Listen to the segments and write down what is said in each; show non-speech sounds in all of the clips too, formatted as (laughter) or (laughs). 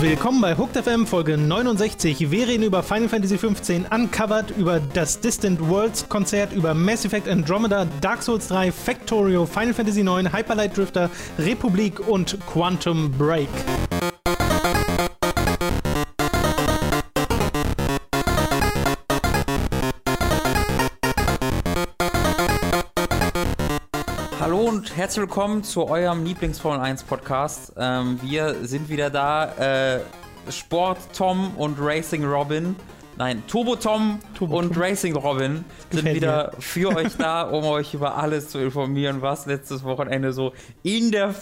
Willkommen bei Hooked FM Folge 69. Wir reden über Final Fantasy XV Uncovered, über das Distant Worlds Konzert, über Mass Effect Andromeda, Dark Souls 3, Factorio, Final Fantasy IX, Hyperlight Drifter, Republik und Quantum Break. Herzlich willkommen zu eurem Lieblings-Formel 1 Podcast. Ähm, wir sind wieder da. Äh, Sport Tom und Racing Robin. Nein, Turbo Tom Turbo und Tom. Racing Robin sind wieder für euch (laughs) da, um euch über alles zu informieren, was letztes Wochenende so in der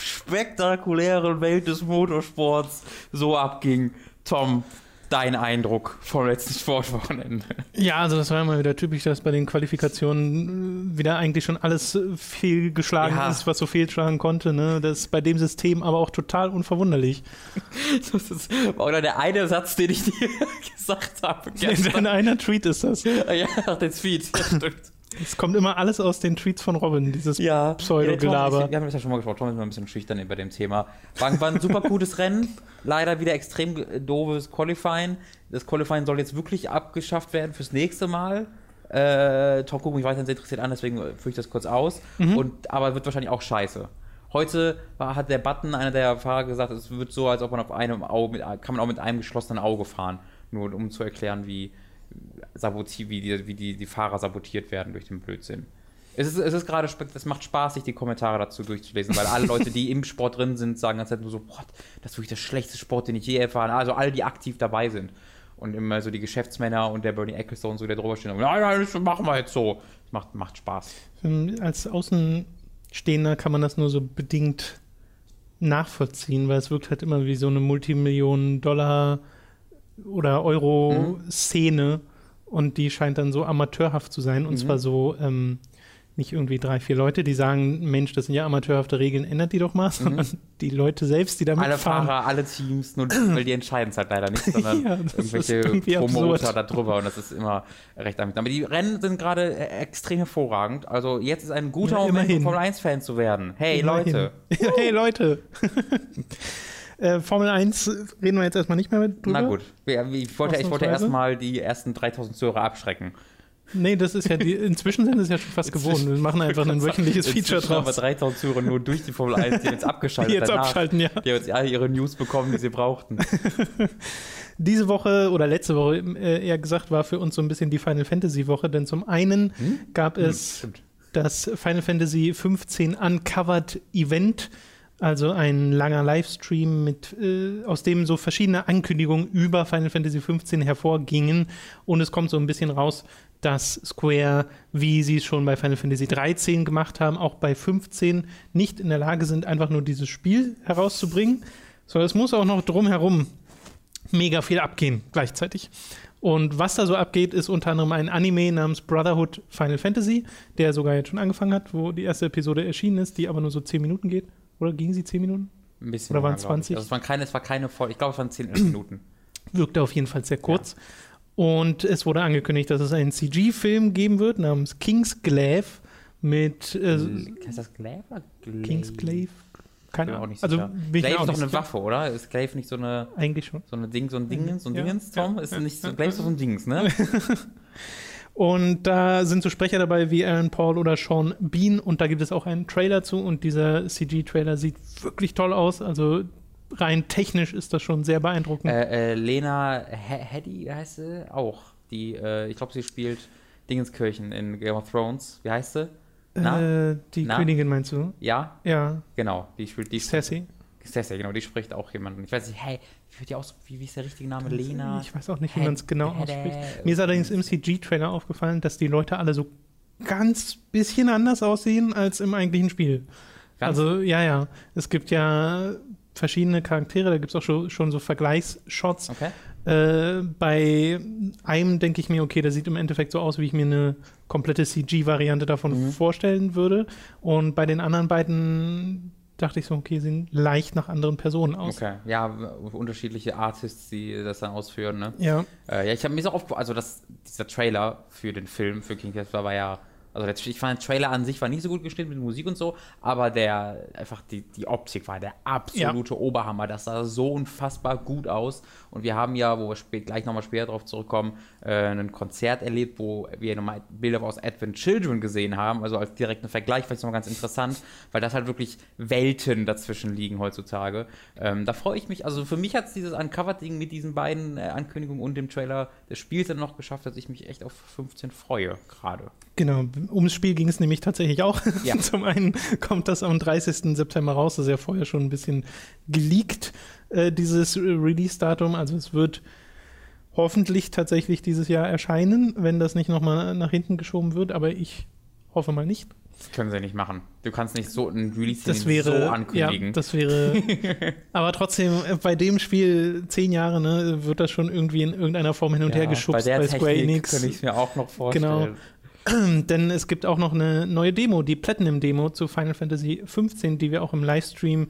spektakulären Welt des Motorsports so abging. Tom, dein Eindruck vom letzten Sportwochenende. Ja, also das war immer wieder typisch, dass bei den Qualifikationen äh, wieder eigentlich schon alles äh, fehlgeschlagen Ja. ist, was so fehlschlagen konnte. Ne? Das ist bei dem System aber auch total unverwunderlich. (laughs) Das ist oder der eine Satz, den ich dir (laughs) gesagt habe. (laughs) In Gestern. einer Tweet ist das. Ja, den Tweet. Ja, stimmt. Es kommt immer alles aus den Tweets von Robin, dieses Ja, Pseudogelaber. Ja, wir haben das ja schon mal gesprochen, Tom ist immer ein bisschen schüchtern bei dem Thema. War, war ein super gutes Rennen, leider wieder extrem äh, doofes Qualifying. Das Qualifying soll jetzt wirklich abgeschafft werden fürs nächste Mal. Äh, Tom guckt mich weiterhin sehr interessiert an, deswegen führe ich das kurz aus. Und, aber wird wahrscheinlich auch scheiße. Heute war, hat der Button, einer der Fahrer gesagt, es wird so, als ob man auf einem Auge, mit, kann man auch mit einem geschlossenen Auge fahren. Nur um zu erklären, wie, sabotiert, wie, die, wie die, die Fahrer sabotiert werden durch den Blödsinn. Es ist, es ist gerade, es macht Spaß, sich die Kommentare dazu durchzulesen, weil alle Leute, die im Sport drin sind, sagen ganz nur so, boah, das ist wirklich der schlechteste Sport, den ich je erfahren habe. Also alle, die aktiv dabei sind. Und immer so die Geschäftsmänner und der Bernie Ecclestone so, der drüber stehen. und, Nein, nein, das machen wir jetzt so. Das macht, macht Spaß. Ähm, Als Außenstehender kann man das nur so bedingt nachvollziehen, weil es wirkt halt immer wie so eine Multimillionen-Dollar- oder Euro-Szene und die scheint dann so amateurhaft zu sein und Mhm. zwar so ähm, nicht irgendwie drei, vier Leute, die sagen, Mensch, das sind ja amateurhafte Regeln, ändert die doch mal, sondern die Leute selbst, die da Mhm. Alle. Fahrer, alle Teams, nur (clears throat) weil die entscheiden es halt leider nicht, sondern (laughs) Ja, irgendwelche Promoter da drüber und das ist immer recht amüsant. Aber die Rennen sind gerade äh, extrem hervorragend. Also jetzt ist ein guter Ja, Moment, um. Formel 1-Fan zu werden. Hey Immerhin. Leute. (laughs) Hey Leute. (laughs) äh, Formel 1 reden wir jetzt erstmal nicht mehr mit drüber. Na gut, ich wollte, ich wollte erstmal die ersten 3000 Zuhörer abschrecken. Nee, das ist ja die, inzwischen sind es ja schon fast gewohnt. Wir machen einfach ein (laughs) wöchentliches Feature draus. 3000 Zuhörer nur durch die Formel 1, die jetzt (laughs) abgeschaltet Die jetzt danach, abschalten, ja. Die haben jetzt alle ihre News bekommen, die sie brauchten. (laughs) Diese Woche oder letzte Woche äh, eher gesagt war für uns so ein bisschen die Final Fantasy Woche, denn zum einen gab es Stimmt. das Final Fantasy 15 Uncovered Event, also ein langer Livestream mit äh, aus dem so verschiedene Ankündigungen über Final Fantasy 15 hervorgingen und es kommt so ein bisschen raus, dass Square, wie sie es schon bei Final Fantasy 13 gemacht haben, auch bei 15 nicht in der Lage sind, einfach nur dieses Spiel herauszubringen, sondern es muss auch noch drumherum mega viel abgehen gleichzeitig. Und was da so abgeht, ist unter anderem ein Anime namens Brotherhood Final Fantasy, der sogar jetzt schon angefangen hat, wo die erste Episode erschienen ist, die aber nur so 10 Minuten geht. Oder ging sie 10 Minuten? Ein bisschen Oder waren es glaub ich. 20? Also es, waren keine, es war keine voll, ich glaube, es waren 10 11 (clears throat) Minuten. Wirkte auf jeden Fall sehr kurz. Und es wurde angekündigt, dass es einen CG-Film geben wird namens Kingsglaive mit äh, Heißt das Glaive oder Glaive? Kingsglaive? Keine Bin mir auch Ahnung. nicht Also Glaive ist doch eine. Waffe, oder? Ist Glaive nicht so eine, Eigentlich schon. so eine Ding, so ein Dingens, so ein Ja, Dingens, Tom? ja, ist ja, nicht so, ja, Glaive ist doch so ein Dingens, ne? (laughs) Und da sind so Sprecher dabei wie Aaron Paul oder Sean Bean und da gibt es auch einen Trailer zu und dieser CG-Trailer sieht wirklich toll aus. Also rein technisch ist das schon sehr beeindruckend. äh, äh, Lena He- Headey heißt sie auch. Die, äh, ich glaube, sie spielt Dingenskirchen in Game of Thrones. Wie heißt sie? Na? Äh, die Na? Königin meinst du? Ja, Ja, genau. Die spielt die Sassy. Cersei, genau, die spricht auch jemanden. Ich weiß nicht, hey, wie wird die aus, wie, wie ist der richtige Name? Lena? Ich weiß auch nicht, wie man es genau ausspricht. Mir ist allerdings im CG-Trailer aufgefallen, dass die Leute alle so ganz bisschen anders aussehen als im eigentlichen Spiel. Ganz- Also, ja, ja. Es gibt ja verschiedene Charaktere, da gibt es auch schon, schon so Vergleichsshots. Okay. Äh, bei einem denke ich mir, okay, der sieht im Endeffekt so aus, wie ich mir eine komplette CG-Variante davon Mhm. vorstellen würde. Und bei den anderen beiden dachte ich so, okay, sehen leicht nach anderen Personen aus. Okay, ja, unterschiedliche Artists, die das dann ausführen, ne? Ja, Äh, ja, ich habe mir so oft, also das, dieser Trailer für den Film, für King Kessler war ja, Also der, ich fand, der Trailer an sich war nicht so gut geschnitten mit Musik und so, aber der, einfach die, die Optik war der absolute ja. Oberhammer. Das sah so unfassbar gut aus. Und wir haben ja, wo wir spät, gleich nochmal später drauf zurückkommen, äh, ein Konzert erlebt, wo wir nochmal Bilder aus Advent Children gesehen haben. Also als direkten Vergleich, vielleicht nochmal ganz interessant, weil das halt wirklich Welten dazwischen liegen heutzutage. Ähm, da freue ich mich, also für mich hat es dieses Uncovered-Ding mit diesen beiden äh, Ankündigungen und dem Trailer des Spiels dann noch geschafft, dass ich mich echt auf 15 freue, gerade. Genau, ums Spiel ging es nämlich tatsächlich auch. Ja. (laughs) Zum einen kommt das am 30. September raus, das ist ja vorher schon ein bisschen geleakt, äh, dieses Release-Datum. Also es wird hoffentlich tatsächlich dieses Jahr erscheinen, wenn das nicht nochmal nach hinten geschoben wird, aber ich hoffe mal nicht. Das können sie nicht machen. Du kannst nicht so ein Release das wäre, so ankündigen. Ja, das wäre. (laughs) aber trotzdem, äh, bei dem Spiel zehn Jahre, ne, wird das schon irgendwie in irgendeiner Form hin und ja, her geschubst bei, der bei Square Enix. Könnte ich mir auch noch vorstellen. Genau. (clears throat) Denn es gibt auch noch eine neue Demo, die Platinum-Demo zu Final Fantasy XV, die wir auch im Livestream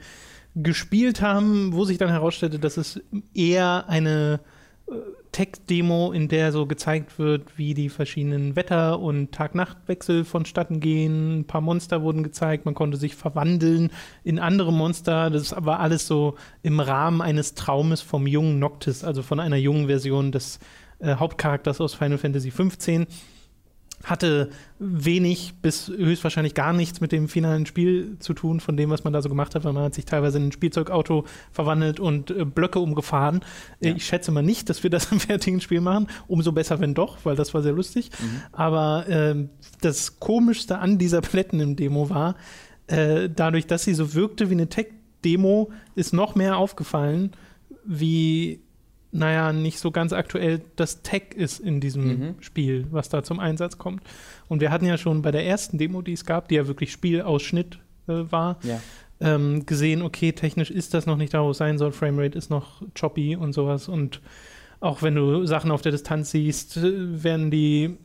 gespielt haben, wo sich dann herausstellte, dass es eher eine äh, Tech-Demo, in der so gezeigt wird, wie die verschiedenen Wetter- und Tag-Nacht-Wechsel vonstatten gehen. Ein paar Monster wurden gezeigt, man konnte sich verwandeln in andere Monster. Das war alles so im Rahmen eines Traumes vom jungen Noctis, also von einer jungen Version des äh, Hauptcharakters aus Final Fantasy XV hatte wenig bis höchstwahrscheinlich gar nichts mit dem finalen Spiel zu tun, von dem, was man da so gemacht hat, weil man hat sich teilweise in ein Spielzeugauto verwandelt und äh, Blöcke umgefahren. Ja. Ich schätze mal nicht, dass wir das (laughs) im fertigen Spiel machen. Umso besser, wenn doch, weil das war sehr lustig. Mhm. Aber äh, das Komischste an dieser (laughs) Platinum-Demo war, äh, dadurch, dass sie so wirkte wie eine Tech-Demo, ist noch mehr aufgefallen, wie naja, nicht so ganz aktuell das Tech ist in diesem mhm. Spiel, was da zum Einsatz kommt. Und wir hatten ja schon bei der ersten Demo, die es gab, die ja wirklich Spielausschnitt äh, war, ja. ähm, gesehen, okay, technisch ist das noch nicht da, wo es sein soll, Framerate ist noch choppy und sowas. Und auch wenn du Sachen auf der Distanz siehst, äh, werden die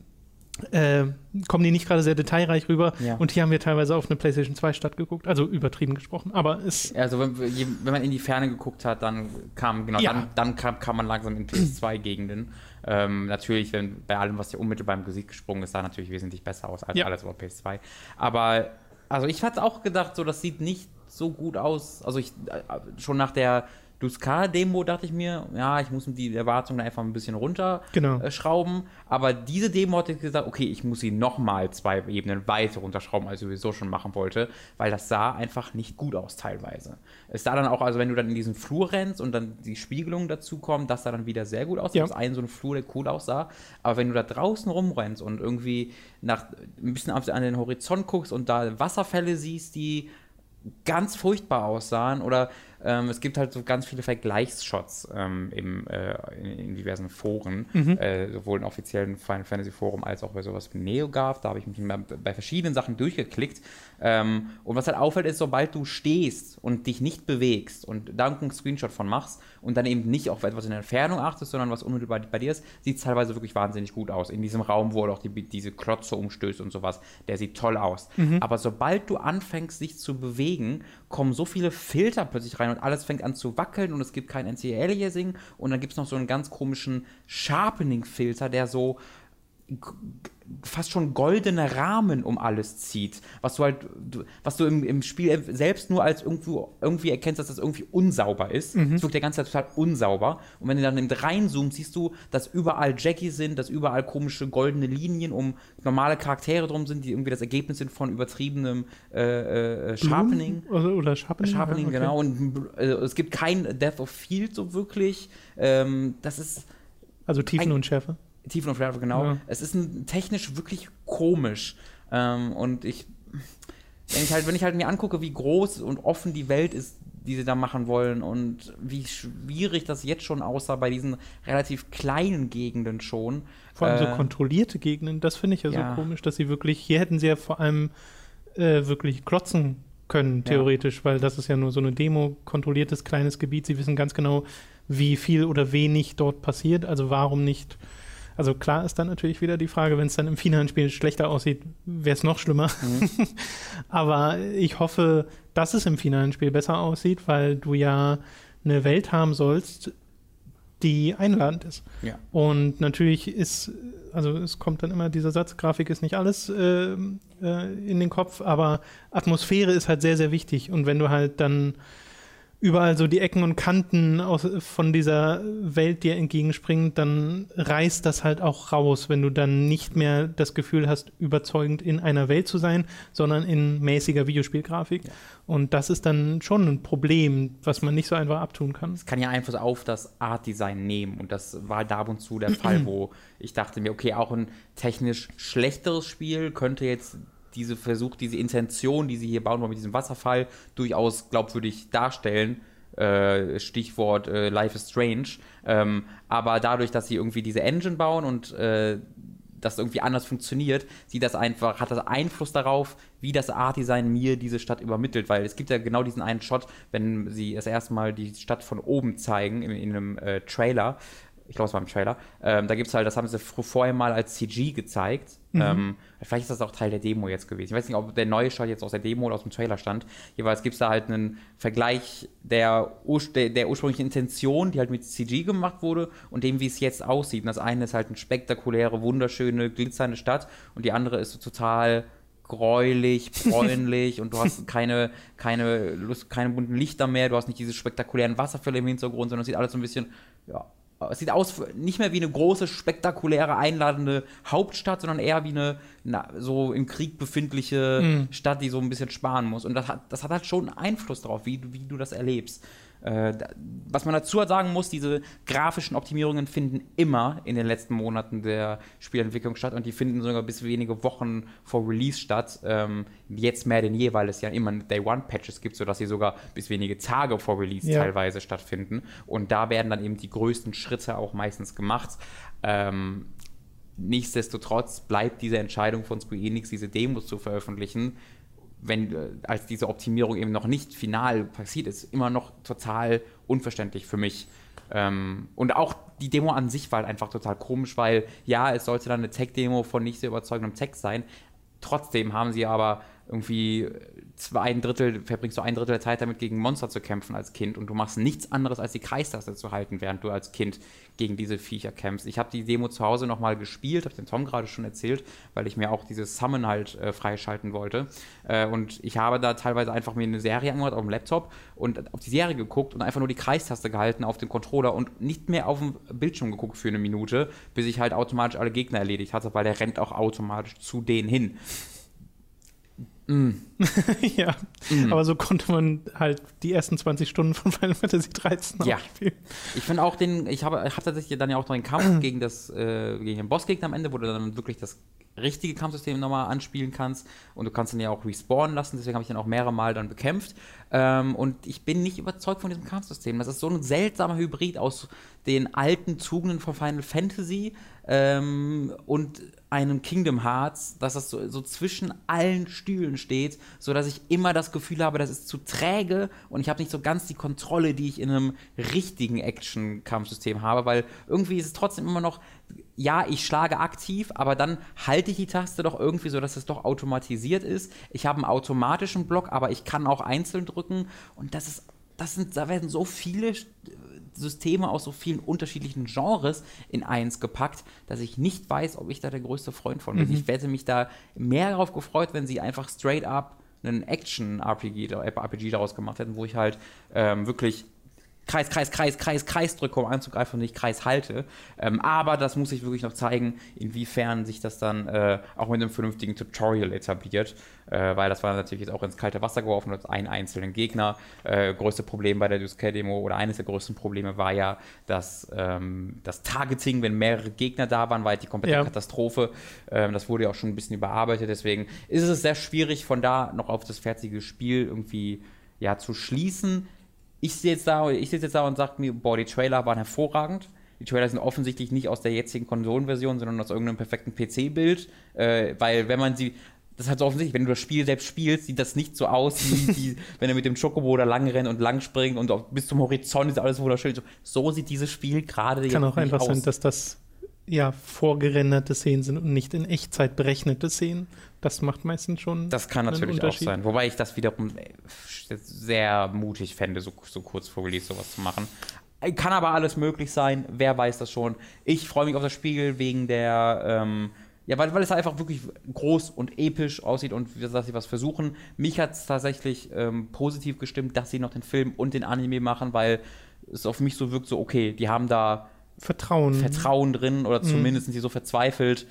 äh, kommen die nicht gerade sehr detailreich rüber. Ja. Und hier haben wir teilweise auf eine PlayStation 2 Stadt geguckt, also übertrieben gesprochen. Aber es. Also, wenn, wenn man in die Ferne geguckt hat, dann kam, genau, ja. dann, dann kam, kam, man langsam in PS2-Gegenden. Ähm, natürlich, wenn, bei allem, was hier unmittelbar im Gesicht gesprungen ist, sah natürlich wesentlich besser aus als ja. alles auf PS2. Aber, also, ich hatte auch gedacht, so, das sieht nicht so gut aus. Also, ich, äh, schon nach der Duskar-Demo dachte ich mir, ja, ich muss die Erwartungen einfach ein bisschen runterschrauben. Genau. Aber diese Demo hatte ich gesagt, okay, ich muss sie nochmal zwei Ebenen weiter runterschrauben, als ich sowieso schon machen wollte, weil das sah einfach nicht gut aus teilweise. Es sah dann auch, also wenn du dann in diesen Flur rennst und dann die Spiegelung dazu kommt, das sah dann wieder sehr gut aus. Ja. Das ist ein so ein Flur, der cool aussah. Aber wenn du da draußen rumrennst und irgendwie nach ein bisschen an den Horizont guckst und da Wasserfälle siehst, die ganz furchtbar aussahen oder ähm, es gibt halt so ganz viele Vergleichsshots ähm, im, äh, in, in, diversen Foren, mhm. äh, sowohl im offiziellen Final Fantasy Forum als auch bei sowas wie NeoGAF. Da habe ich mich bei verschiedenen Sachen durchgeklickt. Ähm, und was halt auffällt, ist, sobald du stehst und dich nicht bewegst und da einen Screenshot von machst und dann eben nicht auf etwas in der Entfernung achtest, sondern was unmittelbar bei dir ist, sieht es teilweise wirklich wahnsinnig gut aus. In diesem Raum, wo er auch die, diese Klotze umstößt und sowas, der sieht toll aus. Mhm. Aber sobald du anfängst, dich zu bewegen, kommen so viele Filter plötzlich rein und alles fängt an zu wackeln und es gibt kein NC-Aliasing und dann gibt es noch so einen ganz komischen Sharpening-Filter, der so fast schon goldene Rahmen um alles zieht, was du halt, was du im, im Spiel selbst nur als irgendwo, irgendwie erkennst, dass das irgendwie unsauber ist. Mhm. Es wirkt der ganze Zeit total unsauber. Und wenn du dann reinzoomst, siehst du, dass überall Jackie sind, dass überall komische goldene Linien um normale Charaktere drum sind, die irgendwie das Ergebnis sind von übertriebenem äh, äh, Sharpening. Oder, oder Sharpening. Sharpening, okay. genau. Und äh, es gibt kein Death of Field so wirklich. Ähm, das ist. Also Tiefen und Schärfe. Tiefen und Schärfe, genau. Ja. Es ist ein, technisch wirklich komisch. Ähm, und ich, wenn ich halt, wenn ich halt mir angucke, wie groß und offen die Welt ist, die sie da machen wollen und wie schwierig das jetzt schon aussah bei diesen relativ kleinen Gegenden schon. Vor allem äh, so kontrollierte Gegenden, das finde ich ja, ja, so komisch, dass sie wirklich, hier hätten sie ja vor allem äh, wirklich klotzen können, theoretisch, ja. weil das ist ja nur so eine Demo, kontrolliertes kleines Gebiet. Sie wissen ganz genau, wie viel oder wenig dort passiert. Also warum nicht also klar ist dann natürlich wieder die Frage, wenn es dann im finalen Spiel schlechter aussieht, wäre es noch schlimmer. Mhm. (laughs) Aber ich hoffe, dass es im finalen Spiel besser aussieht, weil du ja eine Welt haben sollst, die einladend ist. Ja. Und natürlich ist, also es kommt dann immer dieser Satz, Grafik ist nicht alles äh, äh, in den Kopf, aber Atmosphäre ist halt sehr, sehr wichtig. Und wenn du halt dann überall so die Ecken und Kanten aus, von dieser Welt dir entgegenspringen, dann reißt das halt auch raus, wenn du dann nicht mehr das Gefühl hast, überzeugend in einer Welt zu sein, sondern in mäßiger Videospielgrafik. Ja. Und das ist dann schon ein Problem, was man nicht so einfach abtun kann. Es kann ja Einfluss auf das Art-Design nehmen. Und das war da und zu der Fall, wo ich dachte mir, okay, auch ein technisch schlechteres Spiel könnte jetzt diese Versuch, diese Intention, die sie hier bauen wollen mit diesem Wasserfall, durchaus glaubwürdig darstellen. Äh, Stichwort äh, Life is Strange. Ähm, aber dadurch, dass sie irgendwie diese Engine bauen und äh, das irgendwie anders funktioniert, sieht das einfach, hat das Einfluss darauf, wie das Art-Design mir diese Stadt übermittelt, weil es gibt ja genau diesen einen Shot, wenn sie das erste Mal die Stadt von oben zeigen in, in einem äh, Trailer, ich glaube, es war im Trailer. Ähm, da gibt es halt, das haben sie vorher mal als CG gezeigt. Mhm. Ähm, vielleicht ist das auch Teil der Demo jetzt gewesen. Ich weiß nicht, ob der neue Shot jetzt aus der Demo oder aus dem Trailer stand. Jeweils gibt es da halt einen Vergleich der, der, der, ursprünglichen Intention, die halt mit CG gemacht wurde, und dem, wie es jetzt aussieht. Und das eine ist halt eine spektakuläre, wunderschöne, glitzernde Stadt und die andere ist so total gräulich, (laughs) bräunlich und du hast keine, keine, Lust, keine bunten Lichter mehr, du hast nicht diese spektakulären Wasserfälle im Hintergrund, sondern es sieht alles so ein bisschen ja, es sieht aus nicht mehr wie eine große, spektakuläre, einladende Hauptstadt, sondern eher wie eine na, so im Krieg befindliche mhm. Stadt, die so ein bisschen sparen muss. Und das hat, das hat halt schon Einfluss darauf, wie, wie du das erlebst. Äh, was man dazu sagen muss, diese grafischen Optimierungen finden immer in den letzten Monaten der Spielentwicklung statt und die finden sogar bis wenige Wochen vor Release statt. Ähm, jetzt mehr denn je, weil es ja immer Day-One-Patches gibt, sodass sie sogar bis wenige Tage vor Release ja. teilweise stattfinden. Und da werden dann eben die größten Schritte auch meistens gemacht. Ähm, nichtsdestotrotz bleibt diese Entscheidung von Square Enix, diese Demos zu veröffentlichen, wenn, äh, als diese Optimierung eben noch nicht final passiert ist, immer noch total unverständlich für mich. Ähm, und auch die Demo an sich war halt einfach total komisch, weil ja, es sollte dann eine Tech-Demo von nicht sehr überzeugendem Text sein. Trotzdem haben sie aber irgendwie zwei ein Drittel, verbringst du ein Drittel der Zeit damit, gegen Monster zu kämpfen als Kind und du machst nichts anderes, als die Kreistaste zu halten, während du als Kind gegen diese Viecher kämpfst. Ich habe die Demo zu Hause nochmal gespielt, habe den Tom gerade schon erzählt, weil ich mir auch dieses Summon halt äh, freischalten wollte. Äh, und ich habe da teilweise einfach mir eine Serie angehört auf dem Laptop und auf die Serie geguckt und einfach nur die Kreistaste gehalten auf dem Controller und nicht mehr auf dem Bildschirm geguckt für eine Minute, bis ich halt automatisch alle Gegner erledigt hatte, weil der rennt auch automatisch zu denen hin. Mm. (laughs) ja, mm. aber so konnte man halt die ersten 20 Stunden von Final Fantasy 13 ja. spielen. Ich finde auch den, ich habe hab tatsächlich dann ja auch noch den Kampf (clears throat) gegen, das, äh, gegen den Bossgegner am Ende, wo du dann wirklich das richtige Kampfsystem nochmal anspielen kannst und du kannst ihn ja auch respawnen lassen, deswegen habe ich den auch mehrere Mal dann bekämpft. Ähm, und ich bin nicht überzeugt von diesem Kampfsystem. Das ist so ein seltsamer Hybrid aus den alten Tugenden von Final Fantasy ähm, und einem Kingdom Hearts, dass das so, so, zwischen allen Stühlen steht, sodass ich immer das Gefühl habe, das ist zu träge und ich habe nicht so ganz die Kontrolle, die ich in einem richtigen Action-Kampfsystem habe, weil irgendwie ist es trotzdem immer noch, ja, ich schlage aktiv, aber dann halte ich die Taste doch irgendwie so, dass es doch automatisiert ist. Ich habe einen automatischen Block, aber ich kann auch einzeln drücken und das ist, das sind, da werden so viele Systeme aus so vielen unterschiedlichen Genres in eins gepackt, dass ich nicht weiß, ob ich da der größte Freund von bin. Mhm. Ich hätte mich da mehr darauf gefreut, wenn sie einfach straight up einen Action-RPG RPG daraus gemacht hätten, wo ich halt ähm, wirklich Kreis, Kreis, Kreis, Kreis, Kreis drücke, um anzugreifen und nicht Kreis halte. Ähm, aber das muss ich wirklich noch zeigen, inwiefern sich das dann äh, auch mit einem vernünftigen Tutorial etabliert. Äh, weil das war natürlich jetzt auch ins kalte Wasser geworfen als einen einzelnen Gegner. Äh, größte Problem bei der Duske-Demo oder eines der größten Probleme war ja, dass ähm, das Targeting, wenn mehrere Gegner da waren, war halt die komplette ja. Katastrophe. Ähm, das wurde ja auch schon ein bisschen überarbeitet. Deswegen ist es sehr schwierig, von da noch auf das fertige Spiel irgendwie ja, zu schließen ich sitze jetzt da, ich sitze jetzt da und sage mir, boah, die Trailer waren hervorragend. Die Trailer sind offensichtlich nicht aus der jetzigen Konsolenversion, sondern aus irgendeinem perfekten PC-Bild. Äh, weil wenn man sie, das ist halt so offensichtlich, wenn du das Spiel selbst spielst, sieht das nicht so aus, wie (laughs) die, wenn er mit dem Chocobo da lang rennt und lang springt und bis zum Horizont ist alles wunderschön. So sieht dieses Spiel gerade Kann auch einfach aus. sein, dass das ja vorgerenderte Szenen sind und nicht in Echtzeit berechnete Szenen. Das macht meistens schon. Das kann natürlich auch sein. Wobei ich das wiederum sehr mutig fände, so, so kurz vor Release sowas zu machen. Kann aber alles möglich sein, wer weiß das schon. Ich freue mich auf das Spiel wegen der, ähm, ja, weil, weil es einfach wirklich groß und episch aussieht und dass sie was versuchen. Mich hat es tatsächlich ähm, positiv gestimmt, dass sie noch den Film und den Anime machen, weil es auf mich so wirkt, so, okay, die haben da Vertrauen. Vertrauen drin oder zumindest sind sie so verzweifelt,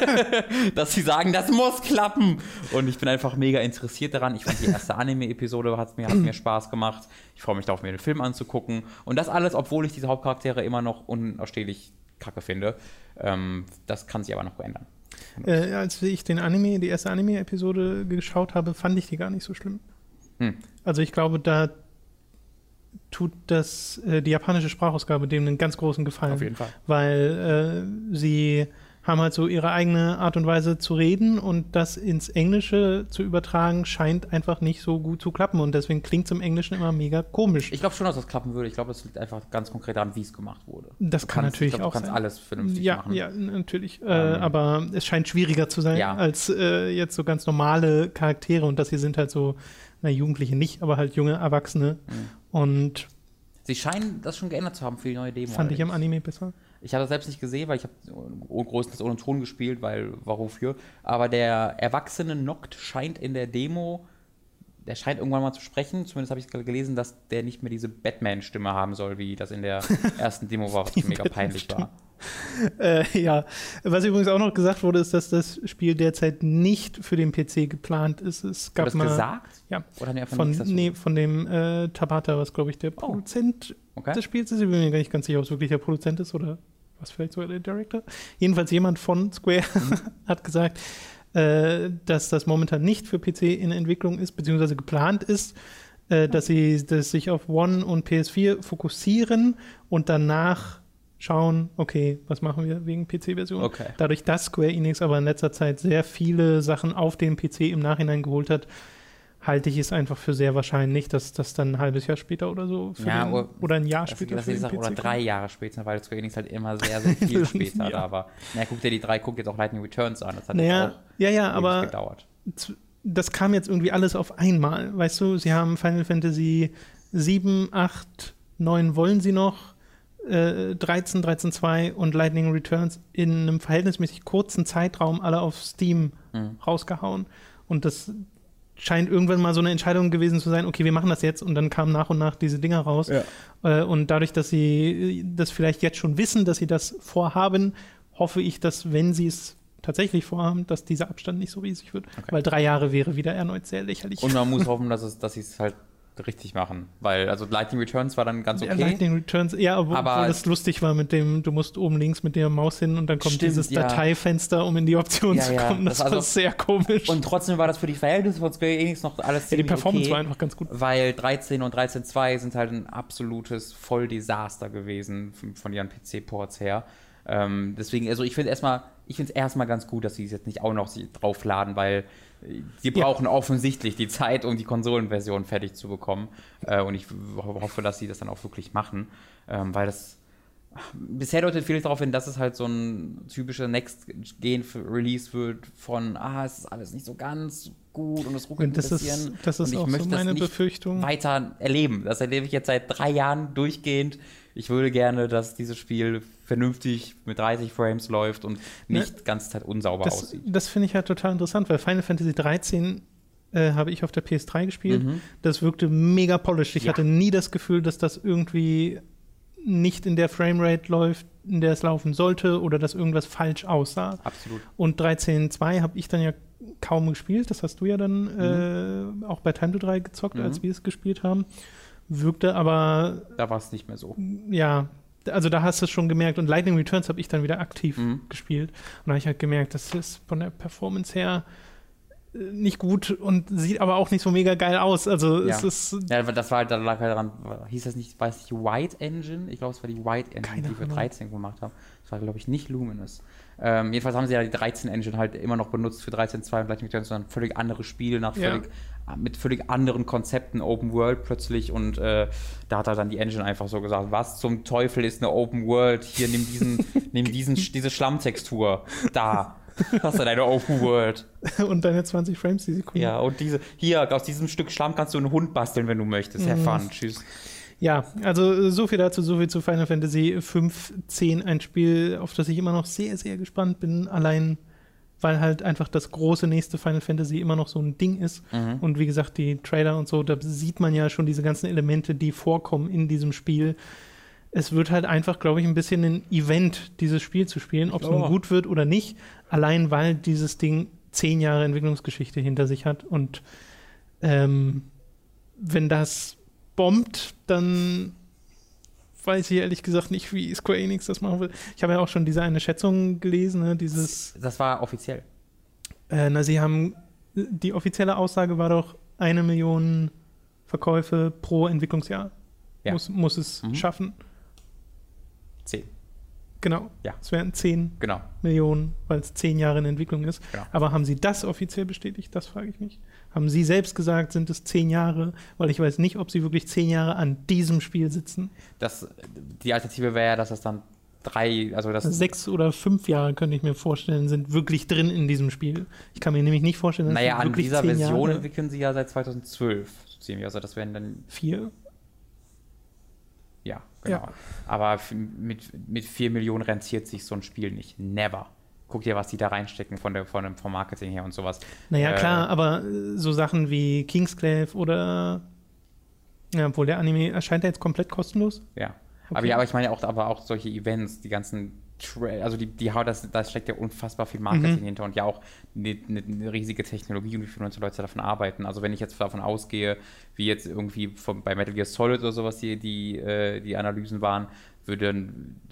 (laughs) dass sie sagen, das muss klappen. Und ich bin einfach mega interessiert daran. Ich fand die erste Anime-Episode hat mir, hat mir Spaß gemacht. Ich freue mich darauf, mir den Film anzugucken. Und das alles, obwohl ich diese Hauptcharaktere immer noch unausstehlich kacke finde. Ähm, das kann sich aber noch ändern. Äh, als ich den Anime, die erste Anime-Episode geschaut habe, fand ich die gar nicht so schlimm. Hm. Also ich glaube, da tut das äh, die japanische Sprachausgabe dem einen ganz großen Gefallen. Auf jeden Fall. Weil äh, sie haben halt so ihre eigene Art und Weise zu reden und das ins Englische zu übertragen scheint einfach nicht so gut zu klappen und deswegen klingt es im Englischen immer mega komisch. Ich glaube schon, dass das klappen würde. Ich glaube, das liegt einfach ganz konkret daran, wie es gemacht wurde. Das du kann kannst, natürlich glaub, auch Du kannst sein. alles vernünftig ja, machen. Ja, natürlich. Äh, ähm. Äh, aber es scheint schwieriger zu sein ja. als äh, jetzt so ganz normale Charaktere und das hier sind halt so, na Jugendliche nicht, aber halt junge Erwachsene mhm. und Sie scheinen das schon geändert zu haben für die neue Demo. Fand ich im Anime besser. Ich habe das selbst nicht gesehen, weil ich habe größtenteils ohne Ton gespielt, weil warum für. Aber der erwachsene Noct scheint in der Demo, der scheint irgendwann mal zu sprechen. Zumindest habe ich gerade gelesen, dass der nicht mehr diese Batman-Stimme haben soll, wie das in der (laughs) ersten Demo war, was mega peinlich war. (laughs) Äh, ja, was übrigens auch noch gesagt wurde, ist, dass das Spiel derzeit nicht für den PC geplant ist. Es gab Wurde das mal, gesagt? Ja, Oder einfach von, nee, von dem äh, Tabata, was glaube ich der Oh. Produzent Okay. des Spiels ist. Ich bin mir gar nicht ganz sicher, ob es wirklich der Produzent ist oder was vielleicht sogar der Director. Jedenfalls jemand von Square Mhm. (laughs) hat gesagt, äh, dass das momentan nicht für PC in Entwicklung ist, beziehungsweise geplant ist, äh, dass sie dass sich auf One und PS4 fokussieren und danach schauen, okay, was machen wir wegen PC-Version. Okay. Dadurch, dass Square Enix aber in letzter Zeit sehr viele Sachen auf den PC im Nachhinein geholt hat, halte ich es einfach für sehr wahrscheinlich, dass das dann ein halbes Jahr später oder so Ja, den, oder- oder ein Jahr Das, später das ist oder drei. Jahre später, weil Square Enix halt immer sehr, sehr (laughs) viel später Ja. da war. Na, guck dir die drei, guck jetzt auch Lightning Returns an. Das hat Naja, jetzt auch ja, ja, aber gedauert. das kam jetzt irgendwie alles auf einmal. Weißt du, sie haben Final Fantasy 7, 8, 9 wollen sie noch, äh, 13, 13.2 und Lightning Returns in einem verhältnismäßig kurzen Zeitraum alle auf Steam Mhm. rausgehauen. Und das scheint irgendwann mal so eine Entscheidung gewesen zu sein, okay, wir machen das jetzt und dann kamen nach und nach diese Dinger raus. Äh, und dadurch, dass sie das vielleicht jetzt schon wissen, dass sie das vorhaben, hoffe ich, dass wenn sie es tatsächlich vorhaben, dass dieser Abstand nicht so riesig wird. Okay. Weil drei Jahre wäre wieder erneut sehr lächerlich. Und man muss (laughs) hoffen, dass, es, dass sie es halt richtig machen. Weil, also Lightning Returns war dann ganz Ja, okay. Lightning Returns, ja, obwohl, Aber- das lustig war mit dem, du musst oben links mit der Maus hin und dann kommt Stimmt, dieses ja. Dateifenster, um in die Option Ja, zu ja, kommen. Das, das war also- sehr komisch. Und trotzdem war das für die Verhältnisse von Square Enix noch alles ja, die ziemlich Performance okay, war einfach ganz gut. Weil 13 und 13.2 sind halt ein absolutes Volldesaster gewesen von, von ihren PC-Ports her. Ähm, deswegen, also ich finde erstmal, ich finde es erstmal ganz gut, dass sie es jetzt nicht auch noch draufladen, weil die Ja. brauchen offensichtlich die Zeit, um die Konsolenversion fertig zu bekommen. Äh, und ich ho- hoffe, dass sie das dann auch wirklich machen, ähm, weil das bisher deutet viel darauf hin, dass es halt so ein typischer Next-Gen-Release wird von, ah, es ist alles nicht so ganz gut und es ruckelt Und das ein ist, bisschen. das und ist ich auch so möchte das meine nicht Befürchtung. weiter erleben. Das erlebe ich jetzt seit drei Jahren durchgehend. Ich würde gerne, dass dieses Spiel vernünftig mit 30 Frames läuft und nicht ganz Zeit unsauber Das, aussieht. das finde ich halt total interessant, weil Final Fantasy 13 äh, habe ich auf der PS3 gespielt. Das wirkte mega polished. Ich Mhm. Ja. hatte nie das Gefühl, dass das irgendwie nicht in der Framerate läuft, in der es laufen sollte oder dass irgendwas falsch aussah. Absolut. Und 13.2 habe ich dann ja kaum gespielt. Das hast du ja dann Mhm. äh, auch bei Time to 3 gezockt, als wir es gespielt haben. Wirkte aber, Da war es nicht mehr so. ja, also da hast du es schon gemerkt. Und Lightning Returns habe ich dann wieder aktiv Mhm. gespielt. Und da habe ich halt gemerkt, das ist von der Performance her äh, nicht gut und sieht aber auch nicht so mega geil aus. Also Ja. es ist Ja, das war halt, da lag halt daran, hieß das nicht, es nicht White Engine? Ich glaube, es war die White Engine, Keine die wir Ahnung. 13 gemacht haben. Das war, glaube ich, nicht Luminous. Ähm, jedenfalls haben sie ja die 13 Engine halt immer noch benutzt für 13.2 und Lightning Returns, sondern völlig andere Spiele nach Ja. Mit völlig anderen Konzepten, Open World plötzlich und äh, da hat er dann die Engine einfach so gesagt, was zum Teufel ist eine Open World? Hier, nimm diesen, (laughs) nimm diesen, diese Schlammtextur. Da. Hast du deine Open World. (laughs) und deine 20 Frames die Sekunde. Ja, und diese, hier, aus diesem Stück Schlamm kannst du einen Hund basteln, wenn du möchtest. Have fun. Tschüss. Ja, also so viel dazu, so viel zu Final Fantasy 15, ein Spiel, auf das ich immer noch sehr, sehr gespannt bin. Allein weil halt einfach das große nächste Final Fantasy immer noch so ein Ding ist. Mhm. Und wie gesagt, die Trailer und so, da sieht man ja schon diese ganzen Elemente, die vorkommen in diesem Spiel. Es wird halt einfach, glaube ich, ein bisschen ein Event, dieses Spiel zu spielen, ob es nun Ja. gut wird oder nicht. Allein weil dieses Ding zehn Jahre Entwicklungsgeschichte hinter sich hat. Und ähm, wenn das bombt, dann weiß ich ehrlich gesagt nicht, wie Square Enix das machen will. Ich habe ja auch schon diese eine Schätzung gelesen, ne, dieses Das war offiziell. äh, na, sie haben, die offizielle Aussage war doch, eine Million Verkäufe pro Entwicklungsjahr Ja. muss, muss es Mhm. schaffen. Zehn. Genau. Ja. Es wären 10 Genau. Millionen, weil es 10 Jahre in Entwicklung ist. Genau. Aber haben Sie das offiziell bestätigt? Das frage ich mich. Haben Sie selbst gesagt, sind es 10 Jahre? Weil ich weiß nicht, ob Sie wirklich 10 Jahre an diesem Spiel sitzen. Das, die Alternative wäre ja, dass es dann drei, also das. Sechs oder fünf Jahre, könnte ich mir vorstellen, sind wirklich drin in diesem Spiel. Ich kann mir nämlich nicht vorstellen, dass naja, an dieser 10 Version Jahre, entwickeln sie ja seit 2012. So ziemlich. Also das wären dann, vier. ja, genau. Ja. Aber mit, mit 4 Millionen rentiert sich so ein Spiel nicht. Never. Guck dir, was die da reinstecken von der, von dem, vom Marketing her und sowas. Naja, Äh, klar, aber äh, so Sachen wie Kingsclave oder. Ja, obwohl der Anime erscheint ja jetzt komplett kostenlos. Ja. Aber Okay. ja, aber ich meine auch, aber auch solche Events, die ganzen, Tra also die, die das, da steckt ja unfassbar viel Marketing Mhm. hinter und ja auch eine, eine, eine riesige Technologie und wie viele Leute davon arbeiten. Also wenn ich jetzt davon ausgehe, wie jetzt irgendwie von, bei Metal Gear Solid oder sowas die, die, äh, die Analysen waren, würde,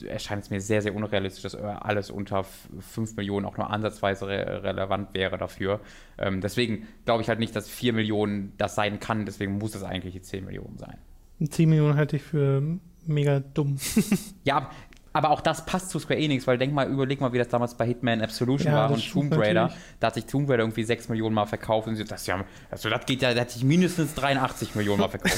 erscheint es mir sehr, sehr unrealistisch, dass alles unter 5 Millionen auch nur ansatzweise re relevant wäre dafür. Ähm, deswegen glaube ich halt nicht, dass 4 Millionen das sein kann, deswegen muss es eigentlich die 10 Millionen sein. 10 Millionen halte ich für mega dumm. (laughs) Ja, aber auch das passt zu Square Enix, weil denk mal, überleg mal, wie das damals bei Hitman Absolution Ja, war und Tomb Raider. natürlich. Da hat sich Tomb Raider irgendwie 6 Millionen Mal verkauft und sie, das, ja, also das geht ja, da hat sich mindestens 83 Millionen Mal verkauft.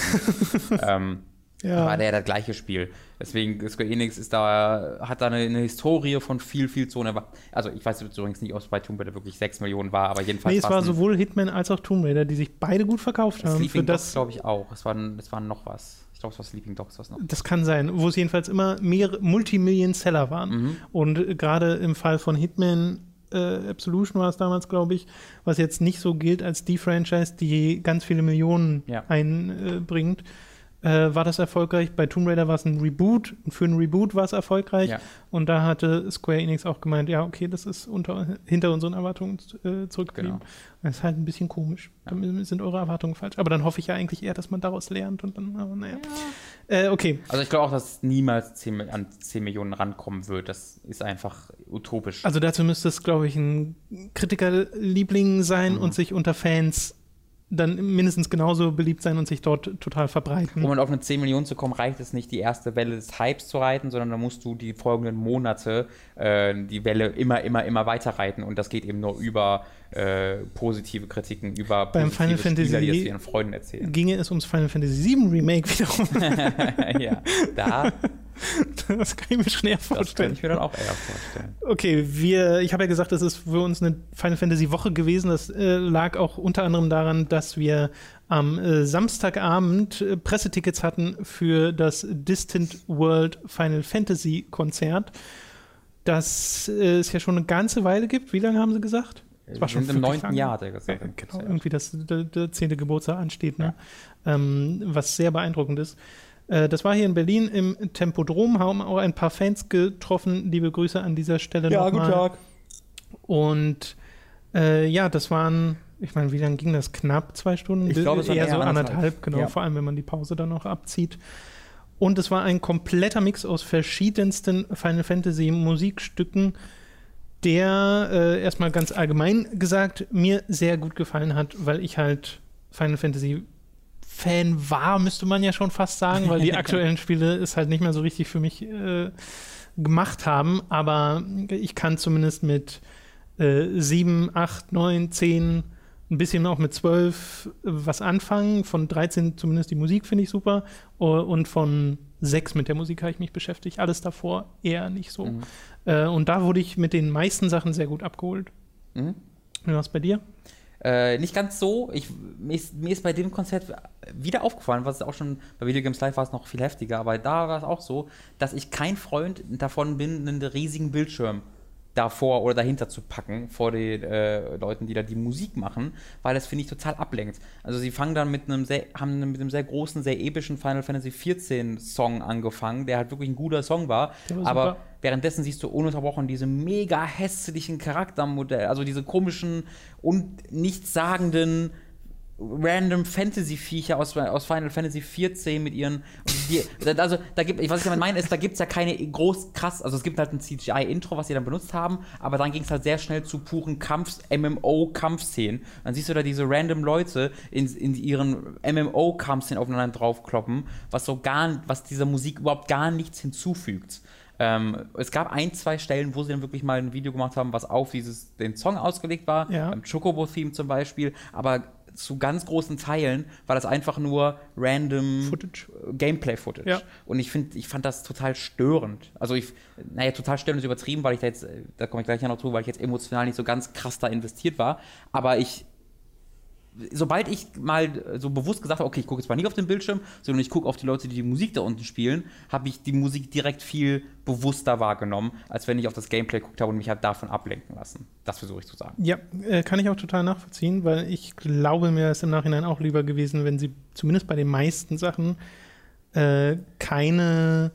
(laughs) ähm, Ja. War der das gleiche Spiel. Deswegen, Square Enix ist da, hat da eine, eine Historie von viel, viel zu. Also, ich weiß übrigens nicht, ob es bei Tomb Raider wirklich 6 Millionen war, aber jedenfalls Nee, es war sowohl Hitman als auch Tomb Raider, die sich beide gut verkauft haben. Für Sleeping Dogs, das, glaube ich, auch. Es war, es war noch was. Ich glaube, es war Sleeping Dogs, was noch. das kann sein, wo es jedenfalls immer mehrere Multimillion-Seller waren. Mhm. Und äh, gerade im Fall von Hitman äh, Absolution war es damals, glaube ich, was jetzt nicht so gilt als die Franchise, die ganz viele Millionen Ja. einbringt. Äh, war das erfolgreich? Bei Tomb Raider war es ein Reboot. Und für ein Reboot war es erfolgreich. Ja. Und da hatte Square Enix auch gemeint, ja, okay, das ist unter, hinter unseren Erwartungen äh, zurückgeblieben. Genau. Das ist halt ein bisschen komisch. Ja. Dann sind eure Erwartungen falsch. Aber dann hoffe ich ja eigentlich eher, dass man daraus lernt und dann, aber naja. Äh, okay. Also ich glaube auch, dass niemals 10, Mi- an 10 Millionen rankommen wird. Das ist einfach utopisch. Also dazu müsste es, glaube ich, ein Kritikerliebling sein Mhm. und sich unter Fans dann mindestens genauso beliebt sein und sich dort total verbreiten. um auf eine 10 Millionen zu kommen, reicht es nicht, die erste Welle des Hypes zu reiten, sondern da musst du die folgenden Monate äh, die Welle immer, immer, immer weiter reiten. Und das geht eben nur über äh, positive Kritiken, über Beim Final positive Spieler, die Fantasy- das ihren Freunden erzählen. Ginge es ums Final Fantasy VII Remake wiederum. (laughs) ja, da, (laughs) das kann ich mir schon eher das kann vorstellen. ich mir dann auch eher vorstellen. Okay, wir, ich habe ja gesagt, das ist für uns eine Final Fantasy Woche gewesen. Das äh, lag auch unter anderem daran, dass wir am äh, Samstagabend äh, Pressetickets hatten für das Distant World Final Fantasy Konzert, das äh, es ja schon eine ganze Weile gibt. Wie lange haben sie gesagt? Es war Wir schon im neunten. Jahr, hat er gesagt. Ja, genau, irgendwie das, der, der zehnte Geburtstag ansteht, ne? ähm, was sehr beeindruckend ist. Äh, das war hier in Berlin im Tempodrom, haben auch ein paar Fans getroffen. Liebe Grüße an dieser Stelle nochmal. Und äh, ja, das waren, ich meine, wie lange ging das? Knapp zwei Stunden? Ich glaube, es waren eher eher so anderthalb. anderthalb, genau, Ja. vor allem wenn man die Pause dann noch abzieht. Und es war ein kompletter Mix aus verschiedensten Final Fantasy Musikstücken, der äh, erstmal ganz allgemein gesagt mir sehr gut gefallen hat, weil ich halt Final Fantasy Fan war, müsste man ja schon fast sagen, weil die (laughs) aktuellen Spiele es halt nicht mehr so richtig für mich äh, gemacht haben. Aber ich kann zumindest mit äh, 7, 8, 9, 10, ein bisschen auch mit 12 was anfangen. Von 13 zumindest die Musik finde ich super. Oh, Und von 6 mit der Musik habe ich mich beschäftigt. Alles davor eher nicht so. Mhm. Äh, und da wurde ich mit den meisten Sachen sehr gut abgeholt. Mhm. Es bei dir? Äh, nicht ganz so. Ich, mir, ist, mir ist bei dem Konzert wieder aufgefallen, was auch schon bei Video Games Live war es noch viel heftiger, aber da war es auch so, dass ich kein Freund davon bin, einen riesigen Bildschirm davor oder dahinter zu packen, vor den äh, Leuten, die da die Musik machen, weil das finde ich total ablenkt. Also sie fangen dann mit einem sehr, haben mit einem sehr großen, sehr epischen Final Fantasy XIV Song angefangen, der halt wirklich ein guter Song war, war aber super. währenddessen siehst du ununterbrochen diese mega hässlichen Charaktermodelle, also diese komischen und nichtssagenden random Fantasy-Viecher aus, aus Final Fantasy 14 mit ihren. Die, also, da gibt, was ich damit meine, ist, da gibt es ja keine groß krass. Also, es gibt halt ein CGI-Intro, was sie dann benutzt haben, aber dann ging es halt sehr schnell zu puren Kampf-MMO-Kampfszenen. Dann siehst du da diese random Leute in, in ihren MMO-Kampfszenen aufeinander draufkloppen, was so gar, was dieser Musik überhaupt gar nichts hinzufügt. Ähm, es gab ein, zwei Stellen, wo sie dann wirklich mal ein Video gemacht haben, was auf dieses, den Song ausgelegt war, ja. beim Chocobo-Theme zum Beispiel, aber zu ganz großen Teilen war das einfach nur random Footage. Gameplay-Footage. Ja. Und ich finde, ich fand das total störend. Also ich, naja, total störend ist übertrieben, weil ich da jetzt, da komme ich gleich noch zu, weil ich jetzt emotional nicht so ganz krass da investiert war. Aber ich, sobald ich mal so bewusst gesagt habe, okay, ich gucke jetzt mal nicht auf den Bildschirm, sondern ich gucke auf die Leute, die die Musik da unten spielen, habe ich die Musik direkt viel bewusster wahrgenommen, als wenn ich auf das Gameplay geguckt habe und mich halt davon ablenken lassen. Das versuche ich zu sagen. Ja, äh, kann ich auch total nachvollziehen, weil ich glaube, mir ist im Nachhinein auch lieber gewesen, wenn sie zumindest bei den meisten Sachen äh, keine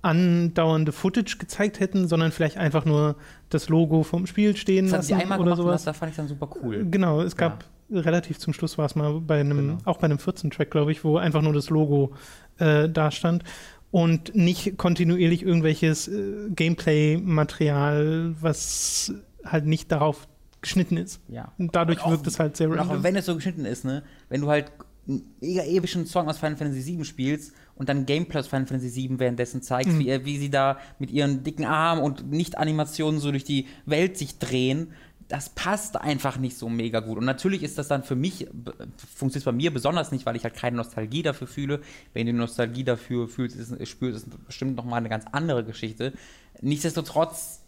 andauernde Footage gezeigt hätten, sondern vielleicht einfach nur das Logo vom Spiel stehen das lassen oder sowas. Das fand ich dann super cool. Genau, es gab ja relativ zum Schluss war es mal bei einem, genau. auch bei einem 14-Track, glaube ich, wo einfach nur das Logo äh, da stand und nicht kontinuierlich irgendwelches äh, Gameplay-Material, was halt nicht darauf geschnitten ist. Ja. Und dadurch auch, wirkt es halt sehr random. Auch wenn es so geschnitten ist, ne? Wenn du halt einen mega epischen Song aus Final Fantasy VII spielst und dann Gameplay aus Final Fantasy VII währenddessen zeigst, mhm. wie, wie sie da mit ihren dicken Armen und Nicht-Animationen so durch die Welt sich drehen das passt einfach nicht so mega gut. Und natürlich ist das dann für mich, funktioniert bei mir besonders nicht, weil ich halt keine Nostalgie dafür fühle. Wenn du Nostalgie dafür fühlst, ist, spürst, ist es bestimmt nochmal eine ganz andere Geschichte. Nichtsdestotrotz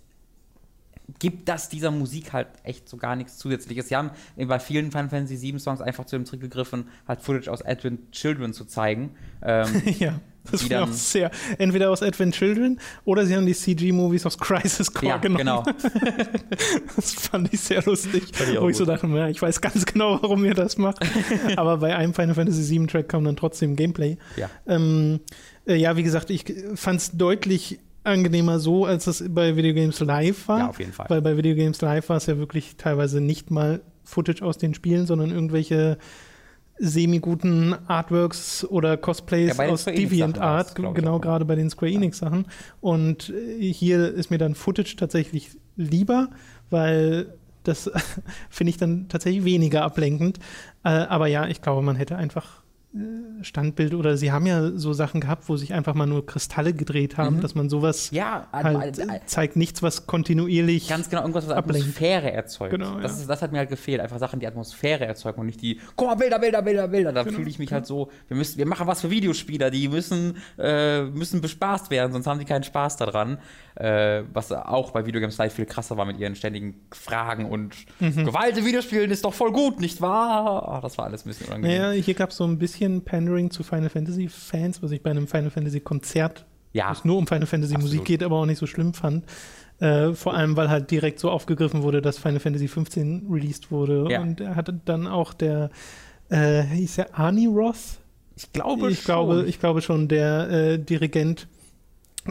gibt das dieser Musik halt echt so gar nichts Zusätzliches. Sie haben bei vielen Final Fantasy VII Songs einfach zu dem Trick gegriffen, halt Footage aus Advent Children zu zeigen. Ähm, (laughs) ja. Das wäre auch sehr. Entweder aus Advent Children oder sie haben die CG-Movies aus Crisis Core ja, genommen. genau. (laughs) das fand ich sehr lustig. Ich wo ich so dachte, ja, ich weiß ganz genau, warum ihr das macht. (laughs) Aber bei einem Final Fantasy VII Track kam dann trotzdem Gameplay. Ja, ähm, äh, ja wie gesagt, ich fand es deutlich angenehmer so, als es bei Video Games Live war. Ja, auf jeden Fall. Weil bei Video Games Live war es ja wirklich teilweise nicht mal Footage aus den Spielen, sondern irgendwelche semi-guten Artworks oder Cosplays ja, aus DeviantArt, genau gerade bei den Square Enix Sachen. Und äh, hier ist mir dann Footage tatsächlich lieber, weil das (laughs) finde ich dann tatsächlich weniger ablenkend. Äh, aber ja, ich glaube, man hätte einfach Standbild oder sie haben ja so Sachen gehabt, wo sich einfach mal nur Kristalle gedreht haben, mhm. dass man sowas ja, halt äh, zeigt, nichts, was kontinuierlich ganz genau irgendwas, was ablenkt. Atmosphäre erzeugt. Genau, das, ja. ist, das hat mir halt gefehlt, einfach Sachen, die Atmosphäre erzeugen und nicht die, guck mal, Bilder, Bilder, Bilder, Bilder. Da genau, fühle ich mich halt so, wir müssen, wir machen was für Videospieler, die müssen, äh, müssen bespaßt werden, sonst haben die keinen Spaß daran äh, was auch bei Videogames Live viel krasser war mit ihren ständigen Fragen und mhm. Gewalt in Videospielen ist doch voll gut, nicht wahr? Oh, das war alles ein bisschen unangenehm. Naja, hier gab es so ein bisschen Pandering zu Final Fantasy Fans, was ich bei einem Final Fantasy Konzert, ja. wo es nur um Final Fantasy Absolut. Musik geht, aber auch nicht so schlimm fand. Äh, vor allem, weil halt direkt so aufgegriffen wurde, dass Final Fantasy 15 released wurde. Ja. Und er hatte dann auch der, äh, hieß der Arnie Roth? Ich glaube ich schon. Glaube, ich glaube schon, der äh, Dirigent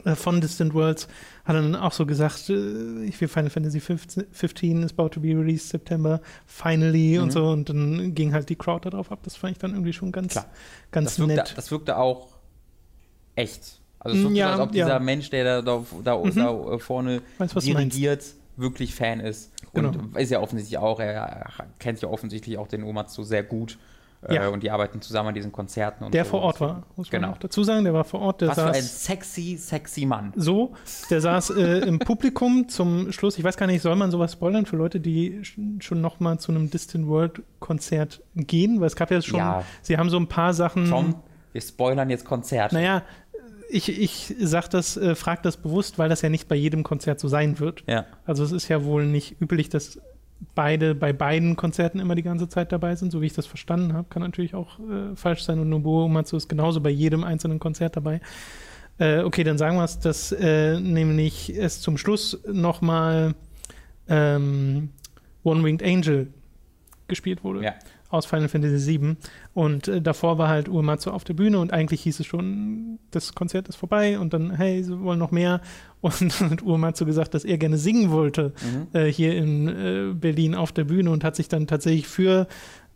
äh, von Distant Worlds hat dann auch so gesagt, äh, ich will Final Fantasy 15 is about to be released September, finally mhm. und so. Und dann ging halt die Crowd darauf ab. Das fand ich dann irgendwie schon ganz, Klar. ganz das wirkte, nett. Das wirkte auch echt. Also es wirkte ja, so, als ob dieser ja. Mensch, der da, da, mhm. da vorne Meinst, dirigiert, wirklich Fan ist. Genau. Und ist ja offensichtlich auch, er kennt ja offensichtlich auch den Omatsu sehr gut. Äh, ja. Und die arbeiten zusammen an diesen Konzerten. Und der so. vor Ort war, muss man genau. auch dazu sagen. Der war vor Ort. Der Was saß, für ein sexy, sexy Mann. So, der saß äh, im Publikum zum Schluss. Ich weiß gar nicht, soll man sowas spoilern für Leute, die schon noch mal zu einem Distant World Konzert gehen? Weil es gab ja schon, ja. sie haben so ein paar Sachen. Tom, wir spoilern jetzt Konzerte. Naja, ich, ich sag das, äh, frag das bewusst, weil das ja nicht bei jedem Konzert so sein wird. Ja. Also es ist ja wohl nicht üblich, dass beide bei beiden Konzerten immer die ganze Zeit dabei sind, so wie ich das verstanden habe. Kann natürlich auch äh, falsch sein und Nobuo Uematsu ist genauso bei jedem einzelnen Konzert dabei. Äh, okay, dann sagen wir es, dass äh, nämlich es zum Schluss nochmal ähm, One Winged Angel gespielt wurde. Ja. Aus Final Fantasy VII. Und äh, davor war halt Uematsu auf der Bühne und eigentlich hieß es schon, das Konzert ist vorbei und dann, hey, sie wollen noch mehr. (laughs) Und dann hat Uematsu gesagt, dass er gerne singen wollte Mhm. äh, hier in äh, Berlin auf der Bühne und hat sich dann tatsächlich für,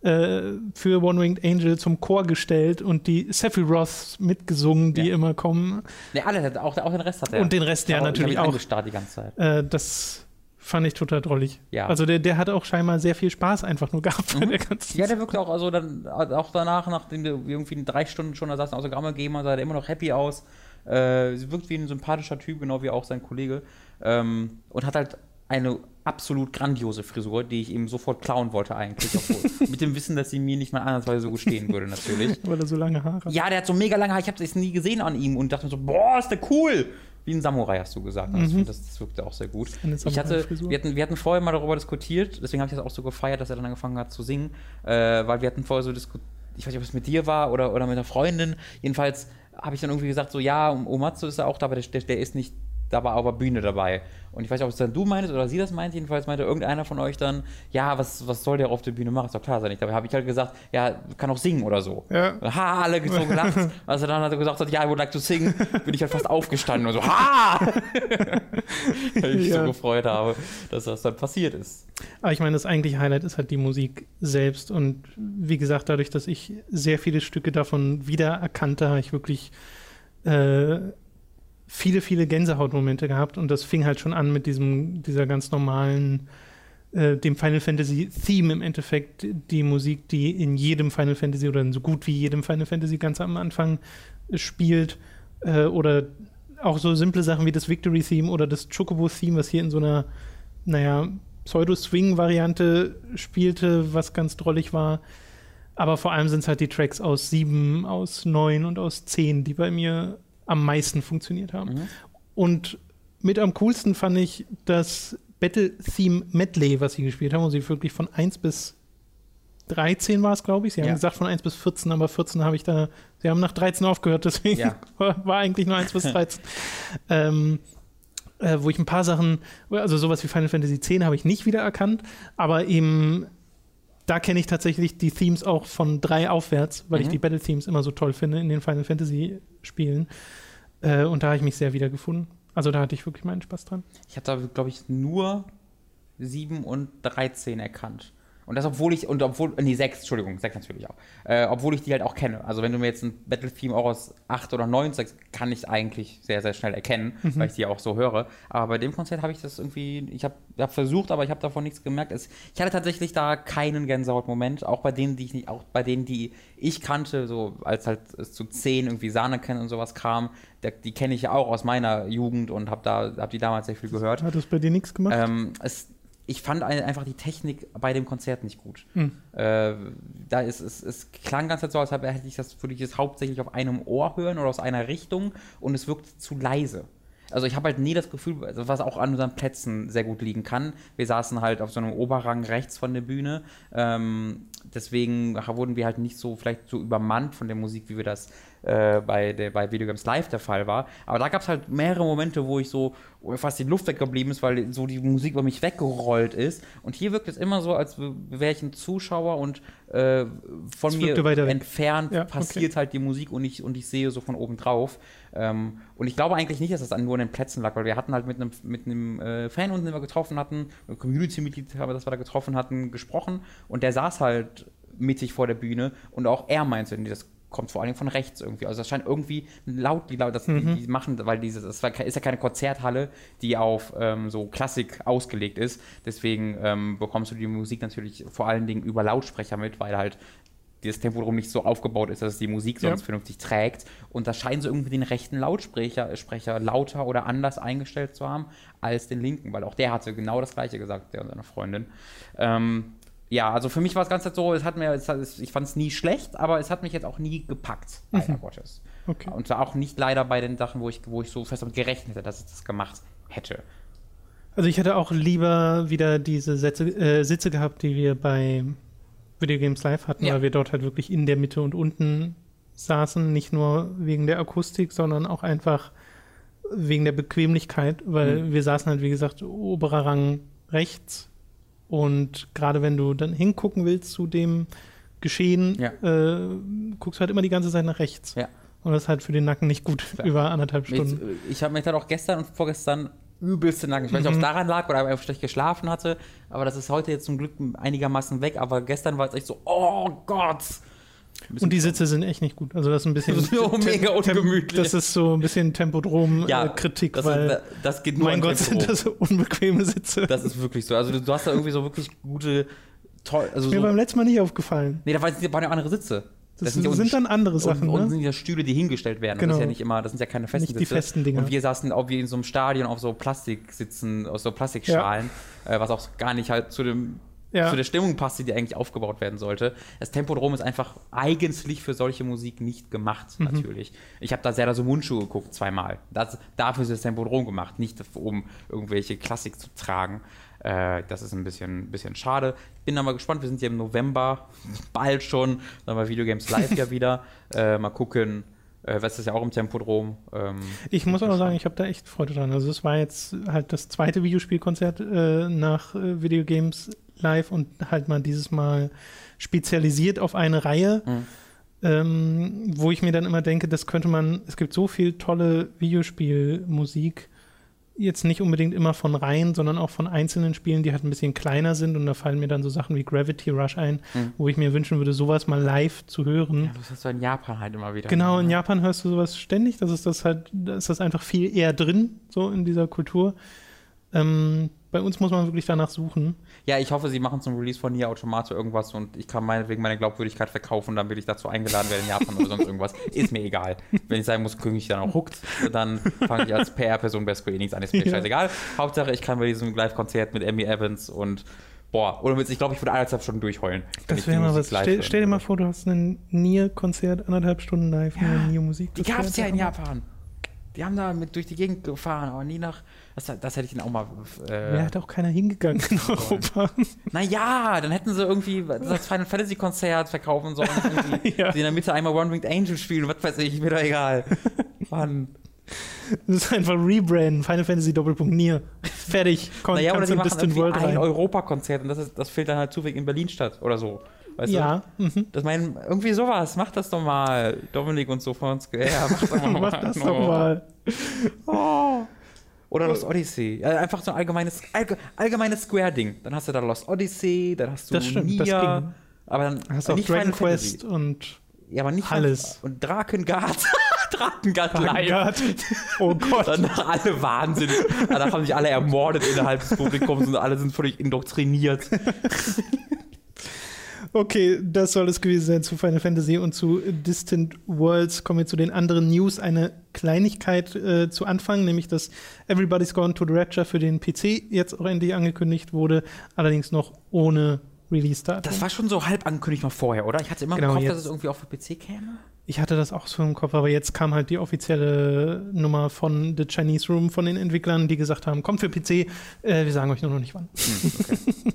äh, für One Winged Angel zum Chor gestellt und die Sephiroths mitgesungen, die Ja. immer kommen. Ne, alle, hat- auch, auch den Rest hat er. Und den Rest ja natürlich auch. die ganze Zeit. Äh, das fand ich total drollig. Ja. Also der, der hat auch scheinbar sehr viel Spaß einfach nur gehabt bei der ganzen Ja, der wirkte auch, also dann, auch danach, nachdem wir irgendwie drei Stunden schon da saßen, Autogramme gegeben hat, sah der immer noch happy aus. Äh, sie wirkt wie ein sympathischer Typ, genau wie auch sein Kollege. Ähm, und hat halt eine absolut grandiose Frisur, die ich ihm sofort klauen wollte eigentlich. Obwohl, (laughs) mit dem Wissen, dass sie mir nicht mal ansatzweise so gut stehen würde, natürlich. (laughs) weil er so lange Haare hat. Ja, der hat so mega lange Haare, ich habe es nie gesehen an ihm und dachte mir so, boah, ist der cool. Wie ein Samurai, hast du gesagt. Also Mhm. das, das wirkte auch sehr gut. Ich hatte, wir hatten, wir hatten vorher mal darüber diskutiert, deswegen habe ich das auch so gefeiert, dass er dann angefangen hat zu singen, äh, weil wir hatten vorher so diskutiert, ich weiß nicht, ob es mit dir war oder, oder mit einer Freundin, jedenfalls habe ich dann irgendwie gesagt, so ja, Omatsu ist ja auch da, aber der, der, ist nicht da war auf der Bühne dabei. Und ich weiß nicht, ob es dann du meintest oder sie das meint, jedenfalls meinte irgendeiner von euch dann, ja, was, was soll der auf der Bühne machen? Ist doch klar, sei nicht. Dabei habe ich halt gesagt, ja, kann auch singen oder so. Ja. Ha, alle so gelacht. Als (laughs) er dann er gesagt hat, ja, I would like to sing, bin ich halt fast aufgestanden und so, ha! (laughs) Weil ich Ja. so gefreut habe, dass das dann passiert ist. Aber ich meine, das eigentliche Highlight ist halt die Musik selbst. Und wie gesagt, dadurch, dass ich sehr viele Stücke davon wiedererkannte, habe ich wirklich äh, viele, viele Gänsehautmomente gehabt. Und das fing halt schon an mit diesem, dieser ganz normalen, äh, dem Final Fantasy Theme im Endeffekt. Die Musik, die in jedem Final Fantasy oder in so gut wie jedem Final Fantasy ganz am Anfang spielt. Äh, oder auch so simple Sachen wie das Victory Theme oder das Chocobo Theme, was hier in so einer, naja, Pseudo-Swing-Variante spielte, was ganz drollig war. Aber vor allem sind es halt die Tracks aus sieben, aus neun und aus zehn, die bei mir am meisten funktioniert haben. Mhm. Und mit am coolsten fand ich das Battle Theme Medley, was sie gespielt haben, wo sie wirklich von 1 bis 13 war es, glaube ich. Sie haben Ja. gesagt von 1 bis 14, aber 14 habe ich da, sie haben nach 13 aufgehört, (laughs) deswegen Ja. war, eigentlich nur 1 bis (laughs) 13. ähm, äh, wo ich ein paar Sachen, also sowas wie Final Fantasy X habe ich nicht wiedererkannt, aber eben da kenne ich tatsächlich die Themes auch von drei aufwärts, weil ich Mhm. die Battle Themes immer so toll finde in den Final Fantasy Spielen. Äh, und da habe ich mich sehr wiedergefunden. Also da hatte ich wirklich meinen Spaß dran. Ich habe da, glaube ich, nur 7 und 13 erkannt. Und das, obwohl ich, und obwohl, nee, 6, Entschuldigung, 6 natürlich auch. Äh, obwohl ich die halt auch kenne. Also, wenn du mir jetzt ein Battle-Theme auch aus 8 oder 9 sagst, kann ich eigentlich sehr, sehr schnell erkennen, weil ich die auch so höre. Aber bei dem Konzert habe ich das irgendwie, ich habe hab versucht, aber ich habe davon nichts gemerkt. Es, ich hatte tatsächlich da keinen Gänsehaut-Moment, auch bei denen, die ich nicht, auch bei denen, die ich kannte, so als halt es zu 10 irgendwie Sahne kennen und sowas kam, der, die kenne ich ja auch aus meiner Jugend und habe da, hab die damals sehr viel gehört. Hat das bei dir nichts gemacht? Ähm, es, ich fand ein- einfach die Technik bei dem Konzert nicht gut. Hm. Äh, da ist es, es klang ganz so, als hätte ich das, würde ich es hauptsächlich auf einem Ohr hören oder aus einer Richtung und es wirkt zu leise. Also ich habe halt nie das Gefühl, also was auch an unseren Plätzen sehr gut liegen kann. Wir saßen halt auf so einem Oberrang rechts von der Bühne. Ähm, deswegen wurden wir halt nicht so vielleicht so übermannt von der Musik, wie wir das äh, bei, der, bei Videogames Live der Fall war. Aber da gab es halt mehrere Momente, wo ich so fast die Luft weggeblieben ist, weil so die Musik über mich weggerollt ist. Und hier wirkt es immer so, als wäre ich ein Zuschauer und äh, von mir entfernt Ja, okay. passiert halt die Musik und ich, und ich sehe so von oben drauf. Ähm, und ich glaube eigentlich nicht, dass das an nur an den Plätzen lag, weil wir hatten halt mit einem, mit einem äh, Fan unten, den wir getroffen hatten, Community-Mitglied, das wir da getroffen hatten, gesprochen und der saß halt mittig vor der Bühne und auch er meinte, nee, das kommt vor allem von rechts irgendwie. Also das scheint irgendwie laut, die, laut das, Mhm. die, die machen, weil diese, das ist ja keine Konzerthalle, die auf ähm, so Klassik ausgelegt ist. Deswegen ähm, bekommst du die Musik natürlich vor allen Dingen über Lautsprecher mit, weil halt dieses Tempodrom nicht so aufgebaut ist, dass es die Musik sonst Ja. vernünftig trägt. Und da scheinen sie irgendwie den rechten Lautsprecher Sprecher lauter oder anders eingestellt zu haben als den linken, weil auch der hatte genau das gleiche gesagt, der und seine Freundin. Ähm, ja, also für mich war es ganz so, es hat mir, es ich fand es nie schlecht, aber es hat mich jetzt auch nie gepackt, leider Gottes. Okay. Und zwar auch nicht leider bei den Sachen, wo ich, wo ich so fest damit gerechnet hätte, dass es das gemacht hätte. Also ich hätte auch lieber wieder diese Sätze, äh, Sitze gehabt, die wir bei Video Games Live hatten, Ja. weil wir dort halt wirklich in der Mitte und unten saßen, nicht nur wegen der Akustik, sondern auch einfach wegen der Bequemlichkeit, weil Mhm. wir saßen halt, wie gesagt, oberer Rang rechts und gerade wenn du dann hingucken willst zu dem Geschehen, Ja. äh, guckst du halt immer die ganze Zeit nach rechts. Ja. Und das ist halt für den Nacken nicht gut Klar. über anderthalb Stunden. äh, ich habe mich dann auch gestern und vorgestern übelste Nacken. Ich weiß nicht, ob es Mhm. daran lag oder einfach schlecht geschlafen hatte, aber das ist heute jetzt zum Glück einigermaßen weg. Aber gestern war es echt so, oh Gott. Und die Sitze sind echt nicht gut. Also das ist ein bisschen So mega ungemütlich. Das ist so ein bisschen Ja, Tempodrom-Kritik, das, weil ist, das geht nur mein Gott Tempo. sind das so unbequeme Sitze. Das ist wirklich so. Also du, hast da irgendwie so wirklich gute, toll, also Mir so, beim letzten Mal nicht aufgefallen. nee, da waren ja andere Sitze. Das, ja sind, unten- dann andere Sachen, und, und ne? sind ja Stühle, die hingestellt werden. Das Genau. ist ja nicht immer, das sind ja keine festen Nicht die Sitze. festen Dinger. Und wir saßen auch wie in so einem Stadion auf so Plastiksitzen, aus so Plastikschalen, äh, was auch gar nicht halt zu dem Ja. zu der Stimmung passt, die eigentlich aufgebaut werden sollte. Das Tempodrom ist einfach eigentlich für solche Musik nicht gemacht, Mhm. natürlich. Ich habe da Serda so Mundschuh geguckt, zweimal. Das, dafür ist das Tempodrom gemacht, nicht um irgendwelche Klassik zu tragen. Äh, das ist ein bisschen, bisschen schade. Bin aber gespannt, wir sind ja im November, (laughs) bald schon, dann bei Videogames Live ja (laughs) wieder. Äh, mal gucken, äh, was ist ja auch im Tempodrom. Ähm, Ich muss aber sagen, ich habe da echt Freude dran. Also es war jetzt halt das zweite Videospielkonzert äh, nach äh, Videogames Live und halt mal dieses Mal spezialisiert auf eine Reihe, Mhm. ähm, wo ich mir dann immer denke, das könnte man, es gibt so viel tolle Videospielmusik, jetzt nicht unbedingt immer von Reihen, sondern auch von einzelnen Spielen, die halt ein bisschen kleiner sind und da fallen mir dann so Sachen wie Gravity Rush ein, Mhm. wo ich mir wünschen würde, sowas mal live zu hören. ja, das hast du in Japan halt immer wieder. Genau, in Japan hörst du sowas ständig. Das ist das halt, da ist das einfach viel eher drin, so in dieser Kultur. Ähm, bei uns muss man wirklich danach suchen. Ja, ich hoffe, sie machen zum Release von Nier Automata irgendwas und ich kann meinetwegen meine Glaubwürdigkeit verkaufen, dann will ich dazu eingeladen werden in Japan oder sonst irgendwas. (laughs) Ist mir egal. Wenn ich sagen muss, kriege ich dann auch hooked, dann fange ich als PR-Person bei Square Enix an. Ist mir (laughs) Ja. scheißegal. Hauptsache, ich kann bei diesem Live-Konzert mit Emmy Evans und boah, oder mit, ich glaube, ich würde eineinhalb Stunden durchheulen. Das wäre mal was. Stell, stell dir mal vor, du hast ein Nier-Konzert, anderthalb Stunden live, Ja, nur Nier-Musik. Die gab es ja in Japan. Die haben da mit durch die Gegend gefahren, aber nie nach. Das, das hätte ich ihnen auch mal. Wäre Äh, halt auch keiner hingegangen in Europa. (laughs) naja, dann hätten sie irgendwie das Final Fantasy Konzert verkaufen sollen. (laughs) Ja. Die in der Mitte einmal One Winged Angel spielen, was weiß ich, mir doch egal. Mann. Das ist einfach Rebrand, Final Fantasy Doppelpunkt Nier. Fertig. Komm, Naja, oder die machen World ein. Europakonzert und das, ist, das findet dann halt zufällig in Berlin statt oder so. Weißt du? Ja, mhm. Das mein, irgendwie sowas, mach das doch mal. Dominik und so von Square, mach das doch (laughs) mal. mach das doch mal. Oh. Oder Lost Odyssey. Einfach so ein allgemeines, allge, allgemeines Square-Ding. Dann hast du da Lost Odyssey, dann hast du Das stimmt, Nier, das ging. aber dann Hast auch nicht Dragon Final Quest und Ja, aber nicht Alles. Und Drakengard. (laughs) Drakengard live. (laughs) Gott. Oh Gott. Danach alle Wahnsinn. Danach haben sich alle ermordet innerhalb des Publikums und alle sind völlig indoktriniert. (laughs) Okay, das soll es gewesen sein zu Final Fantasy und zu Distant Worlds. Kommen wir zu den anderen News. Eine Kleinigkeit äh, zu Anfang, nämlich dass Everybody's Gone to the Rapture für den PC jetzt auch endlich angekündigt wurde, allerdings noch ohne Release-Datum. Das war schon so halb angekündigt mal vorher, oder? Ich hatte immer Genau, im Kopf, jetzt- dass es irgendwie auch für PC käme. Ich hatte das auch so im Kopf, aber jetzt kam halt die offizielle Nummer von The Chinese Room von den Entwicklern, die gesagt haben, kommt für PC, äh, wir sagen euch nur noch nicht wann. Hm, okay. (laughs)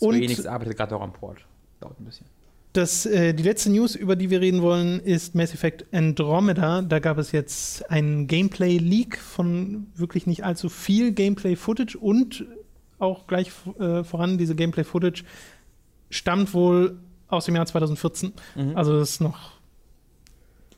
Und- Square Enix arbeitet gerade auch am Port. Dauert ein bisschen. Das, äh, die letzte News, über die wir reden wollen, ist Mass Effect Andromeda. Da gab es jetzt einen Gameplay-Leak von wirklich nicht allzu viel Gameplay-Footage und auch gleich äh, voran, diese Gameplay-Footage stammt wohl aus dem Jahr 2014. Mhm. Also das ist noch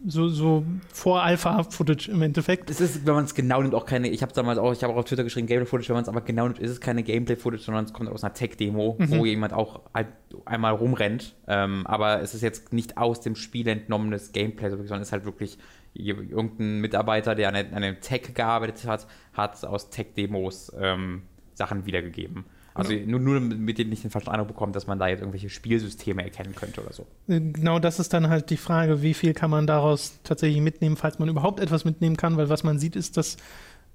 so, so vor Alpha-Footage im Endeffekt. Es ist, wenn man es genau nimmt, auch keine. Ich habe damals auch, ich habe auch auf Twitter geschrieben, Gameplay-Footage, wenn man es aber genau nimmt, ist es keine Gameplay-Footage, sondern es kommt aus einer Tech-Demo, Mhm. wo jemand auch ein, einmal rumrennt. Ähm, aber es ist jetzt nicht aus dem Spiel entnommenes Gameplay, sondern es ist halt wirklich irgendein Mitarbeiter, der an einem Tech gearbeitet hat, hat aus Tech-Demos ähm, Sachen wiedergegeben. Also nur, nur mit dem nicht den falschen Eindruck bekommt, dass man da jetzt irgendwelche Spielsysteme erkennen könnte oder so. Äh, Genau das ist dann halt die Frage, wie viel kann man daraus tatsächlich mitnehmen, falls man überhaupt etwas mitnehmen kann, weil was man sieht, ist, dass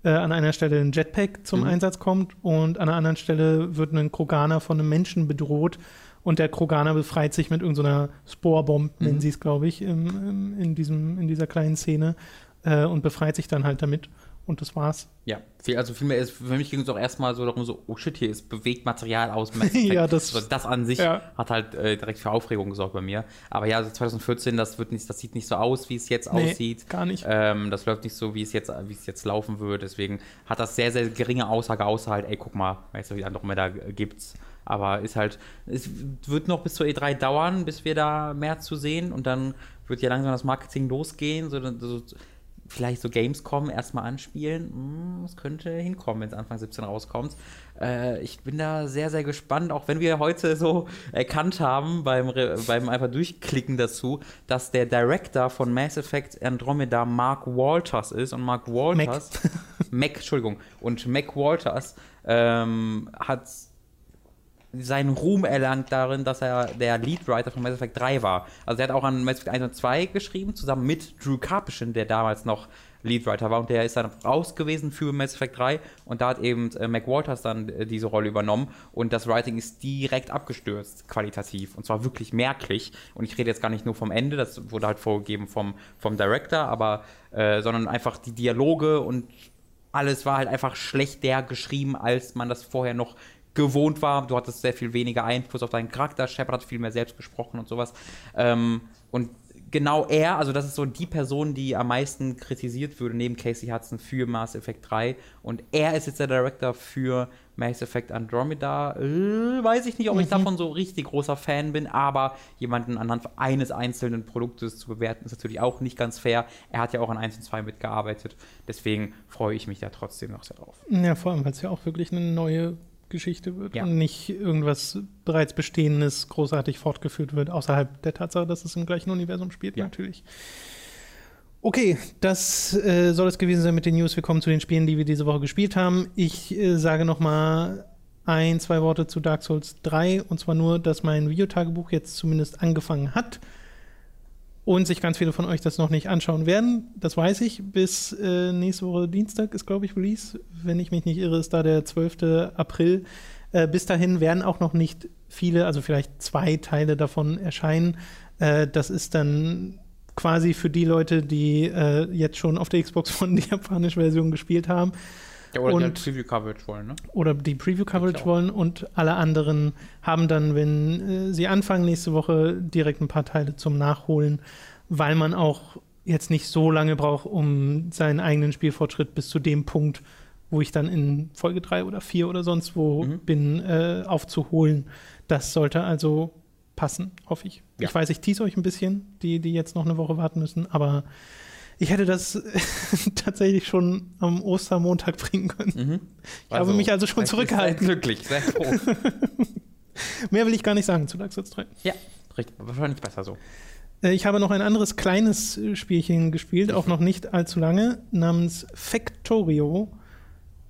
äh, an einer Stelle ein Jetpack zum Mhm. Einsatz kommt und an einer anderen Stelle wird ein Kroganer von einem Menschen bedroht und der Kroganer befreit sich mit irgendeiner Sporbomb, nennen Mhm. sie es, glaube ich, im, im, in, diesem, in dieser kleinen Szene äh, und befreit sich dann halt damit. Und das war's. Ja, viel, also vielmehr ist, für mich ging es auch erstmal so darum, so, oh shit, hier ist Bewegtmaterial aus Mass (laughs) ja, das, also das an sich ja. hat halt äh, direkt für Aufregung gesorgt bei mir. Aber ja, also 2014, das wird nicht, das sieht nicht so aus, wie es jetzt nee, aussieht. Gar nicht. Ähm, das läuft nicht so, wie es jetzt, wie es jetzt laufen wird. Deswegen hat das sehr, sehr geringe Aussage, außer halt, ey, guck mal, weißt du, wie Andromeda gibt's. Aber ist halt, es wird noch bis zur E3 dauern, bis wir da mehr zu sehen und dann wird ja langsam das Marketing losgehen. So, so vielleicht so Gamescom erstmal anspielen. Es hm, könnte hinkommen, wenn es Anfang 17 rauskommt. Äh, ich bin da sehr, sehr gespannt, auch wenn wir heute so erkannt haben beim, beim einfach durchklicken dazu, dass der Director von Mass Effect Andromeda Mark Walters ist. Und Mark Walters, Mac, Mac Entschuldigung, und Mac Walters ähm, hat seinen Ruhm erlangt darin, dass er der Leadwriter von Mass Effect 3 war. Also er hat auch an Mass Effect 1 und 2 geschrieben, zusammen mit Drew Karpyshyn, der damals noch Leadwriter war. Und der ist dann raus gewesen für Mass Effect 3 und da hat eben äh, Mac Walters dann äh, diese Rolle übernommen. Und das Writing ist direkt abgestürzt, qualitativ. Und zwar wirklich merklich. Und ich rede jetzt gar nicht nur vom Ende, das wurde halt vorgegeben vom, vom Director, aber äh, sondern einfach die Dialoge und alles war halt einfach schlechter geschrieben, als man das vorher noch gewohnt war. Du hattest sehr viel weniger Einfluss auf deinen Charakter. Shepard hat viel mehr selbst gesprochen und sowas. Ähm, und genau er, also das ist so die Person, die am meisten kritisiert würde, neben Casey Hudson für Mass Effect 3. Und er ist jetzt der Director für Mass Effect Andromeda. Äh, weiß ich nicht, ob ich mhm. davon so richtig großer Fan bin, aber jemanden anhand eines einzelnen Produktes zu bewerten, ist natürlich auch nicht ganz fair. Er hat ja auch an 1 und 2 mitgearbeitet. Deswegen freue ich mich da trotzdem noch sehr drauf. Ja, vor allem, weil es ja auch wirklich eine neue Geschichte wird ja. und nicht irgendwas bereits Bestehendes großartig fortgeführt wird, außerhalb der Tatsache, dass es im gleichen Universum spielt, ja. natürlich. Okay, das äh, soll es gewesen sein mit den News. Wir kommen zu den Spielen, die wir diese Woche gespielt haben. Ich äh, sage noch mal ein, zwei Worte zu Dark Souls 3 und zwar nur, dass mein Videotagebuch jetzt zumindest angefangen hat und sich ganz viele von euch das noch nicht anschauen werden. Das weiß ich. Bis äh, nächste Woche Dienstag ist, glaube ich, Release. Wenn ich mich nicht irre, ist da der 12. April. Äh, bis dahin werden auch noch nicht viele, also vielleicht zwei Teile davon erscheinen. Äh, das ist dann quasi für die Leute, die äh, jetzt schon auf der Xbox (laughs) One die japanische Version gespielt haben. Ja, oder und, die halt Preview-Coverage wollen, ne? Oder die Preview-Coverage wollen und alle anderen haben dann, wenn äh, sie anfangen nächste Woche, direkt ein paar Teile zum Nachholen, weil man auch jetzt nicht so lange braucht, um seinen eigenen Spielfortschritt bis zu dem Punkt, wo ich dann in Folge 3 oder 4 oder sonst wo mhm. bin, äh, aufzuholen. Das sollte also passen, hoffe ich. Ja. Ich weiß, ich tease euch ein bisschen, die, die jetzt noch eine Woche warten müssen, aber ich hätte das (laughs) tatsächlich schon am Ostermontag bringen können. Mhm. Ich also, habe mich also schon zurückgehalten. Sehr glücklich, sehr (laughs) froh. Mehr will ich gar nicht sagen zu Dark Souls 3. Ja, richtig, wahrscheinlich besser so. Äh, ich habe noch ein anderes kleines Spielchen gespielt, auch noch nicht allzu lange, namens Factorio,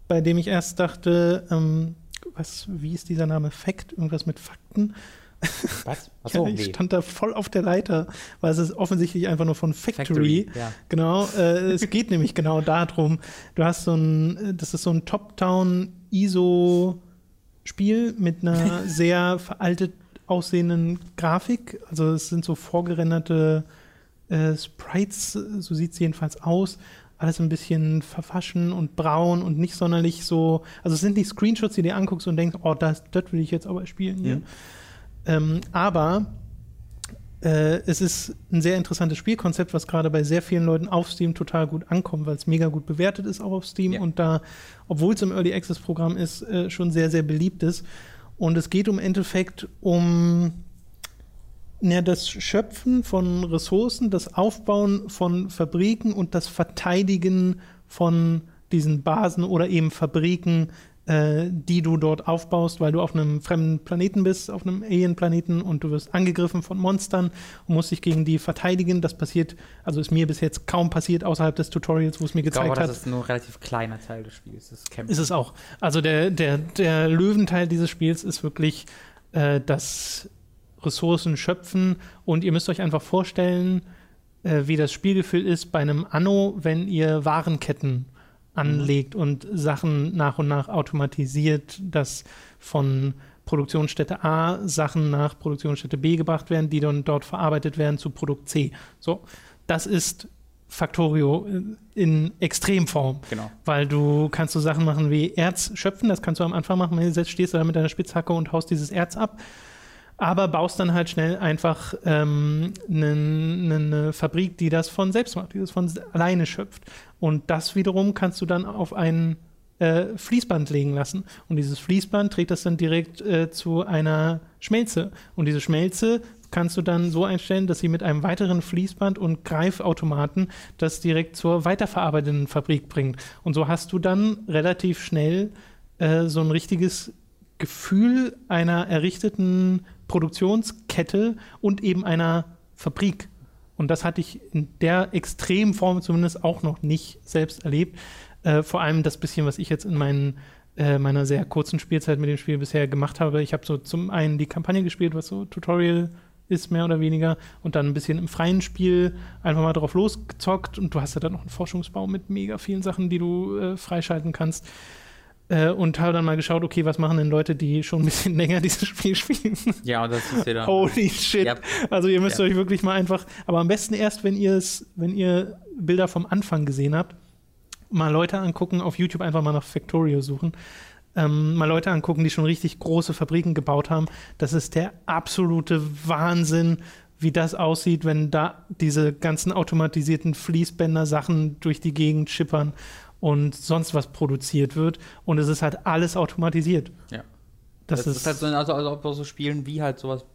bei dem ich erst dachte, ähm, was, wie ist dieser Name? Fact? Irgendwas mit Fakten? (laughs) Was? Achso, ja, ich stand da voll auf der Leiter, weil es ist offensichtlich einfach nur von Factory. Factory ja. Genau, äh, es geht (laughs) nämlich genau darum. Du hast so ein, das ist so ein Top-Down ISO-Spiel mit einer (laughs) sehr veraltet aussehenden Grafik. Also es sind so vorgerenderte äh, Sprites, so sieht es jedenfalls aus. Alles ein bisschen verfaschen und braun und nicht sonderlich so. Also es sind nicht Screenshots, die du dir anguckst und denkst, oh, das, das will ich jetzt aber spielen hier. Mhm. Ähm, aber äh, es ist ein sehr interessantes Spielkonzept, was gerade bei sehr vielen Leuten auf Steam total gut ankommt, weil es mega gut bewertet ist auch auf Steam ja. und da, obwohl es im Early Access Programm ist, äh, schon sehr, sehr beliebt ist. Und es geht im Endeffekt um ja, das Schöpfen von Ressourcen, das Aufbauen von Fabriken und das Verteidigen von diesen Basen oder eben Fabriken, äh, die du dort aufbaust, weil du auf einem fremden Planeten bist, auf einem Alien-Planeten und du wirst angegriffen von Monstern und musst dich gegen die verteidigen. Das passiert, also ist mir bis jetzt kaum passiert außerhalb des Tutorials, wo es mir gezeigt ich glaube, hat. Das ist nur ein relativ kleiner Teil des Spiels. Das ist es auch. Also der, der, der Löwenteil dieses Spiels ist wirklich äh, das Ressourcen schöpfen und ihr müsst euch einfach vorstellen, äh, wie das Spielgefühl ist bei einem Anno, wenn ihr Warenketten anlegt und Sachen nach und nach automatisiert, dass von Produktionsstätte A Sachen nach Produktionsstätte B gebracht werden, die dann dort verarbeitet werden zu Produkt C. So, das ist Factorio in Extremform. Genau. Weil du kannst so Sachen machen wie Erz schöpfen, das kannst du am Anfang machen, wenn du stehst du da mit deiner Spitzhacke und haust dieses Erz ab. Aber baust dann halt schnell einfach ähm, eine, eine Fabrik, die das von selbst macht, die das von alleine schöpft. Und das wiederum kannst du dann auf ein äh, Fließband legen lassen. Und dieses Fließband trägt das dann direkt äh, zu einer Schmelze. Und diese Schmelze kannst du dann so einstellen, dass sie mit einem weiteren Fließband und Greifautomaten das direkt zur weiterverarbeitenden Fabrik bringt. Und so hast du dann relativ schnell äh, so ein richtiges Gefühl einer errichteten Produktionskette und eben einer Fabrik. Und das hatte ich in der extremen Form zumindest auch noch nicht selbst erlebt. Äh, vor allem das bisschen, was ich jetzt in meinen, äh, meiner sehr kurzen Spielzeit mit dem Spiel bisher gemacht habe. Ich habe so zum einen die Kampagne gespielt, was so Tutorial ist, mehr oder weniger, und dann ein bisschen im freien Spiel einfach mal drauf losgezockt. Und du hast ja dann noch einen Forschungsbau mit mega vielen Sachen, die du äh, freischalten kannst. Äh, und habe dann mal geschaut, okay, was machen denn Leute, die schon ein bisschen (laughs) länger dieses Spiel spielen? Ja, und das ist ja dann. Holy shit. Ja. Also ihr müsst ja. euch wirklich mal einfach, aber am besten erst, wenn ihr es, wenn ihr Bilder vom Anfang gesehen habt, mal Leute angucken, auf YouTube einfach mal nach Factorio suchen. Ähm, mal Leute angucken, die schon richtig große Fabriken gebaut haben. Das ist der absolute Wahnsinn, wie das aussieht, wenn da diese ganzen automatisierten Fließbänder-Sachen durch die Gegend schippern und sonst was produziert wird. Und es ist halt alles automatisiert. Ja. Das, das ist, ist, halt so, also, also ob wir so spielen wie halt sowas.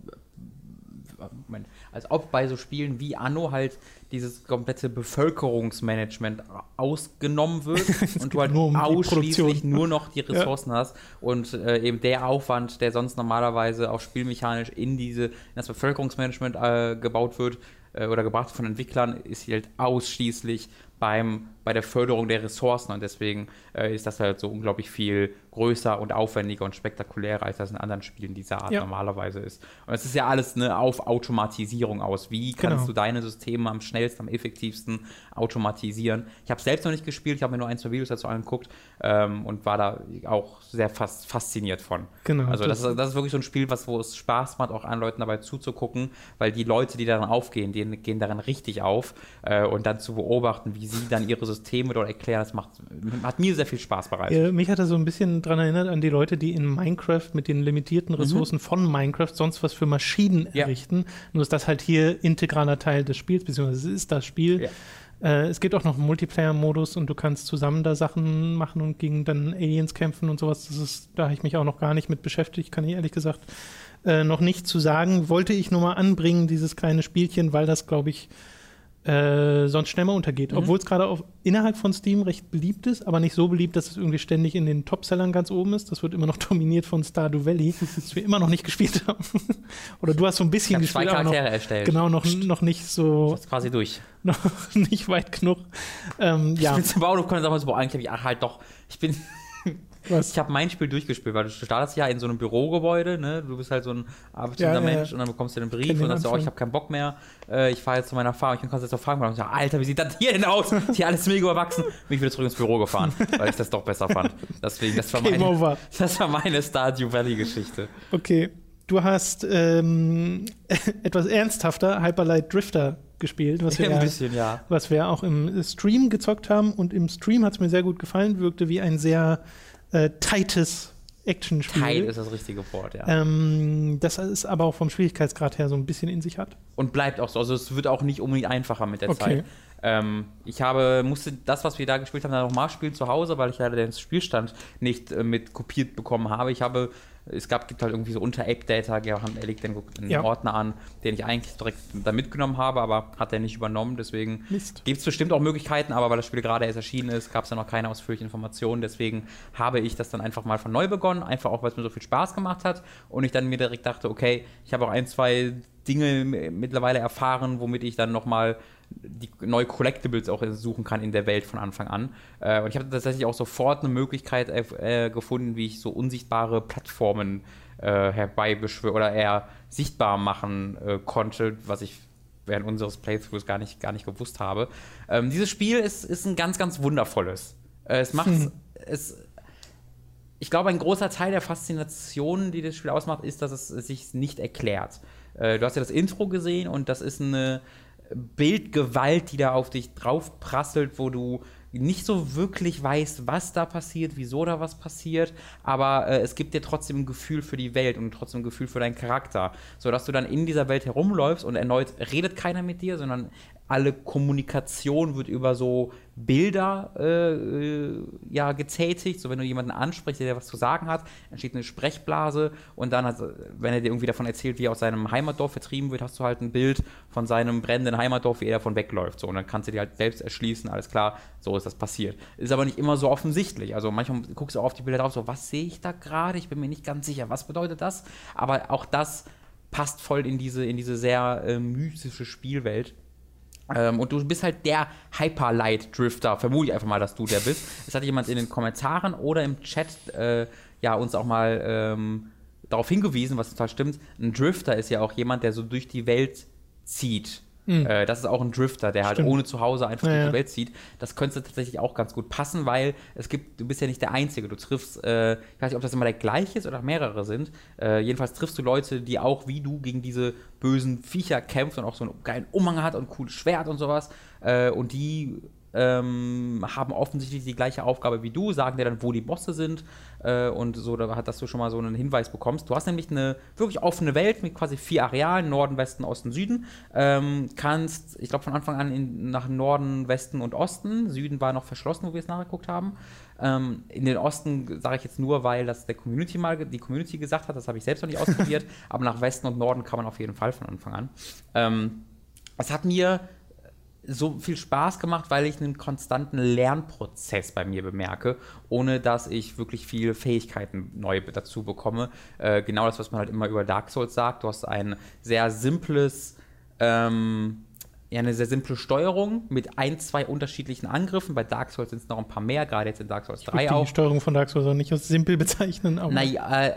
Moment, als ob bei so Spielen wie Anno halt dieses komplette Bevölkerungsmanagement ausgenommen wird (laughs) und du halt nur um ausschließlich nur noch die Ressourcen ja. hast und äh, eben der Aufwand, der sonst normalerweise auch spielmechanisch in diese in das Bevölkerungsmanagement äh, gebaut wird äh, oder gebracht von Entwicklern, ist halt ausschließlich beim, bei der Förderung der Ressourcen und deswegen äh, ist das halt so unglaublich viel größer und aufwendiger und spektakulärer, als das in anderen Spielen dieser Art ja. normalerweise ist. Und es ist ja alles eine auf Automatisierung aus. Wie kannst genau. du deine Systeme am schnellsten, am effektivsten automatisieren? Ich habe selbst noch nicht gespielt, ich habe mir nur ein, zwei Videos dazu angeguckt ähm, und war da auch sehr fast fasziniert von. Genau. Also das, das, ist, das ist wirklich so ein Spiel, was, wo es Spaß macht, auch an Leuten dabei zuzugucken, weil die Leute, die daran aufgehen, die gehen daran richtig auf äh, und dann zu beobachten, wie sie dann ihre Systeme dort erklären, das macht, hat mir sehr viel Spaß bereitet. Ja, mich hat er so ein bisschen daran erinnert an die Leute, die in Minecraft mit den limitierten mhm. Ressourcen mhm. von Minecraft sonst was für Maschinen ja. errichten. Nur ist das halt hier integraler Teil des Spiels, beziehungsweise es ist das Spiel. Ja. Äh, es gibt auch noch einen Multiplayer-Modus und du kannst zusammen da Sachen machen und gegen dann Aliens kämpfen und sowas. Das ist, da habe ich mich auch noch gar nicht mit beschäftigt, kann ich ehrlich gesagt äh, noch nicht zu sagen. Wollte ich nur mal anbringen, dieses kleine Spielchen, weil das, glaube ich, äh, sonst schnell mal untergeht. Mhm. Obwohl es gerade innerhalb von Steam recht beliebt ist, aber nicht so beliebt, dass es irgendwie ständig in den Topsellern ganz oben ist. Das wird immer noch (laughs) dominiert von Stardew Valley, das wir immer noch nicht gespielt haben. (laughs) Oder du hast so ein bisschen ich gespielt. Zwei Charaktere noch, erstellt. Genau, noch, noch nicht so. Das ist quasi durch. (laughs) Noch nicht weit genug. Ähm, ja. Ich bin zum Bauhof, kann sagen, so, boah, eigentlich habe ich ach, halt doch. Ich bin was? Ich habe mein Spiel durchgespielt, weil du startest ja in so einem Bürogebäude, ne? Du bist halt so ein arbeitender ja, Mensch ja. und dann bekommst du den Brief Kenn und dann sagst du, oh, ich habe keinen Bock mehr, äh, ich fahre jetzt zu meiner Farm. Ich kann jetzt auch fragen, und ich sag, Alter, wie sieht das hier denn aus? Ist hier alles mega überwachsen. (laughs) Bin ich wieder zurück ins Büro gefahren, weil ich das doch besser fand. Deswegen, das war (laughs) meine, (laughs) das war meine Stardew Valley-Geschichte. Okay. Du hast ähm, etwas ernsthafter Hyperlight Drifter gespielt, was wir, bisschen, ja. was wir auch im Stream gezockt haben. Und im Stream hat es mir sehr gut gefallen, wirkte wie ein sehr äh, tightes Actionspiel. Tight ist das richtige Wort, ja. Ähm, das ist aber auch vom Schwierigkeitsgrad her so ein bisschen in sich hat. Und bleibt auch so. Also es wird auch nicht unbedingt einfacher mit der okay. Zeit. Ähm, ich habe, musste das, was wir da gespielt haben, dann nochmal spielen zu Hause, weil ich leider den Spielstand nicht äh, mit kopiert bekommen habe. Ich habe es gab, gibt halt irgendwie so unter Ape Data, er legt den, den ja. Ordner an, den ich eigentlich direkt da mitgenommen habe, aber hat er nicht übernommen. Deswegen gibt es bestimmt auch Möglichkeiten, aber weil das Spiel gerade erst erschienen ist, gab es ja noch keine ausführlichen Informationen. Deswegen habe ich das dann einfach mal von neu begonnen, einfach auch, weil es mir so viel Spaß gemacht hat und ich dann mir direkt dachte, okay, ich habe auch ein, zwei Dinge mittlerweile erfahren, womit ich dann nochmal die neue Collectibles auch suchen kann in der Welt von Anfang an. Äh, und ich habe tatsächlich auch sofort eine Möglichkeit äh, gefunden, wie ich so unsichtbare Plattformen äh, herbeibeschwören oder eher sichtbar machen äh, konnte, was ich während unseres Playthroughs gar nicht, gar nicht gewusst habe. Ähm, dieses Spiel ist, ist ein ganz, ganz wundervolles. Äh, es macht hm. es. Ich glaube, ein großer Teil der Faszination, die das Spiel ausmacht, ist, dass es sich nicht erklärt. Äh, du hast ja das Intro gesehen und das ist eine Bildgewalt, die da auf dich drauf prasselt, wo du nicht so wirklich weißt, was da passiert, wieso da was passiert, aber äh, es gibt dir trotzdem ein Gefühl für die Welt und trotzdem ein Gefühl für deinen Charakter, sodass du dann in dieser Welt herumläufst und erneut redet keiner mit dir, sondern alle Kommunikation wird über so Bilder äh, äh, ja, getätigt. So, wenn du jemanden ansprichst, der dir was zu sagen hat, entsteht eine Sprechblase und dann, also, wenn er dir irgendwie davon erzählt, wie er aus seinem Heimatdorf vertrieben wird, hast du halt ein Bild von seinem brennenden Heimatdorf, wie er davon wegläuft. So, und dann kannst du dir halt selbst erschließen, alles klar, so ist das passiert. Ist aber nicht immer so offensichtlich. Also manchmal guckst du auf die Bilder drauf, so, was sehe ich da gerade? Ich bin mir nicht ganz sicher, was bedeutet das? Aber auch das passt voll in diese, in diese sehr äh, mystische Spielwelt. Ähm, und du bist halt der Hyperlight-Drifter. Vermute ich einfach mal, dass du der bist. Es hat jemand in den Kommentaren oder im Chat äh, ja, uns auch mal ähm, darauf hingewiesen, was total stimmt. Ein Drifter ist ja auch jemand, der so durch die Welt zieht. Mhm. Äh, das ist auch ein Drifter, der halt Stimmt. halt ohne Zuhause einfach ja, durch die Welt zieht. Das könnte tatsächlich auch ganz gut passen, weil es gibt, du bist ja nicht der Einzige. Du triffst, äh, ich weiß nicht, ob das immer der gleiche ist oder mehrere sind. Äh, jedenfalls triffst du Leute, die auch wie du gegen diese bösen Viecher kämpfen und auch so einen geilen Umhang hat und ein cooles Schwert und sowas. Äh, und die ähm, haben offensichtlich die gleiche Aufgabe wie du, sagen dir dann, wo die Bosse sind äh, und so, da, dass du schon mal so einen Hinweis bekommst. Du hast nämlich eine wirklich offene Welt mit quasi vier Arealen, Norden, Westen, Osten, Süden. Ähm, kannst, ich glaube, von Anfang an in, nach Norden, Westen und Osten. Süden war noch verschlossen, wo wir es nachgeguckt haben. Ähm, in den Osten sage ich jetzt nur, weil das der Community mal die Community gesagt hat, das habe ich selbst noch nicht ausprobiert, (laughs) aber nach Westen und Norden kann man auf jeden Fall von Anfang an. Ähm, es hat mir so viel Spaß gemacht, weil ich einen konstanten Lernprozess bei mir bemerke, ohne dass ich wirklich viele Fähigkeiten neu dazu bekomme. Äh, genau das, was man halt immer über Dark Souls sagt. Du hast ein sehr simples ähm, ja, eine sehr simple Steuerung mit ein, zwei unterschiedlichen Angriffen. Bei Dark Souls sind es noch ein paar mehr, gerade jetzt in Dark Souls 3 ich auch. Die Steuerung von Dark Souls auch nicht als simpel bezeichnen. Aber naja, äh,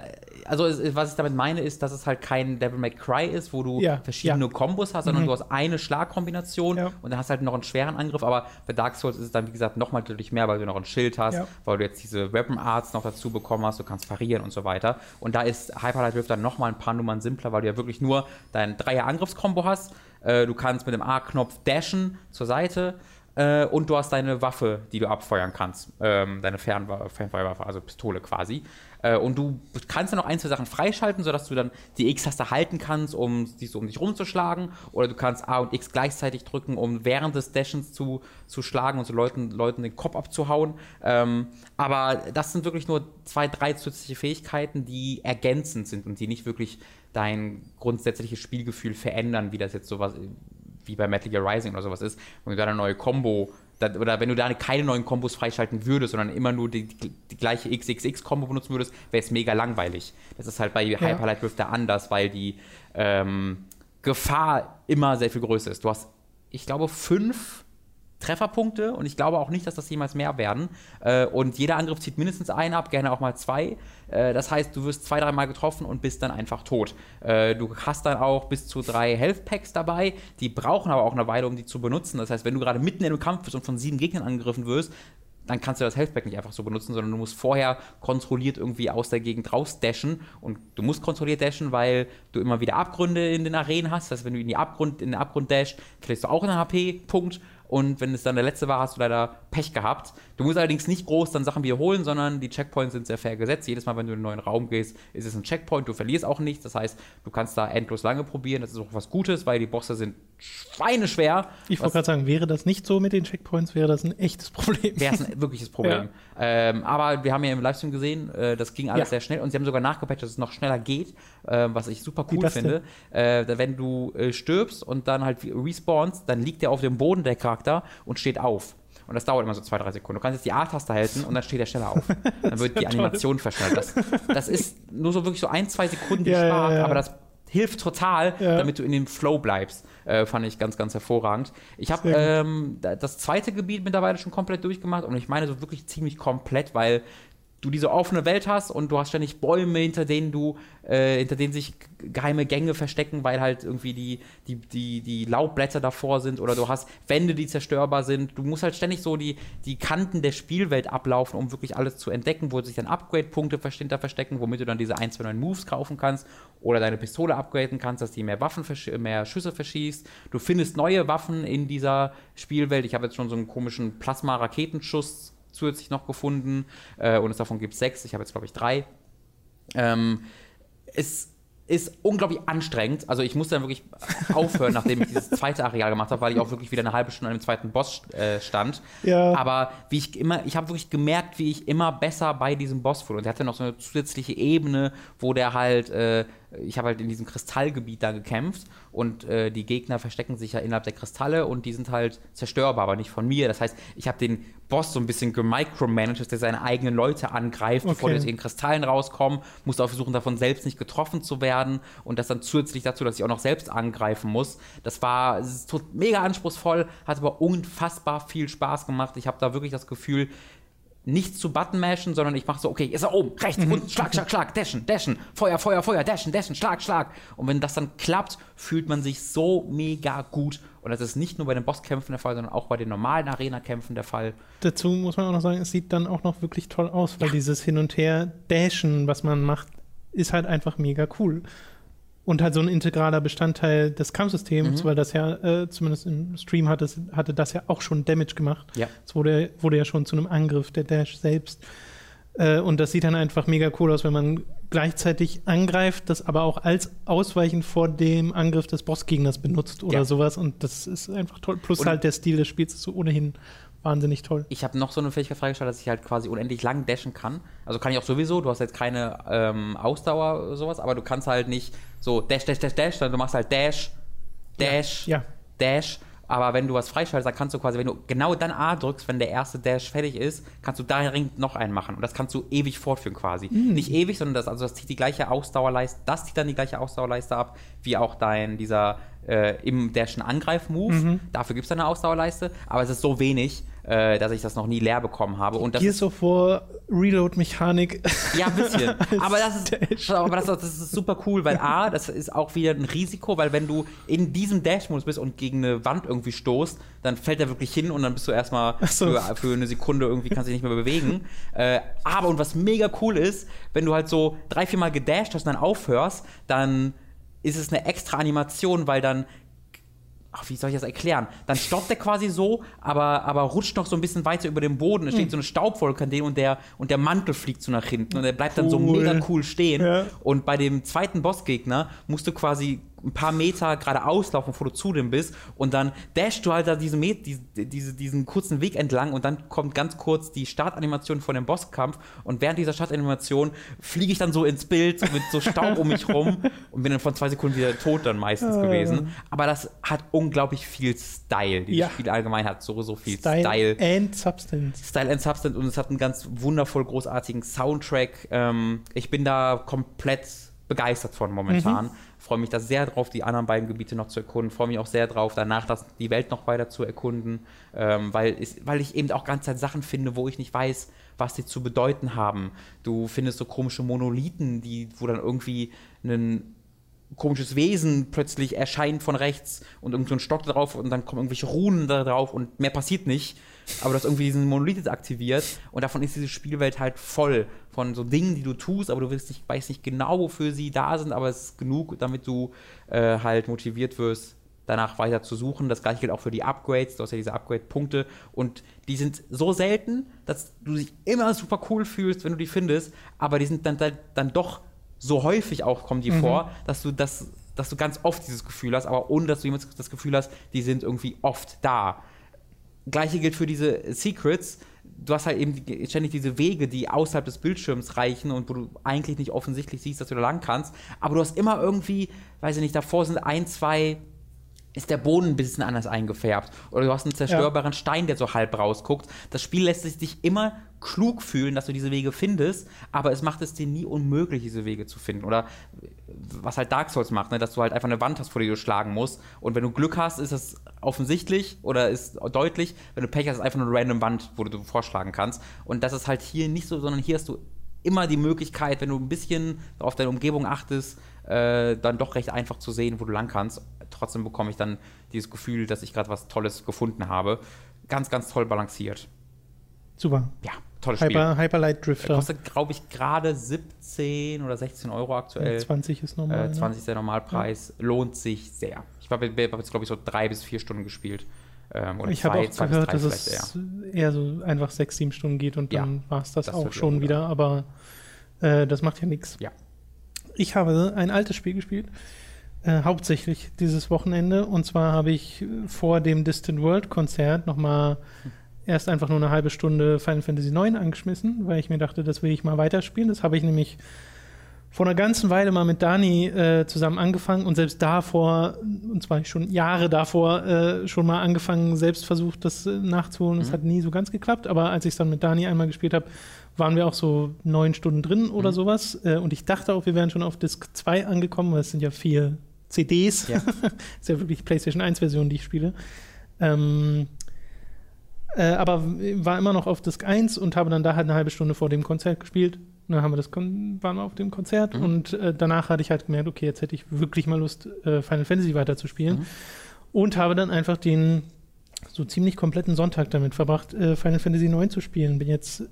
also was ich damit meine, ist, dass es halt kein Devil May Cry ist, wo du ja, verschiedene ja. Kombos hast, sondern mhm. du hast eine Schlagkombination ja. und dann hast halt noch einen schweren Angriff. Aber bei Dark Souls ist es dann, wie gesagt, nochmal deutlich mehr, weil du noch ein Schild hast, weil du jetzt diese Weapon Arts noch dazu bekommen hast, du kannst parieren und so weiter. Und da ist Hyperlight Rift dann nochmal ein paar Nummern simpler, weil du ja wirklich nur dein Dreier-Angriffskombo hast äh, du kannst mit dem A-Knopf dashen zur Seite. Äh, und du hast deine Waffe, die du abfeuern kannst. Ähm, deine Fernfeuerwaffe, also Pistole quasi. Äh, und du kannst dann noch ein, zwei Sachen freischalten, sodass du dann die X-Taste halten kannst, um die so um dich rumzuschlagen. Oder du kannst A und X gleichzeitig drücken, um während des Dashens zu, zu schlagen und so Leuten, Leuten den Kopf abzuhauen. Ähm, aber das sind wirklich nur zwei, drei zusätzliche Fähigkeiten, die ergänzend sind und die nicht wirklich dein grundsätzliches Spielgefühl verändern, wie das jetzt sowas wie bei Metal Gear Rising oder sowas ist, wenn du da eine neue Combo oder wenn du da keine neuen Kombos freischalten würdest, sondern immer nur die, die, gleiche XXX-Kombo benutzen würdest, wäre es mega langweilig. Das ist halt bei ja. Hyperlight Drifter anders, weil die ähm, Gefahr immer sehr viel größer ist. Du hast, ich glaube, fünf Trefferpunkte und ich glaube auch nicht, dass das jemals mehr werden. Äh, und jeder Angriff zieht mindestens einen ab, gerne auch mal zwei. Äh, das heißt, du wirst zwei, dreimal getroffen und bist dann einfach tot. Äh, du hast dann auch bis zu drei Health Packs dabei, die brauchen aber auch eine Weile, um die zu benutzen. Das heißt, wenn du gerade mitten in einem Kampf bist und von sieben Gegnern angegriffen wirst, dann kannst du das Healthpack nicht einfach so benutzen, sondern du musst vorher kontrolliert irgendwie aus der Gegend rausdashen und du musst kontrolliert dashen, weil du immer wieder Abgründe in den Arenen hast. Das heißt, wenn du in, die Abgrund, in den Abgrund dashst, kriegst du auch einen HP-Punkt und wenn es dann der letzte war, hast du leider Pech gehabt. Du musst allerdings nicht groß dann Sachen wiederholen, sondern die Checkpoints sind sehr fair gesetzt. Jedes Mal, wenn du in einen neuen Raum gehst, ist es ein Checkpoint. Du verlierst auch nichts. Das heißt, du kannst da endlos lange probieren. Das ist auch was Gutes, weil die Bosse sind schweineschwer. Ich wollte gerade sagen, wäre das nicht so mit den Checkpoints, wäre das ein echtes Problem. Wäre es ein (laughs) wirkliches Problem. Ja. Ähm, aber wir haben ja im Livestream gesehen, äh, das ging alles ja. sehr schnell und sie haben sogar nachgepatcht, dass es noch schneller geht, äh, was ich super cool finde. Äh, wenn du äh, stirbst und dann halt respawnst, dann liegt der auf dem Boden, der Charakter, und steht auf. Und das dauert immer so zwei, drei Sekunden. Du kannst jetzt die A-Taste halten und dann steht der schneller auf. Dann wird die (laughs) Animation verschnellt. Das, das, ist nur so wirklich so ein, zwei Sekunden, die ja, ja, ja. aber das hilft total, damit du in dem Flow bleibst. Äh, fand ich ganz, ganz hervorragend. Ich habe ähm, das zweite Gebiet mittlerweile schon komplett durchgemacht und ich meine so wirklich ziemlich komplett, weil du diese offene Welt hast und du hast ständig Bäume, hinter denen du, äh, hinter denen sich geheime Gänge verstecken, weil halt irgendwie die, die, die, die Laubblätter davor sind oder du hast Wände, die zerstörbar sind. Du musst halt ständig so die, die Kanten der Spielwelt ablaufen, um wirklich alles zu entdecken, wo sich dann Upgrade-Punkte hinter verstecken, womit du dann diese 1, 2, 9 Moves kaufen kannst oder deine Pistole upgraden kannst, dass die mehr Waffen, mehr Schüsse verschießt. Du findest neue Waffen in dieser Spielwelt. Ich habe jetzt schon so einen komischen Plasma-Raketenschuss zusätzlich noch gefunden äh, und es davon gibt sechs. Ich habe jetzt, glaube ich, drei. Ähm, es ist unglaublich anstrengend. Also ich musste dann wirklich (laughs) aufhören, nachdem ich dieses zweite Areal gemacht habe, weil ich auch wirklich wieder eine halbe Stunde an dem zweiten Boss äh, stand. Ja. Aber wie ich immer, ich habe wirklich gemerkt, wie ich immer besser bei diesem Boss wurde. Und der hatte noch so eine zusätzliche Ebene, wo der halt äh, ich habe halt in diesem Kristallgebiet da gekämpft und äh, die Gegner verstecken sich ja innerhalb der Kristalle und die sind halt zerstörbar, aber nicht von mir. Das heißt, ich habe den Boss so ein bisschen gemicromanaged, dass der seine eigenen Leute angreift, okay. bevor die aus ihren Kristallen rauskommen, musste auch versuchen, davon selbst nicht getroffen zu werden und das dann zusätzlich dazu, dass ich auch noch selbst angreifen muss. Das war mega anspruchsvoll, hat aber unfassbar viel Spaß gemacht. Ich habe da wirklich das Gefühl, nicht zu Button mashen, sondern ich mache so, okay, ist er oben, rechts, mhm. unten, schlag, schlag, schlag, dashen, dashen, Feuer, Feuer, Feuer, dashen, dashen, schlag, schlag. Und wenn das dann klappt, fühlt man sich so mega gut. Und das ist nicht nur bei den Bosskämpfen der Fall, sondern auch bei den normalen Arena-Kämpfen der Fall. Dazu muss man auch noch sagen, es sieht dann auch noch wirklich toll aus, weil ja. dieses Hin und Her dashen, was man macht, ist halt einfach mega cool und halt so ein integraler Bestandteil des Kampfsystems, mhm. weil das ja, äh, zumindest im Stream hatte, hatte das ja auch schon Damage gemacht. Ja. Es wurde, wurde ja schon zu einem Angriff der Dash selbst. Äh, und das sieht dann einfach mega cool aus, wenn man gleichzeitig angreift, das aber auch als Ausweichen vor dem Angriff des Bossgegners benutzt oder ja. sowas. Und das ist einfach toll. Plus und halt der Stil des Spiels ist so ohnehin wahnsinnig toll. Ich habe noch so eine Fähigkeit freigestellt, dass ich halt quasi unendlich lang dashen kann. Also kann ich auch sowieso, du hast jetzt keine ähm, Ausdauer oder sowas, aber du kannst halt nicht so dash, dash, dash, dash, sondern du machst halt dash, dash, ja. Ja. dash. Aber wenn du was freischaltest, dann kannst du quasi, wenn du genau dann A drückst, wenn der erste Dash fertig ist, kannst du darin noch einen machen. Und das kannst du ewig fortführen quasi. Mhm. Nicht ewig, sondern das, also das zieht die gleiche Ausdauerleiste, das zieht dann die gleiche Ausdauerleiste ab, wie auch dein, dieser äh, im Dashen Angreif-Move. Mhm. Dafür gibt es eine Ausdauerleiste, aber es ist so wenig, äh, dass ich das noch nie leer bekommen habe. Und das Gears of War Reload-Mechanik. Ja, ein bisschen. (laughs) aber das ist, aber das, das, ist super cool, weil A, das ist auch wieder ein Risiko, weil wenn du in diesem Dash-Modus bist und gegen eine Wand irgendwie stoßt, dann fällt er wirklich hin und dann bist du erstmal so. für, für, eine Sekunde irgendwie kannst du dich nicht mehr bewegen. äh, aber und was mega cool ist, wenn du halt so drei, vier Mal gedasht hast und dann aufhörst, dann ist es eine extra Animation, weil dann ach, wie soll ich das erklären? Dann stoppt er quasi so, aber, aber rutscht noch so ein bisschen weiter über den Boden. Es steht hm. so eine Staubwolke an dem und der, und der Mantel fliegt so nach hinten und er bleibt cool. dann so mega cool stehen. Ja. Und bei dem zweiten Bossgegner musst du quasi ein paar Meter geradeaus laufen, bevor du zu dem bist. Und dann dashst du halt da diese, diese, diese, diesen kurzen Weg entlang und dann kommt ganz kurz die Startanimation von dem Bosskampf. Und während dieser Startanimation fliege ich dann so ins Bild mit so Staub um mich rum und bin dann von zwei Sekunden wieder tot dann meistens gewesen. Aber das hat unglaublich viel Style. Dieses ja. Spiel allgemein hat so, so viel Style. Style and Substance. Style and Substance und es hat einen ganz wundervoll großartigen Soundtrack. Ähm, ich bin da komplett begeistert von momentan. Mhm freue mich da sehr drauf, die anderen beiden Gebiete noch zu erkunden. Freue mich auch sehr drauf, danach das, die Welt noch weiter zu erkunden, ähm, weil, ist, weil ich eben auch ganz Zeit Sachen finde, wo ich nicht weiß, was sie zu bedeuten haben. Du findest so komische Monolithen, die, wo dann irgendwie ein komisches Wesen plötzlich erscheint von rechts und irgend so ein Stock drauf und dann kommen irgendwelche Runen da drauf und mehr passiert nicht aber du hast irgendwie diesen Monolith aktiviert und davon ist diese Spielwelt halt voll von so Dingen, die du tust, aber du willst nicht, weißt nicht genau, wofür sie da sind, aber es ist genug, damit du äh, halt motiviert wirst, danach weiter zu suchen. Das gleiche gilt auch für die Upgrades. Du hast ja diese Upgrade-Punkte und die sind so selten, dass du dich immer super cool fühlst, wenn du die findest, aber die sind dann, dann doch so häufig auch kommen die mhm. vor, dass du das dass du ganz oft dieses Gefühl hast, aber ohne dass du jemals das Gefühl hast, die sind irgendwie oft da. Gleiche gilt für diese Secrets. Du hast halt eben ständig diese Wege, die außerhalb des Bildschirms reichen und wo du eigentlich nicht offensichtlich siehst, dass du da lang kannst. Aber du hast immer irgendwie, weiß ich nicht, davor sind ein, zwei ist der Boden ein bisschen anders eingefärbt. Oder du hast einen zerstörbaren ja. Stein, der so halb rausguckt. Das Spiel lässt sich dich immer klug fühlen, dass du diese Wege findest, aber es macht es dir nie unmöglich, diese Wege zu finden. Oder was halt Dark Souls macht, ne? dass du halt einfach eine Wand hast, vor die du schlagen musst. Und wenn du Glück hast, ist das offensichtlich oder ist deutlich. Wenn du Pech hast, ist einfach nur eine random Wand, wo du vorschlagen kannst. Und das ist halt hier nicht so, sondern hier hast du immer die Möglichkeit, wenn du ein bisschen auf deine Umgebung achtest, äh, dann doch recht einfach zu sehen, wo du lang kannst. Trotzdem bekomme ich dann dieses Gefühl, dass ich gerade was Tolles gefunden habe. Ganz, ganz toll balanciert. Super. Ja, tolles Spiel. Hyper, Hyperlight Drifter. Kostet, glaube ich, gerade 17 oder 16 Euro aktuell. 20 ist normal. Äh, 20 ist der Normalpreis. Lohnt sich sehr. Ich habe hab jetzt, glaube ich, so drei bis vier Stunden gespielt. Ähm, oder ich habe auch zwei gehört, dass es vielleicht eher. so einfach sechs, sieben Stunden geht und Ja, dann war es das, das auch schon wieder wieder, aber äh, das macht ja nichts. Ja. Ich habe ein altes Spiel gespielt, äh, hauptsächlich dieses Wochenende und zwar habe ich äh, vor dem Distant World Konzert nochmal erst einfach nur eine halbe Stunde Final Fantasy IX angeschmissen, weil ich mir dachte, das will ich mal weiterspielen. Das habe ich nämlich vor einer ganzen Weile mal mit Dani äh, zusammen angefangen und selbst davor, und zwar schon Jahre davor, äh, schon mal angefangen, selbst versucht, das äh, nachzuholen. Es Mhm. hat nie so ganz geklappt, aber als ich es dann mit Dani einmal gespielt habe, waren wir auch so neun Stunden drin oder Mhm. sowas. Äh, und ich dachte auch, wir wären schon auf Disk 2 angekommen, weil es sind ja vier CDs. Ja. (laughs) ist ja wirklich die PlayStation 1-Version, die ich spiele. Ähm, äh, aber war immer noch auf Disk 1 und habe dann da halt eine halbe Stunde vor dem Konzert gespielt. Und dann haben wir das Kon waren wir auf dem Konzert Mhm. und äh, danach hatte ich halt gemerkt, okay, jetzt hätte ich wirklich mal Lust, äh, Final Fantasy weiterzuspielen. Mhm. Und habe dann einfach den so ziemlich kompletten Sonntag damit verbracht, äh, Final Fantasy 9 zu spielen. Bin jetzt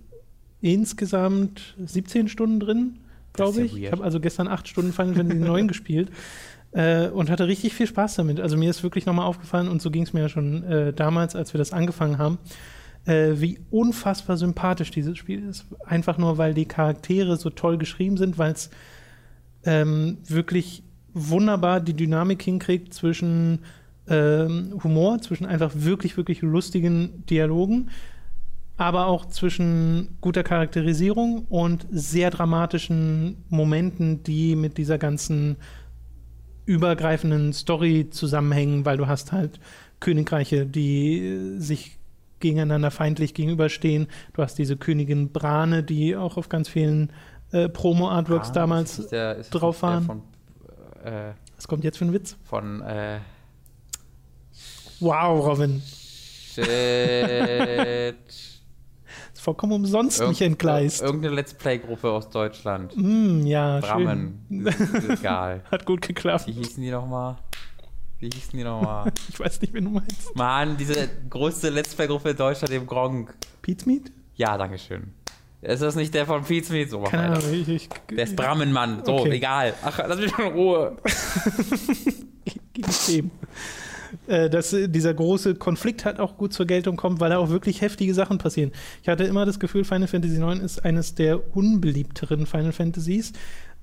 insgesamt 17 Stunden drin, glaube ja ich. Ich weird. habe also gestern acht Stunden Final Fantasy 9 (laughs) gespielt äh, und hatte richtig viel Spaß damit. Also mir ist wirklich nochmal aufgefallen, und so ging es mir ja schon äh, damals, als wir das angefangen haben, äh, wie unfassbar sympathisch dieses Spiel ist. Einfach nur, weil die Charaktere so toll geschrieben sind, weil es ähm, wirklich wunderbar die Dynamik hinkriegt zwischen ähm, Humor, zwischen einfach wirklich, wirklich lustigen Dialogen, aber auch zwischen guter Charakterisierung und sehr dramatischen Momenten, die mit dieser ganzen übergreifenden Story zusammenhängen, weil du hast halt Königreiche, die äh, sich gegeneinander feindlich gegenüberstehen. Du hast diese Königin Brane, die auch auf ganz vielen äh, Promo-Artworks Ah, damals. ist der, ist drauf waren. Von, äh, Was kommt jetzt für ein Witz? von äh, Wow, Robin. shit. Ist vollkommen umsonst Irgend- nicht entgleist. Irgendeine Let's Play-Gruppe aus Deutschland. Mm, ja, Brammen. schön. (laughs) Egal. Hat gut geklappt. Wie hießen die nochmal? Wie hießen die nochmal? (laughs) Ich weiß nicht, wen du meinst. Mann, diese größte Let's Play-Gruppe in Deutschland, dem Gronk. Pete's Meat? Ja, dankeschön. Ist das nicht der von Pizmeet? So, mach Keine. Ahnung. Ich, ich, Der ist Brammenmann. So, Okay. egal. Ach, lass mich in Ruhe. (laughs) gegen Themen. Äh, dass äh, dieser große Konflikt halt auch gut zur Geltung kommt, weil da auch wirklich heftige Sachen passieren. Ich hatte immer das Gefühl, Final Fantasy IX ist eines der unbeliebteren Final Fantasies.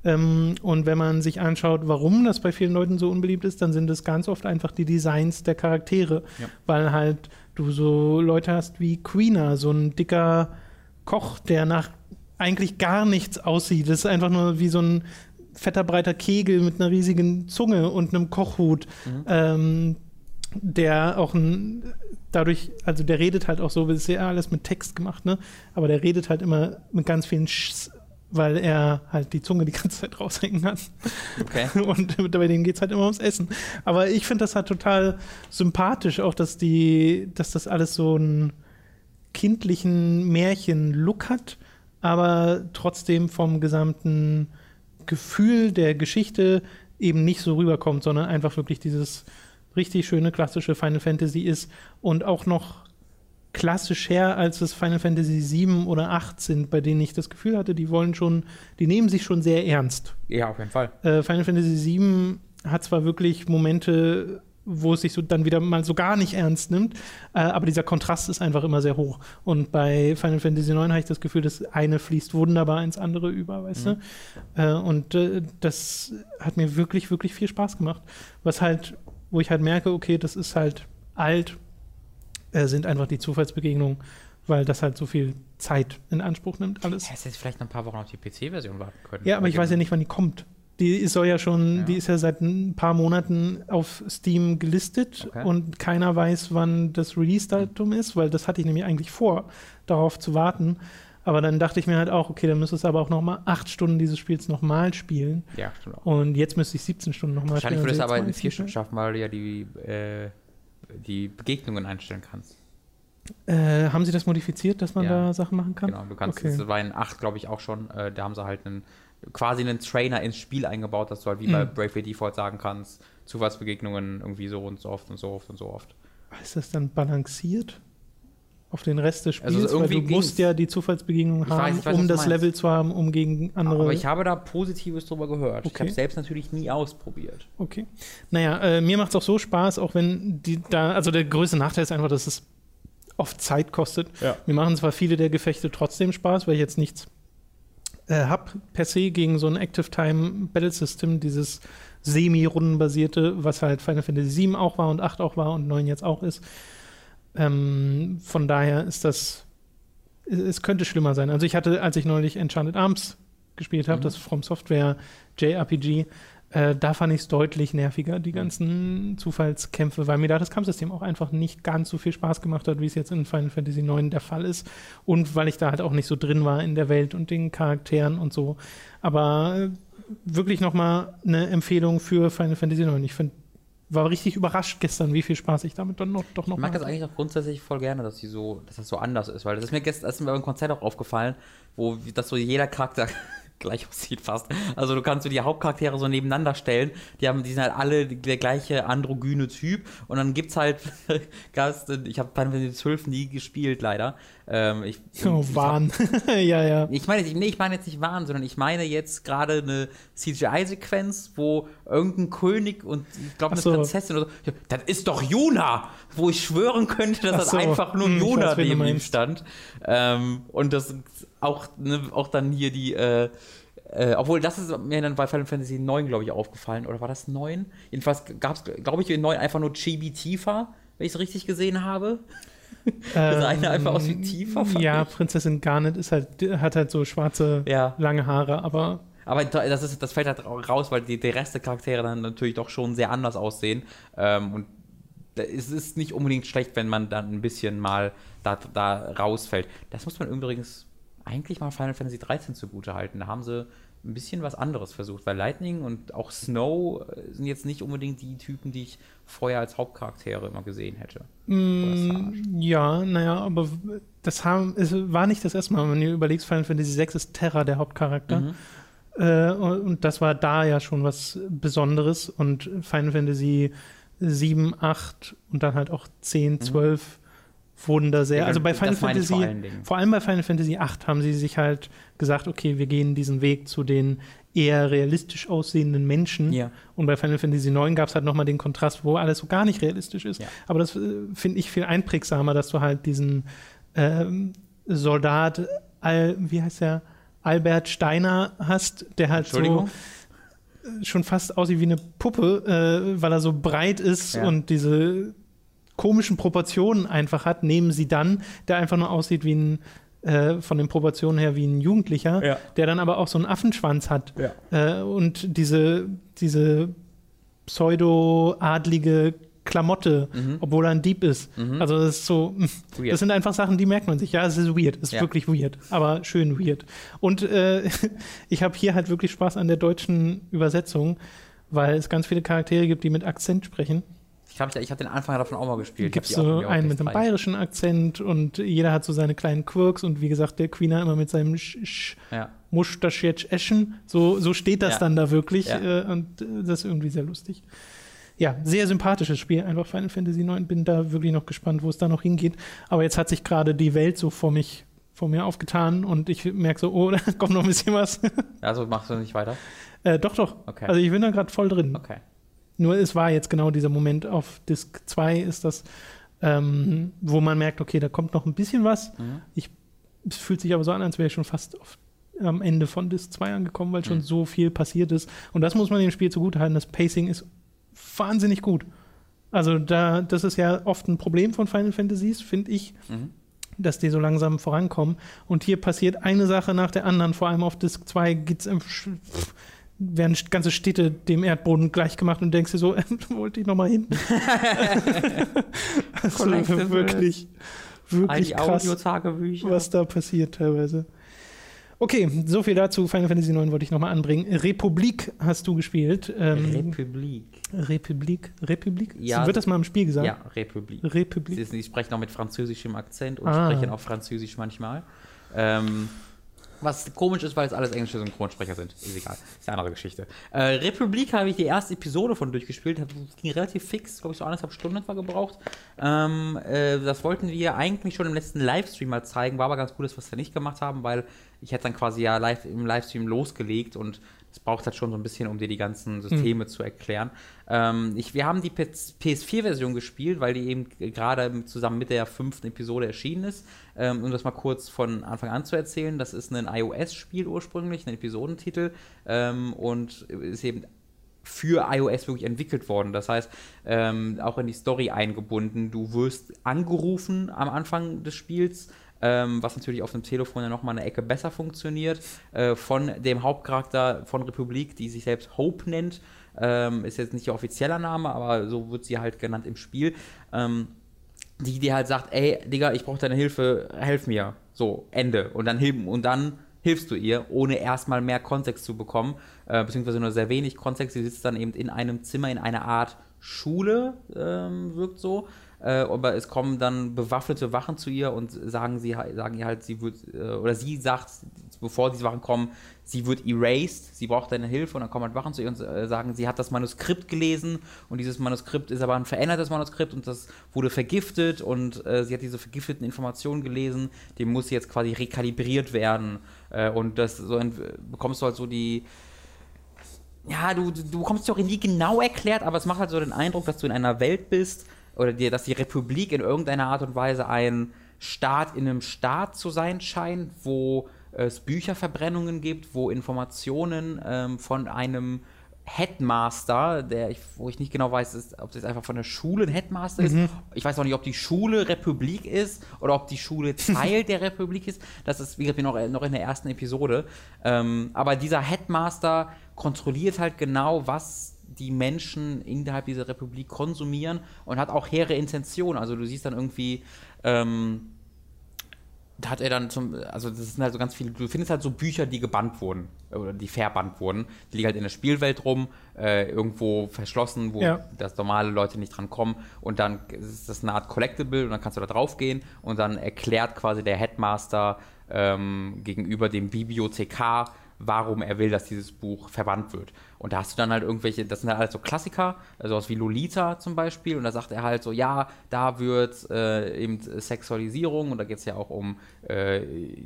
Ähm, und wenn man sich anschaut, warum das bei vielen Leuten so unbeliebt ist, dann sind es ganz oft einfach die Designs der Charaktere. Ja. Weil halt du so Leute hast wie Queena, so ein dicker Koch, der nach eigentlich gar nichts aussieht. Das ist einfach nur wie so ein fetter, breiter Kegel mit einer riesigen Zunge und einem Kochhut. Mhm. Ähm, der auch ein, dadurch, also der redet halt auch so, das ist ja alles mit Text gemacht, ne? Aber der redet halt immer mit ganz vielen Schs, weil er halt die Zunge die ganze Zeit raushängen hat. Okay. (laughs) Und bei denen geht es halt immer ums Essen. Aber ich finde das halt total sympathisch, auch dass die, dass das alles so einen kindlichen Märchen-Look hat, aber trotzdem vom gesamten Gefühl der Geschichte eben nicht so rüberkommt, sondern einfach wirklich dieses richtig schöne klassische Final Fantasy ist und auch noch klassischer als es Final Fantasy 7 oder 8 sind, bei denen ich das Gefühl hatte, die wollen schon, die nehmen sich schon sehr ernst. Ja, auf jeden Fall. Äh, Final Fantasy 7 hat zwar wirklich Momente, wo es sich so dann wieder mal so gar nicht ernst nimmt, äh, aber dieser Kontrast ist einfach immer sehr hoch. Und bei Final Fantasy 9 habe ich das Gefühl, das eine fließt wunderbar ins andere über, weißt Mhm. du? Äh, und äh, das hat mir wirklich, wirklich viel Spaß gemacht. Was halt, wo ich halt merke, okay, das ist halt alt, äh, sind einfach die Zufallsbegegnungen, weil das halt so viel Zeit in Anspruch nimmt, alles. Hättest jetzt vielleicht noch ein paar Wochen auf die PC-Version warten können. Ja, aber ich weiß ja nicht, wann die kommt. Die ist- soll ja schon, Ja. die ist ja seit ein paar Monaten auf Steam gelistet Okay. und keiner weiß, wann das Release-Datum ist, weil das hatte ich nämlich eigentlich vor, darauf zu warten. Aber dann dachte ich mir halt auch, okay, dann müsstest du aber auch nochmal acht Stunden dieses Spiels nochmal spielen. Ja, stimmt auch. Und jetzt müsste ich 17 Stunden nochmal spielen. Wahrscheinlich würdest du also aber in vier Stunden schaffen, weil du ja die, äh, die Begegnungen einstellen kannst. Äh, haben sie das modifiziert, dass man Ja. da Sachen machen kann? Genau, du kannst, Okay. das war in 8, glaube ich, auch schon, äh, da haben sie halt einen, quasi einen Trainer ins Spiel eingebaut, dass du halt wie bei Mhm. Bravely Default sagen kannst, Zufallsbegegnungen irgendwie so und so oft und so oft und so oft. Ist das dann balanciert auf den Rest des Spiels? Also irgendwie Weil du musst ja die Zufallsbegegnung Ich weiß- haben, ich weiß, um das. Level zu haben, um gegen andere. Aber ich habe da Positives drüber gehört. Ich Okay. habe selbst natürlich nie ausprobiert. Okay. Naja, äh, mir macht es auch so Spaß, auch wenn die da, also der größte Nachteil ist einfach, dass es oft Zeit kostet. Ja. Mir machen zwar viele der Gefechte trotzdem Spaß, weil ich jetzt nichts äh, habe per se gegen so ein Active Time Battle System, dieses semi-rundenbasierte, was halt Final Fantasy 7 auch war und 8 auch war und 9 jetzt auch ist. Ähm, von daher ist das, es- es könnte schlimmer sein. Also ich hatte, als ich neulich Enchanted Arms gespielt habe, Mhm. das From Software JRPG, äh, da fand ich es deutlich nerviger, die ganzen Zufallskämpfe, weil mir da das Kampfsystem auch einfach nicht ganz so viel Spaß gemacht hat, wie es jetzt in Final Fantasy IX der Fall ist. Und weil ich da halt auch nicht so drin war in der Welt und den Charakteren und so. Aber äh, wirklich nochmal eine Empfehlung für Final Fantasy IX. Ich find, war richtig überrascht gestern, wie viel Spaß ich damit dann noch, doch noch Ich mag das hatte. eigentlich auch grundsätzlich voll gerne, dass, die so, dass das so anders ist, weil das ist mir gestern das ist mir beim Konzert auch aufgefallen, wo dass so jeder Charakter (laughs) gleich aussieht fast. Also du kannst so die Hauptcharaktere so nebeneinander stellen, die haben, die sind halt alle der gleiche androgyne Typ und dann gibt's halt, (laughs) ich habe Final Fantasy 12 nie gespielt leider. Ähm, ich, (laughs) Oh, ich Wahn. (laughs) (laughs) ja, ja. Ich meine, nee, ich meine jetzt nicht Wahn, sondern ich meine jetzt gerade eine CGI-Sequenz, wo irgendein König und ich glaube eine so. Prinzessin oder so. Das ist doch Juna! Wo ich schwören könnte, dass Ach das so. einfach nur Hm, ich du neben ihm stand. Ähm, und das auch, ne, auch dann hier die, äh, äh, obwohl das ist mir dann bei Final Fantasy 9, glaube ich, aufgefallen. Oder war das 9? Jedenfalls gab es, glaube ich, in 9 einfach nur Chibi Tifa, wenn ich es richtig gesehen habe. Das eine einfach aus wie Tifa, Ähm, Ja, ich. Prinzessin Garnet ist halt, hat halt so schwarze, Ja. lange Haare, aber Aber da- das, ist, das fällt halt raus, weil die, die Rest der Charaktere dann natürlich doch schon sehr anders aussehen. Ähm, und es ist nicht unbedingt schlecht, wenn man dann ein bisschen mal da, da rausfällt. Das muss man übrigens eigentlich mal Final Fantasy 13 zugute halten. Da haben sie ein bisschen was anderes versucht, weil Lightning und auch Snow äh, sind jetzt nicht unbedingt die Typen, die ich vorher als Hauptcharaktere immer gesehen hätte. Mm, ja, naja, aber das haben, es war nicht das erste Mal, wenn du überlegst, Final Fantasy VI ist Terra der Hauptcharakter. Mhm. Äh, und das war da ja schon was Besonderes. Und Final Fantasy 7, 8 und dann halt auch 10, 12 wurden da sehr. Mhm. Ja, also bei Final Fantasy, vor vor allem bei Final Fantasy 8 haben sie sich halt gesagt, okay, wir gehen diesen Weg zu den eher realistisch aussehenden Menschen. Ja. Und bei Final Fantasy 9 gab es halt nochmal den Kontrast, wo alles so gar nicht realistisch ist. Ja. Aber das äh, finde ich viel einprägsamer, dass du halt diesen ähm, Soldat, Al, wie heißt der, Albert Steiner hast, der halt so äh, schon fast aussieht wie eine Puppe, äh, weil er so breit ist Ja. und diese komischen Proportionen einfach hat, nehmen sie dann, der einfach nur aussieht wie ein, äh, von den Proportionen her wie ein Jugendlicher, Ja. der dann aber auch so einen Affenschwanz hat. Ja. Äh, und diese, diese pseudo-adlige Klamotte, Mhm. obwohl er ein Dieb ist. Mhm. Also das ist so, Weird. das sind einfach Sachen, die merkt man sich. Ja, es ist weird, es ist Ja. wirklich weird, aber schön weird. Und äh, (laughs) ich habe hier halt wirklich Spaß an der deutschen Übersetzung, weil es ganz viele Charaktere gibt, die mit Akzent sprechen. Ich habe ich hab den Anfang davon auch mal gespielt. Gibt so einen mit einem bayerischen Akzent und jeder hat so seine kleinen Quirks und wie gesagt, der Queener immer mit seinem Sch Sch Ja. muss das jetzt eschen. So, so steht das Ja. dann da wirklich Ja. äh, und äh, das ist irgendwie sehr lustig. Ja, sehr sympathisches Spiel, einfach Final Fantasy 9. Bin da wirklich noch gespannt, wo es da noch hingeht. Aber jetzt hat sich gerade die Welt so vor mich vor mir aufgetan und ich merke so, oh, (laughs) da kommt noch ein bisschen was. Also machst du nicht weiter? äh, doch, doch. Okay. Also ich bin da gerade voll drin. Okay. Nur es war jetzt genau dieser Moment auf Disk 2 ist das, ähm, wo man merkt, okay, da kommt noch ein bisschen was. Mhm. Es fühlt sich aber so an, als wäre ich schon fast auf, am Ende von Disk 2 angekommen, weil schon Mhm. so viel passiert ist. Und das muss man dem Spiel zugutehalten. Das Pacing ist wahnsinnig gut. Also da, das ist ja oft ein Problem von Final Fantasies, finde ich, Mhm. dass die so langsam vorankommen. Und hier passiert eine Sache nach der anderen. Vor allem auf Disk 2 geht's im Sch- pff, werden ganze Städte dem Erdboden gleichgemacht und denkst dir so, (laughs) wollte ich noch mal hin. (laughs) also Collectibles. wirklich, wirklich krass was da passiert teilweise. Okay, so viel dazu. Final Fantasy IX wollte ich nochmal anbringen. Republik hast du gespielt. Ähm, Republik. Republik. Republik? Ja. Wird das mal im Spiel gesagt? Ja, Republik. Republik. Sie, sie sprechen auch mit französischem Akzent und Ah. sprechen auch Französisch manchmal. Ähm, was komisch ist, weil es alles englische Synchronsprecher sind. Ist egal. Ist eine andere Geschichte. Äh, Republik habe ich die erste Episode von durchgespielt. Hab- Ging relativ fix, glaube ich, so anderthalb Stunden etwa gebraucht. Ähm, äh, das wollten wir eigentlich schon im letzten Livestream mal zeigen. War aber ganz gut, dass wir es nicht gemacht haben, weil ich hätte dann quasi ja live im Livestream losgelegt und es braucht halt schon so ein bisschen, um dir die ganzen Systeme zu erklären. Ähm, ich, wir haben die PS4-Version gespielt, weil die eben gerade zusammen mit der fünften Episode erschienen ist. Ähm, um das mal kurz von Anfang an zu erzählen, das ist ein iOS-Spiel ursprünglich, ein Episodentitel ähm, und ist eben für iOS wirklich entwickelt worden. Das heißt, ähm, auch in die Story eingebunden. Du wirst angerufen am Anfang des Spiels, ähm, was natürlich auf dem Telefon ja nochmal eine Ecke besser funktioniert, äh, von dem Hauptcharakter von Republik, die sich selbst Hope nennt. Ähm, ist jetzt nicht ihr offizieller Name, aber so wird sie halt genannt im Spiel. Ähm, die dir halt sagt, ey, Digga, ich brauche deine Hilfe, helf mir. So, Ende. Und dann, und dann hilfst du ihr, ohne erstmal mehr Kontext zu bekommen, äh, beziehungsweise nur sehr wenig Kontext. Sie sitzt dann eben in einem Zimmer, in einer Art Schule, ähm, wirkt so. Äh, aber es kommen dann bewaffnete Wachen zu ihr und sagen sie sagen ihr halt, sie wird, äh, oder sie sagt, bevor diese Wachen kommen, sie wird erased, sie braucht deine Hilfe und dann kommen halt Wachen zu ihr und äh, sagen, sie hat das Manuskript gelesen und dieses Manuskript ist aber ein verändertes Manuskript und das wurde vergiftet und äh, sie hat diese vergifteten Informationen gelesen, dem muss jetzt quasi rekalibriert werden äh, und das so bekommst du halt so die ja, du, du bekommst die auch nie genau erklärt, aber es macht halt so den Eindruck, dass du in einer Welt bist oder dir, dass die Republik in irgendeiner Art und Weise ein Staat in einem Staat zu sein scheint, wo es Bücherverbrennungen gibt, wo Informationen ähm, von einem Headmaster, der ich, wo ich nicht genau weiß, ist, ob das einfach von der Schule ein Headmaster ist. Ich weiß auch nicht, ob die Schule Republik ist oder ob die Schule Teil (laughs) der Republik ist. Das ist, wie gesagt, noch, noch in der ersten Episode. Ähm, aber dieser Headmaster kontrolliert halt genau, was die Menschen innerhalb dieser Republik konsumieren und hat auch hehre Intentionen. Also du siehst dann irgendwie, ähm, da hat er dann zum, also das sind halt so ganz viele, du findest halt so Bücher, die gebannt wurden oder die verbannt wurden, die liegen halt in der Spielwelt rum, äh, irgendwo verschlossen, wo Ja. das normale Leute nicht dran kommen und dann ist das eine Art Collectible und dann kannst du da drauf gehen und dann erklärt quasi der Headmaster ähm, gegenüber dem Bibliothekar, warum er will, dass dieses Buch verbannt wird. Und da hast du dann halt irgendwelche, das sind halt alles so Klassiker, also aus wie Lolita zum Beispiel, und da sagt er halt so, ja, da wird äh, eben Sexualisierung, und da geht es ja auch um äh,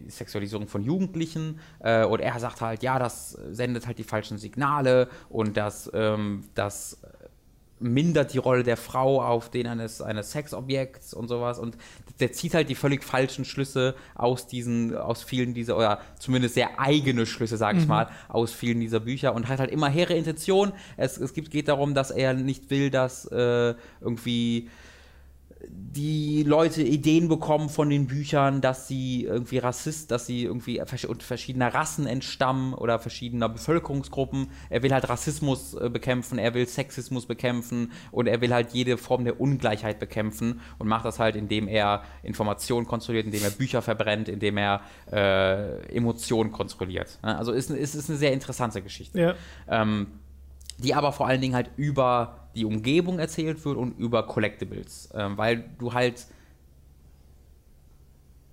Sexualisierung von Jugendlichen, äh, und er sagt halt, ja, das sendet halt die falschen Signale und das, ähm, das mindert die Rolle der Frau auf den eines, eines Sexobjekts und sowas. Und der zieht halt die völlig falschen Schlüsse aus diesen, aus vielen dieser, oder zumindest sehr eigene Schlüsse, sage ich mal, aus vielen dieser Bücher und hat halt immer hehre Intentionen. Es, es gibt, geht darum, dass er nicht will, dass äh, irgendwie die Leute Ideen bekommen von den Büchern, dass sie irgendwie Rassist, dass sie irgendwie verschiedener Rassen entstammen oder verschiedener Bevölkerungsgruppen. Er will halt Rassismus äh, bekämpfen, er will Sexismus bekämpfen und er will halt jede Form der Ungleichheit bekämpfen und macht das halt, indem er Informationen kontrolliert, indem er Bücher verbrennt, indem er äh, Emotionen kontrolliert. Ne? Also ist, ist, ist eine sehr interessante Geschichte Ja. ähm, die aber vor allen Dingen halt über die Umgebung erzählt wird und über Collectibles, ähm, weil du halt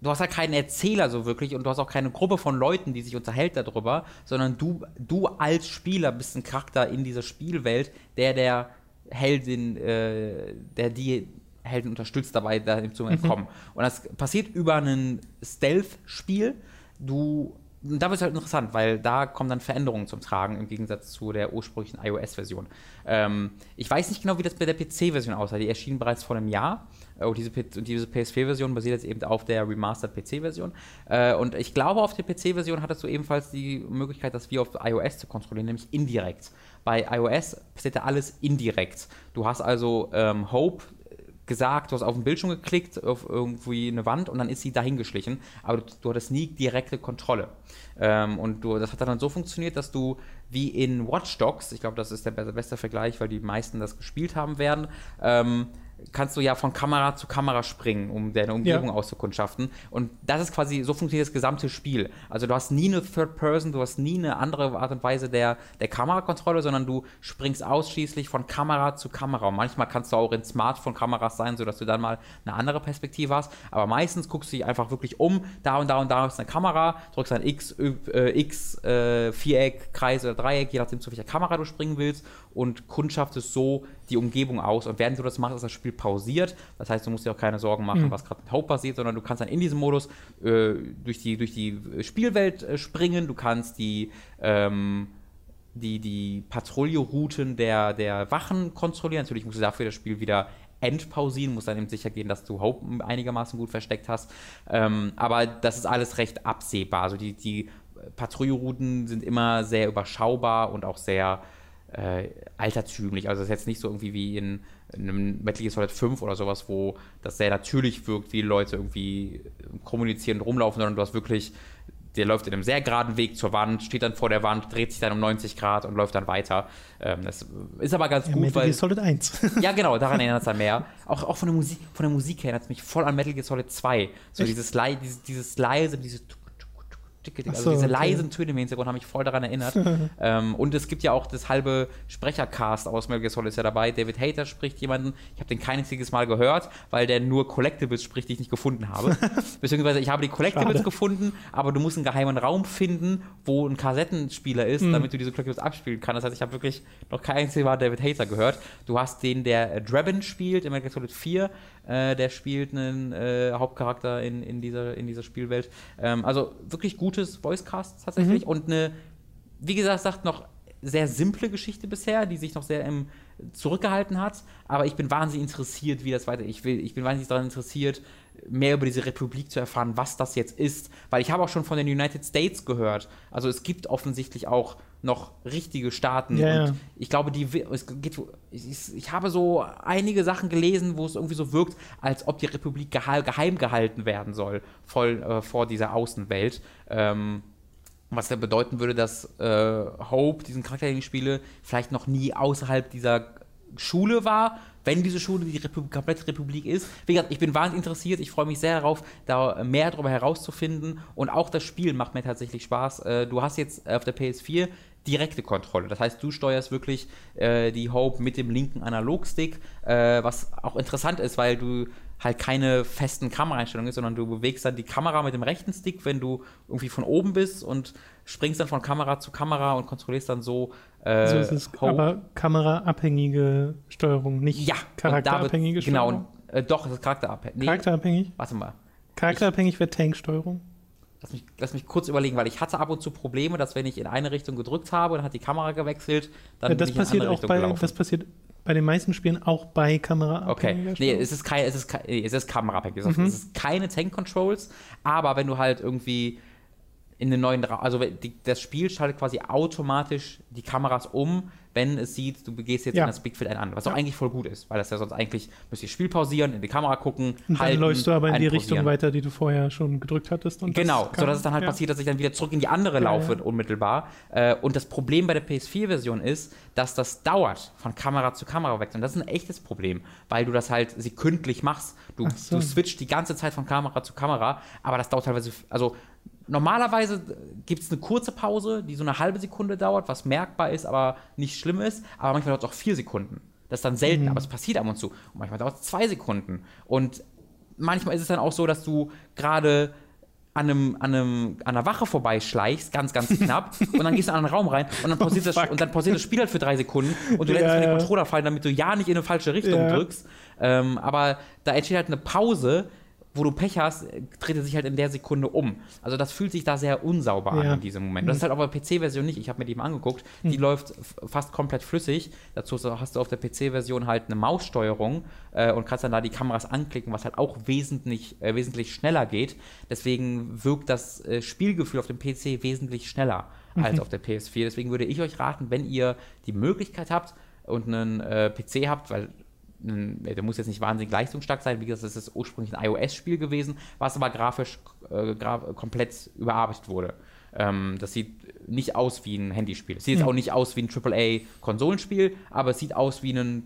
du hast halt keinen Erzähler so wirklich und du hast auch keine Gruppe von Leuten, die sich unterhält darüber, sondern du, du als Spieler bist ein Charakter in dieser Spielwelt, der der Heldin, äh, der die Helden unterstützt dabei, da zu entkommen. Und das passiert über ein Stealth-Spiel. Du da wird es halt interessant, weil da kommen dann Veränderungen zum Tragen im Gegensatz zu der ursprünglichen iOS-Version. Ähm, ich weiß nicht genau, wie das bei der PC-Version aussah. Die erschien bereits vor einem Jahr. Äh, Und diese, diese PS4-Version basiert jetzt eben auf der Remastered PC-Version. Äh, und ich glaube, auf der PC-Version hattest du ebenfalls die Möglichkeit, das wie auf iOS zu kontrollieren, nämlich indirekt. Bei iOS passiert ja alles indirekt. Du hast also ähm, Hope gesagt, du hast auf den Bildschirm geklickt, auf irgendwie eine Wand und dann ist sie dahin geschlichen, aber du, du hattest nie direkte Kontrolle. Ähm, und du, das hat dann so funktioniert, dass du wie in Watch Dogs, ich glaube, das ist der be- beste Vergleich, weil die meisten das gespielt haben werden, ähm, kannst du ja von Kamera zu Kamera springen, um deine Umgebung ja. auszukundschaften. Und das ist quasi, so funktioniert das gesamte Spiel. Also du hast nie eine Third Person, du hast nie eine andere Art und Weise der, der Kamerakontrolle, sondern du springst ausschließlich von Kamera zu Kamera. Und manchmal kannst du auch in Smartphone-Kameras sein, sodass du dann mal eine andere Perspektive hast. Aber meistens guckst du dich einfach wirklich um, da und da und da ist eine Kamera, drückst ein X, äh, X, äh, Viereck, Kreis oder Dreieck, je nachdem, zu welcher Kamera du springen willst und kundschaftest so die Umgebung aus. Und während du das machst, ist das Spiel pausiert. Das heißt, du musst dir auch keine Sorgen machen, mhm. was gerade mit Hope passiert, sondern du kannst dann in diesem Modus äh, durch, die, durch die Spielwelt äh, springen. Du kannst die, ähm, die, die Patrouillerouten der, der Wachen kontrollieren. Natürlich musst du dafür das Spiel wieder entpausieren, musst dann eben sicher gehen, dass du Hope einigermaßen gut versteckt hast. Ähm, aber das ist alles recht absehbar. Also die, die Patrouillerouten sind immer sehr überschaubar und auch sehr äh, altertümlich. Also es ist jetzt nicht so irgendwie wie in, in einem Metal Gear Solid 5 oder sowas, wo das sehr natürlich wirkt, wie Leute irgendwie kommunizieren und rumlaufen, sondern du hast wirklich der läuft in einem sehr geraden Weg zur Wand, steht dann vor der Wand, dreht sich dann um 90 Grad und läuft dann weiter. Ähm, das ist aber ganz ja, gut, Metal Gear Solid 1. (laughs) ja, genau, daran (laughs) erinnert es dann mehr. Auch, auch von, der Musik, von der Musik erinnert es mich voll an Metal Gear Solid 2. So dieses, dieses, dieses leise, dieses also so, diese okay. leisen Töne im Hintergrund haben mich voll daran erinnert. (laughs) ähm, und es gibt ja auch das halbe Sprechercast aus Metal Gear Solid ist ja dabei. David Hater spricht jemanden, ich habe den kein einziges Mal gehört, weil der nur Collectibles spricht, die ich nicht gefunden habe. (laughs) Beziehungsweise ich habe die Collectibles Schade. gefunden, aber du musst einen geheimen Raum finden, wo ein Kassettenspieler ist, mhm. damit du diese Collectibles abspielen kannst. Das heißt, ich habe wirklich noch kein einziges Mal David Hater gehört. Du hast den, der Draven spielt in Metal Gear Solid 4, äh, der spielt einen äh, Hauptcharakter in, in, dieser, in dieser Spielwelt. Ähm, also wirklich gutes Voicecast tatsächlich mhm. und eine, wie gesagt, sagt noch sehr simple Geschichte bisher, die sich noch sehr im, zurückgehalten hat. Aber ich bin wahnsinnig interessiert, wie das weiter. Ich, will, ich bin wahnsinnig daran interessiert, mehr über diese Republik zu erfahren, was das jetzt ist. Weil ich habe auch schon von den United States gehört. Also es gibt offensichtlich auch noch richtige Staaten. Ja, und ich glaube, die es geht, ich, ich, habe so einige Sachen gelesen, wo es irgendwie so wirkt, als ob die Republik geheim gehalten werden soll, voll äh, vor dieser Außenwelt. Ähm, was ja bedeuten würde, dass äh, Hope, diesen Charakter, den ich spiele, vielleicht noch nie außerhalb dieser Schule war, wenn diese Schule die Republik, komplette Republik ist. Wie gesagt, ich bin wahnsinnig interessiert, ich freue mich sehr darauf, da mehr darüber herauszufinden und auch das Spiel macht mir tatsächlich Spaß. Äh, du hast jetzt auf der PS4 direkte Kontrolle. Das heißt, du steuerst wirklich äh, die Hope mit dem linken Analogstick, äh, was auch interessant ist, weil du halt keine festen Kameraeinstellungen ist, sondern du bewegst dann die Kamera mit dem rechten Stick, wenn du irgendwie von oben bist und springst dann von Kamera zu Kamera und kontrollierst dann so. Äh, so ist es Hope. aber kameraabhängige Steuerung, nicht ja, charakterabhängige genau, Steuerung. Genau, äh, doch, es ist charakterabhängig. Nee, charakterabhängig? Warte mal. Charakterabhängig wäre Tanksteuerung. Lass mich, lass mich kurz überlegen, weil ich hatte ab und zu Probleme, dass wenn ich in eine Richtung gedrückt habe, dann hat die Kamera gewechselt, dann ja, das bin ich passiert in eine auch bei, gelaufen. Das passiert bei den meisten Spielen auch bei Kamera. Okay, nee, es ist, kein, es ist, kein, es ist kameraabhängig. Mhm. Es ist keine Tank-Controls, aber wenn du halt irgendwie in den neuen, also die, das Spiel schaltet quasi automatisch die Kameras um, wenn es sieht, du gehst jetzt ja. in das Bigfield ein, was ja. auch eigentlich voll gut ist, weil das ja sonst eigentlich müsst ihr Spiel pausieren, in die Kamera gucken, und halten, dann läufst du aber in die Richtung weiter, die du vorher schon gedrückt hattest. Und genau, das sodass es dann halt ja. passiert, dass ich dann wieder zurück in die andere laufe unmittelbar. Äh, und das Problem bei der PS4-Version ist, dass das dauert von Kamera zu Kamera. Und das ist ein echtes Problem, weil du das halt sekündlich machst. Du, so. du switcht die ganze Zeit von Kamera zu Kamera, aber das dauert teilweise, also normalerweise gibt es eine kurze Pause, die so eine halbe Sekunde dauert, was merkbar ist, aber nicht schlimm ist. Aber manchmal dauert es auch vier Sekunden. Das ist dann selten, mhm. aber es passiert ab und zu. Und manchmal dauert es zwei Sekunden. Und manchmal ist es dann auch so, dass du gerade an, einem, an, einem, an einer Wache vorbeischleichst, ganz, ganz knapp, (laughs) und dann gehst du in einen Raum rein und dann pausiert, oh, das, und dann pausiert das Spiel halt für drei Sekunden und du lässt ja. den Controller fallen, damit du ja nicht in eine falsche Richtung ja. drückst. Ähm, aber da entsteht halt eine Pause, wo du Pech hast, dreht er sich halt in der Sekunde um. Also das fühlt sich da sehr unsauber ja. an in diesem Moment. Das ist halt auf der PC-Version nicht. Ich habe mir die mal angeguckt. Die mhm. läuft fast komplett flüssig. Dazu hast du auf der PC-Version halt eine Maussteuerung äh, und kannst dann da die Kameras anklicken, was halt auch wesentlich, äh, wesentlich schneller geht. Deswegen wirkt das äh, Spielgefühl auf dem PC wesentlich schneller mhm. als auf der PS4. Deswegen würde ich euch raten, wenn ihr die Möglichkeit habt und einen äh, PC habt, weil der muss jetzt nicht wahnsinnig leistungsstark sein, wie gesagt, das ist ursprünglich ein iOS-Spiel gewesen, was aber grafisch äh, graf komplett überarbeitet wurde. Ähm, das sieht nicht aus wie ein Handyspiel. Es sieht mhm. jetzt auch nicht aus wie ein AAA-Konsolenspiel, aber es sieht aus wie ein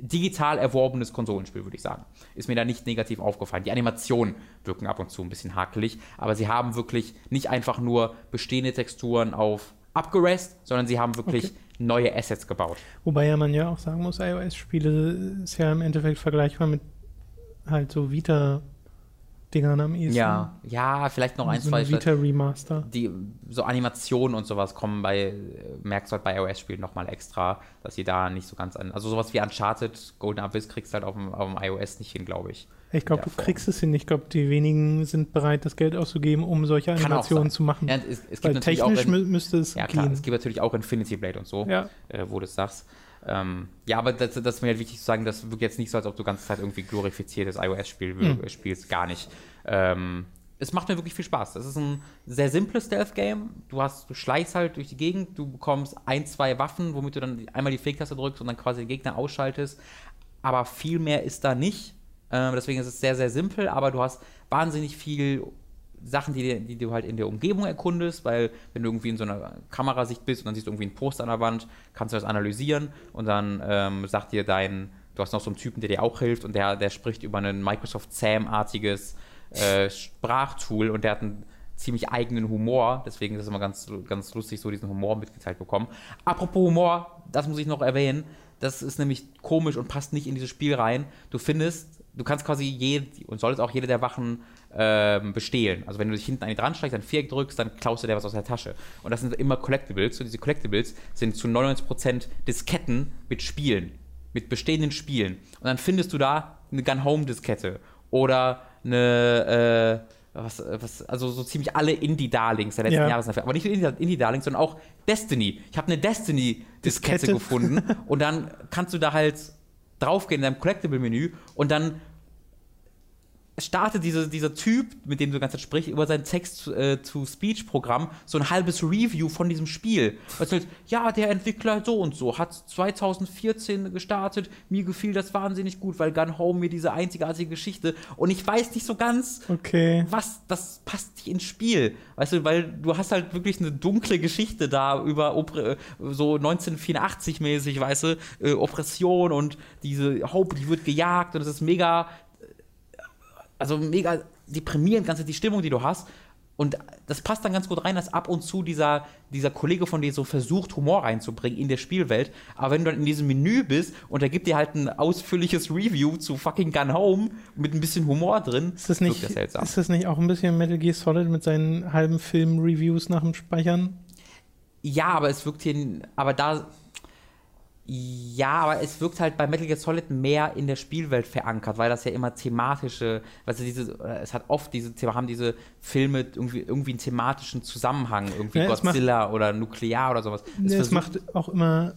digital erworbenes Konsolenspiel, würde ich sagen. Ist mir da nicht negativ aufgefallen. Die Animationen wirken ab und zu ein bisschen hakelig, aber sie haben wirklich nicht einfach nur bestehende Texturen auf abgerest, sondern sie haben wirklich okay. Neue Assets gebaut. Wobei ja man ja auch sagen muss, iOS-Spiele ist ja im Endeffekt vergleichbar mit halt so Vita Dingern am ehesten. Ja, ja, vielleicht noch ein, so zwei. Vita Remaster. Die, so Animationen und sowas kommen bei, merkst du halt bei iOS-Spielen nochmal extra, dass sie da nicht so ganz an. Also sowas wie Uncharted, Golden Abyss kriegst du halt auf dem, auf dem iOS nicht hin, glaube ich. Ich glaube, du kriegst es hin. Ich glaube, die wenigen sind bereit, das Geld auszugeben, um solche Animationen zu machen. Ja, es, es Weil technisch in, müsste es Ja, klar, gehen. es gibt natürlich auch Infinity Blade und so, ja. äh, wo du es sagst. Ähm, ja, aber das, das ist mir halt wichtig zu sagen, das wirkt jetzt nicht so, als ob du die ganze Zeit irgendwie glorifiziertes iOS-Spiel mhm. spielst, gar nicht. Ähm, es macht mir wirklich viel Spaß. Das ist ein sehr simples Stealth-Game. Du hast, du schleichst halt durch die Gegend, du bekommst ein, zwei Waffen, womit du dann einmal die Fake-Taste drückst und dann quasi den Gegner ausschaltest. Aber viel mehr ist da nicht. Ähm, deswegen ist es sehr, sehr simpel, aber du hast wahnsinnig viel Sachen, die, die, du halt in der Umgebung erkundest, weil wenn du irgendwie in so einer Kamerasicht bist und dann siehst du irgendwie ein Poster an der Wand, kannst du das analysieren und dann ähm, sagt dir dein, du hast noch so einen Typen, der dir auch hilft und der, der spricht über ein Microsoft SAM-artiges äh, Sprachtool und der hat einen ziemlich eigenen Humor, deswegen ist es immer ganz, ganz lustig, so diesen Humor mitgeteilt bekommen. Apropos Humor, das muss ich noch erwähnen, das ist nämlich komisch und passt nicht in dieses Spiel rein. Du findest, du kannst quasi jede, und solltest auch jede der Wachen ähm, bestehlen. Also wenn du dich hinten an die dran steigst, ein Viereck drückst, dann klaust du dir was aus der Tasche. Und das sind immer Collectibles. Und diese Collectibles sind zu 99% Disketten mit Spielen, mit bestehenden Spielen. Und dann findest du da eine Gun Home Diskette oder eine, äh, was, was, also so ziemlich alle Indie-Darlings der letzten ja. Jahre. Aber nicht nur Indie-Darlings, sondern auch Destiny. Ich habe eine Destiny-Diskette gefunden (laughs) und dann kannst du da halt draufgehen in deinem Collectible-Menü und dann startet diese, dieser Typ, mit dem du die ganze Zeit sprichst, über sein Text-to-Speech-Programm so ein halbes Review von diesem Spiel. Erzählt, ja, der Entwickler so und so hat 2014 gestartet, mir gefiel das wahnsinnig gut, weil Gun Home mir diese einzigartige Geschichte und ich weiß nicht so ganz, okay. was, das passt nicht ins Spiel. Weißt du, weil du hast halt wirklich eine dunkle Geschichte da über so 1984-mäßig, weißt du, äh, Oppression und diese Hope, die wird gejagt und es ist mega also mega deprimierend, ganze die Stimmung, die du hast. Und das passt dann ganz gut rein, dass ab und zu dieser, dieser Kollege von dir so versucht, Humor reinzubringen in der Spielwelt. Aber wenn du dann in diesem Menü bist und er gibt dir halt ein ausführliches Review zu fucking Gun Home mit ein bisschen Humor drin, ist das nicht, das Ist das nicht auch ein bisschen Metal Gear Solid mit seinen halben Film-Reviews nach dem Speichern? Ja, aber es wirkt hier, aber da ja, aber es wirkt halt bei Metal Gear Solid mehr in der Spielwelt verankert, weil das ja immer thematische, also diese, es hat oft diese, haben diese Filme irgendwie, irgendwie einen thematischen Zusammenhang, irgendwie ja, Godzilla macht, oder Nuklear oder sowas. Es, es macht auch immer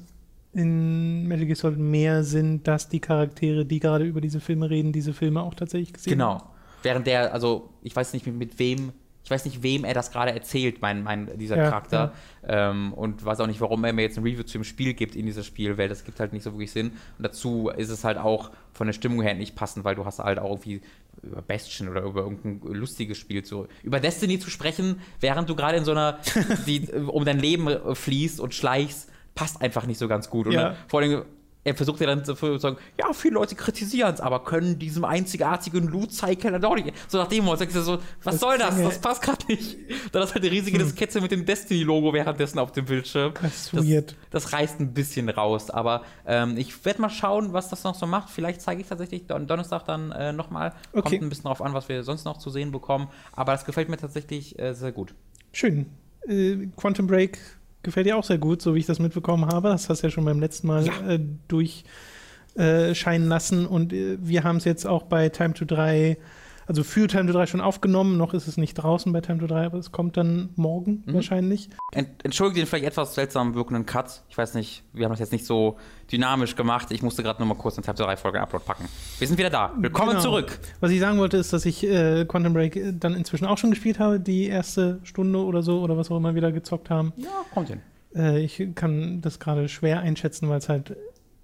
in Metal Gear Solid mehr Sinn, dass die Charaktere, die gerade über diese Filme reden, diese Filme auch tatsächlich gesehen genau. haben. Genau. Während der, also ich weiß nicht, mit, mit wem ich weiß nicht, wem er das gerade erzählt, mein, mein, dieser ja, Charakter. Ja. Ähm, und weiß auch nicht, warum er mir jetzt ein Review zu dem Spiel gibt in dieser Spielwelt. Das gibt halt nicht so wirklich Sinn. Und dazu ist es halt auch von der Stimmung her nicht passend, weil du hast halt auch irgendwie über Bastion oder über irgendein lustiges Spiel zu. Über Destiny zu sprechen, während du gerade in so einer, (laughs) die um dein Leben fließt und schleichst, passt einfach nicht so ganz gut. Und ja. vor allem er versucht ja dann zu sagen, ja, viele Leute kritisieren es, aber können diesem einzigartigen Loot-Cycle doch nicht. So nach dem Motto, sagst du so, was das soll das? Das passt gerade nicht. Dann ist halt eine riesige hm. Diskette mit dem Destiny-Logo währenddessen auf dem Bildschirm. Das ist weird. Das, das reißt ein bisschen raus, aber ähm, ich werde mal schauen, was das noch so macht. Vielleicht zeige ich tatsächlich Don Donnerstag dann äh, nochmal. Okay. Kommt ein bisschen drauf an, was wir sonst noch zu sehen bekommen. Aber das gefällt mir tatsächlich äh, sehr gut. Schön. Äh, Quantum Break gefällt dir auch sehr gut, so wie ich das mitbekommen habe. Das hast du ja schon beim letzten Mal ja. äh, durchscheinen äh, lassen. Und äh, wir haben es jetzt auch bei Time to 3 also für Time to 3 schon aufgenommen, noch ist es nicht draußen bei Time to 3, aber es kommt dann morgen mhm. wahrscheinlich. Entschuldige den vielleicht etwas seltsam wirkenden Cut. Ich weiß nicht, wir haben das jetzt nicht so dynamisch gemacht. Ich musste gerade nur mal kurz eine Time to 3 Folge Upload packen. Wir sind wieder da. Willkommen genau. zurück. Was ich sagen wollte, ist, dass ich äh, Quantum Break äh, dann inzwischen auch schon gespielt habe, die erste Stunde oder so oder was auch immer wieder gezockt haben. Ja, kommt hin. Äh, ich kann das gerade schwer einschätzen, weil es halt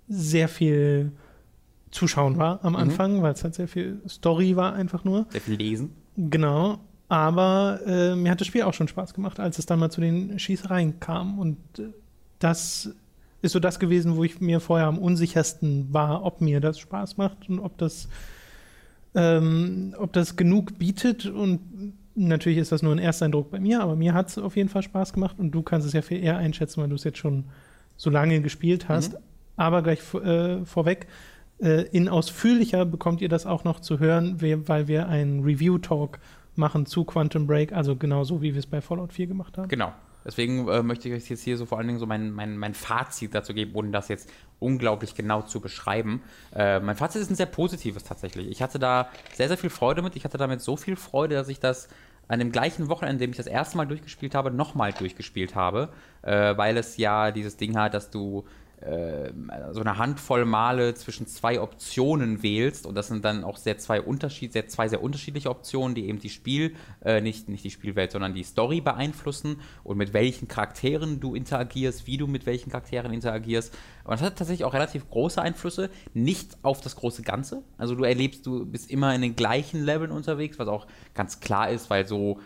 sehr viel Zuschauen war am mhm. Anfang, weil es halt sehr viel Story war einfach nur. Sehr viel Lesen. Genau. Aber äh, mir hat das Spiel auch schon Spaß gemacht, als es dann mal zu den Schießereien kam. Und äh, das ist so das gewesen, wo ich mir vorher am unsichersten war, ob mir das Spaß macht und ob das, ähm, ob das genug bietet. Und natürlich ist das nur ein Ersteindruck bei mir, aber mir hat es auf jeden Fall Spaß gemacht und du kannst es ja viel eher einschätzen, weil du es jetzt schon so lange gespielt hast. Mhm. Aber gleich äh, vorweg, in ausführlicher bekommt ihr das auch noch zu hören, weil wir einen Review-Talk machen zu Quantum Break, also genauso wie wir es bei Fallout 4 gemacht haben. Genau. Deswegen äh, möchte ich euch jetzt hier so vor allen Dingen so mein, mein, mein Fazit dazu geben, ohne das jetzt unglaublich genau zu beschreiben. Äh, mein Fazit ist ein sehr positives tatsächlich. Ich hatte da sehr, sehr viel Freude mit. Ich hatte damit so viel Freude, dass ich das an dem gleichen Wochenende, in dem ich das erste Mal durchgespielt habe, nochmal durchgespielt habe, äh, weil es ja dieses Ding hat, dass du äh, so eine Handvoll Male zwischen zwei Optionen wählst und das sind dann auch sehr zwei Unterschied, sehr, zwei sehr unterschiedliche Optionen, die eben die Spiel, äh, nicht, nicht die Spielwelt, sondern die Story beeinflussen und mit welchen Charakteren du interagierst, wie du mit welchen Charakteren interagierst. Und das hat tatsächlich auch relativ große Einflüsse, nicht auf das große Ganze. Also du erlebst, du bist immer in den gleichen Leveln unterwegs, was auch ganz klar ist, weil so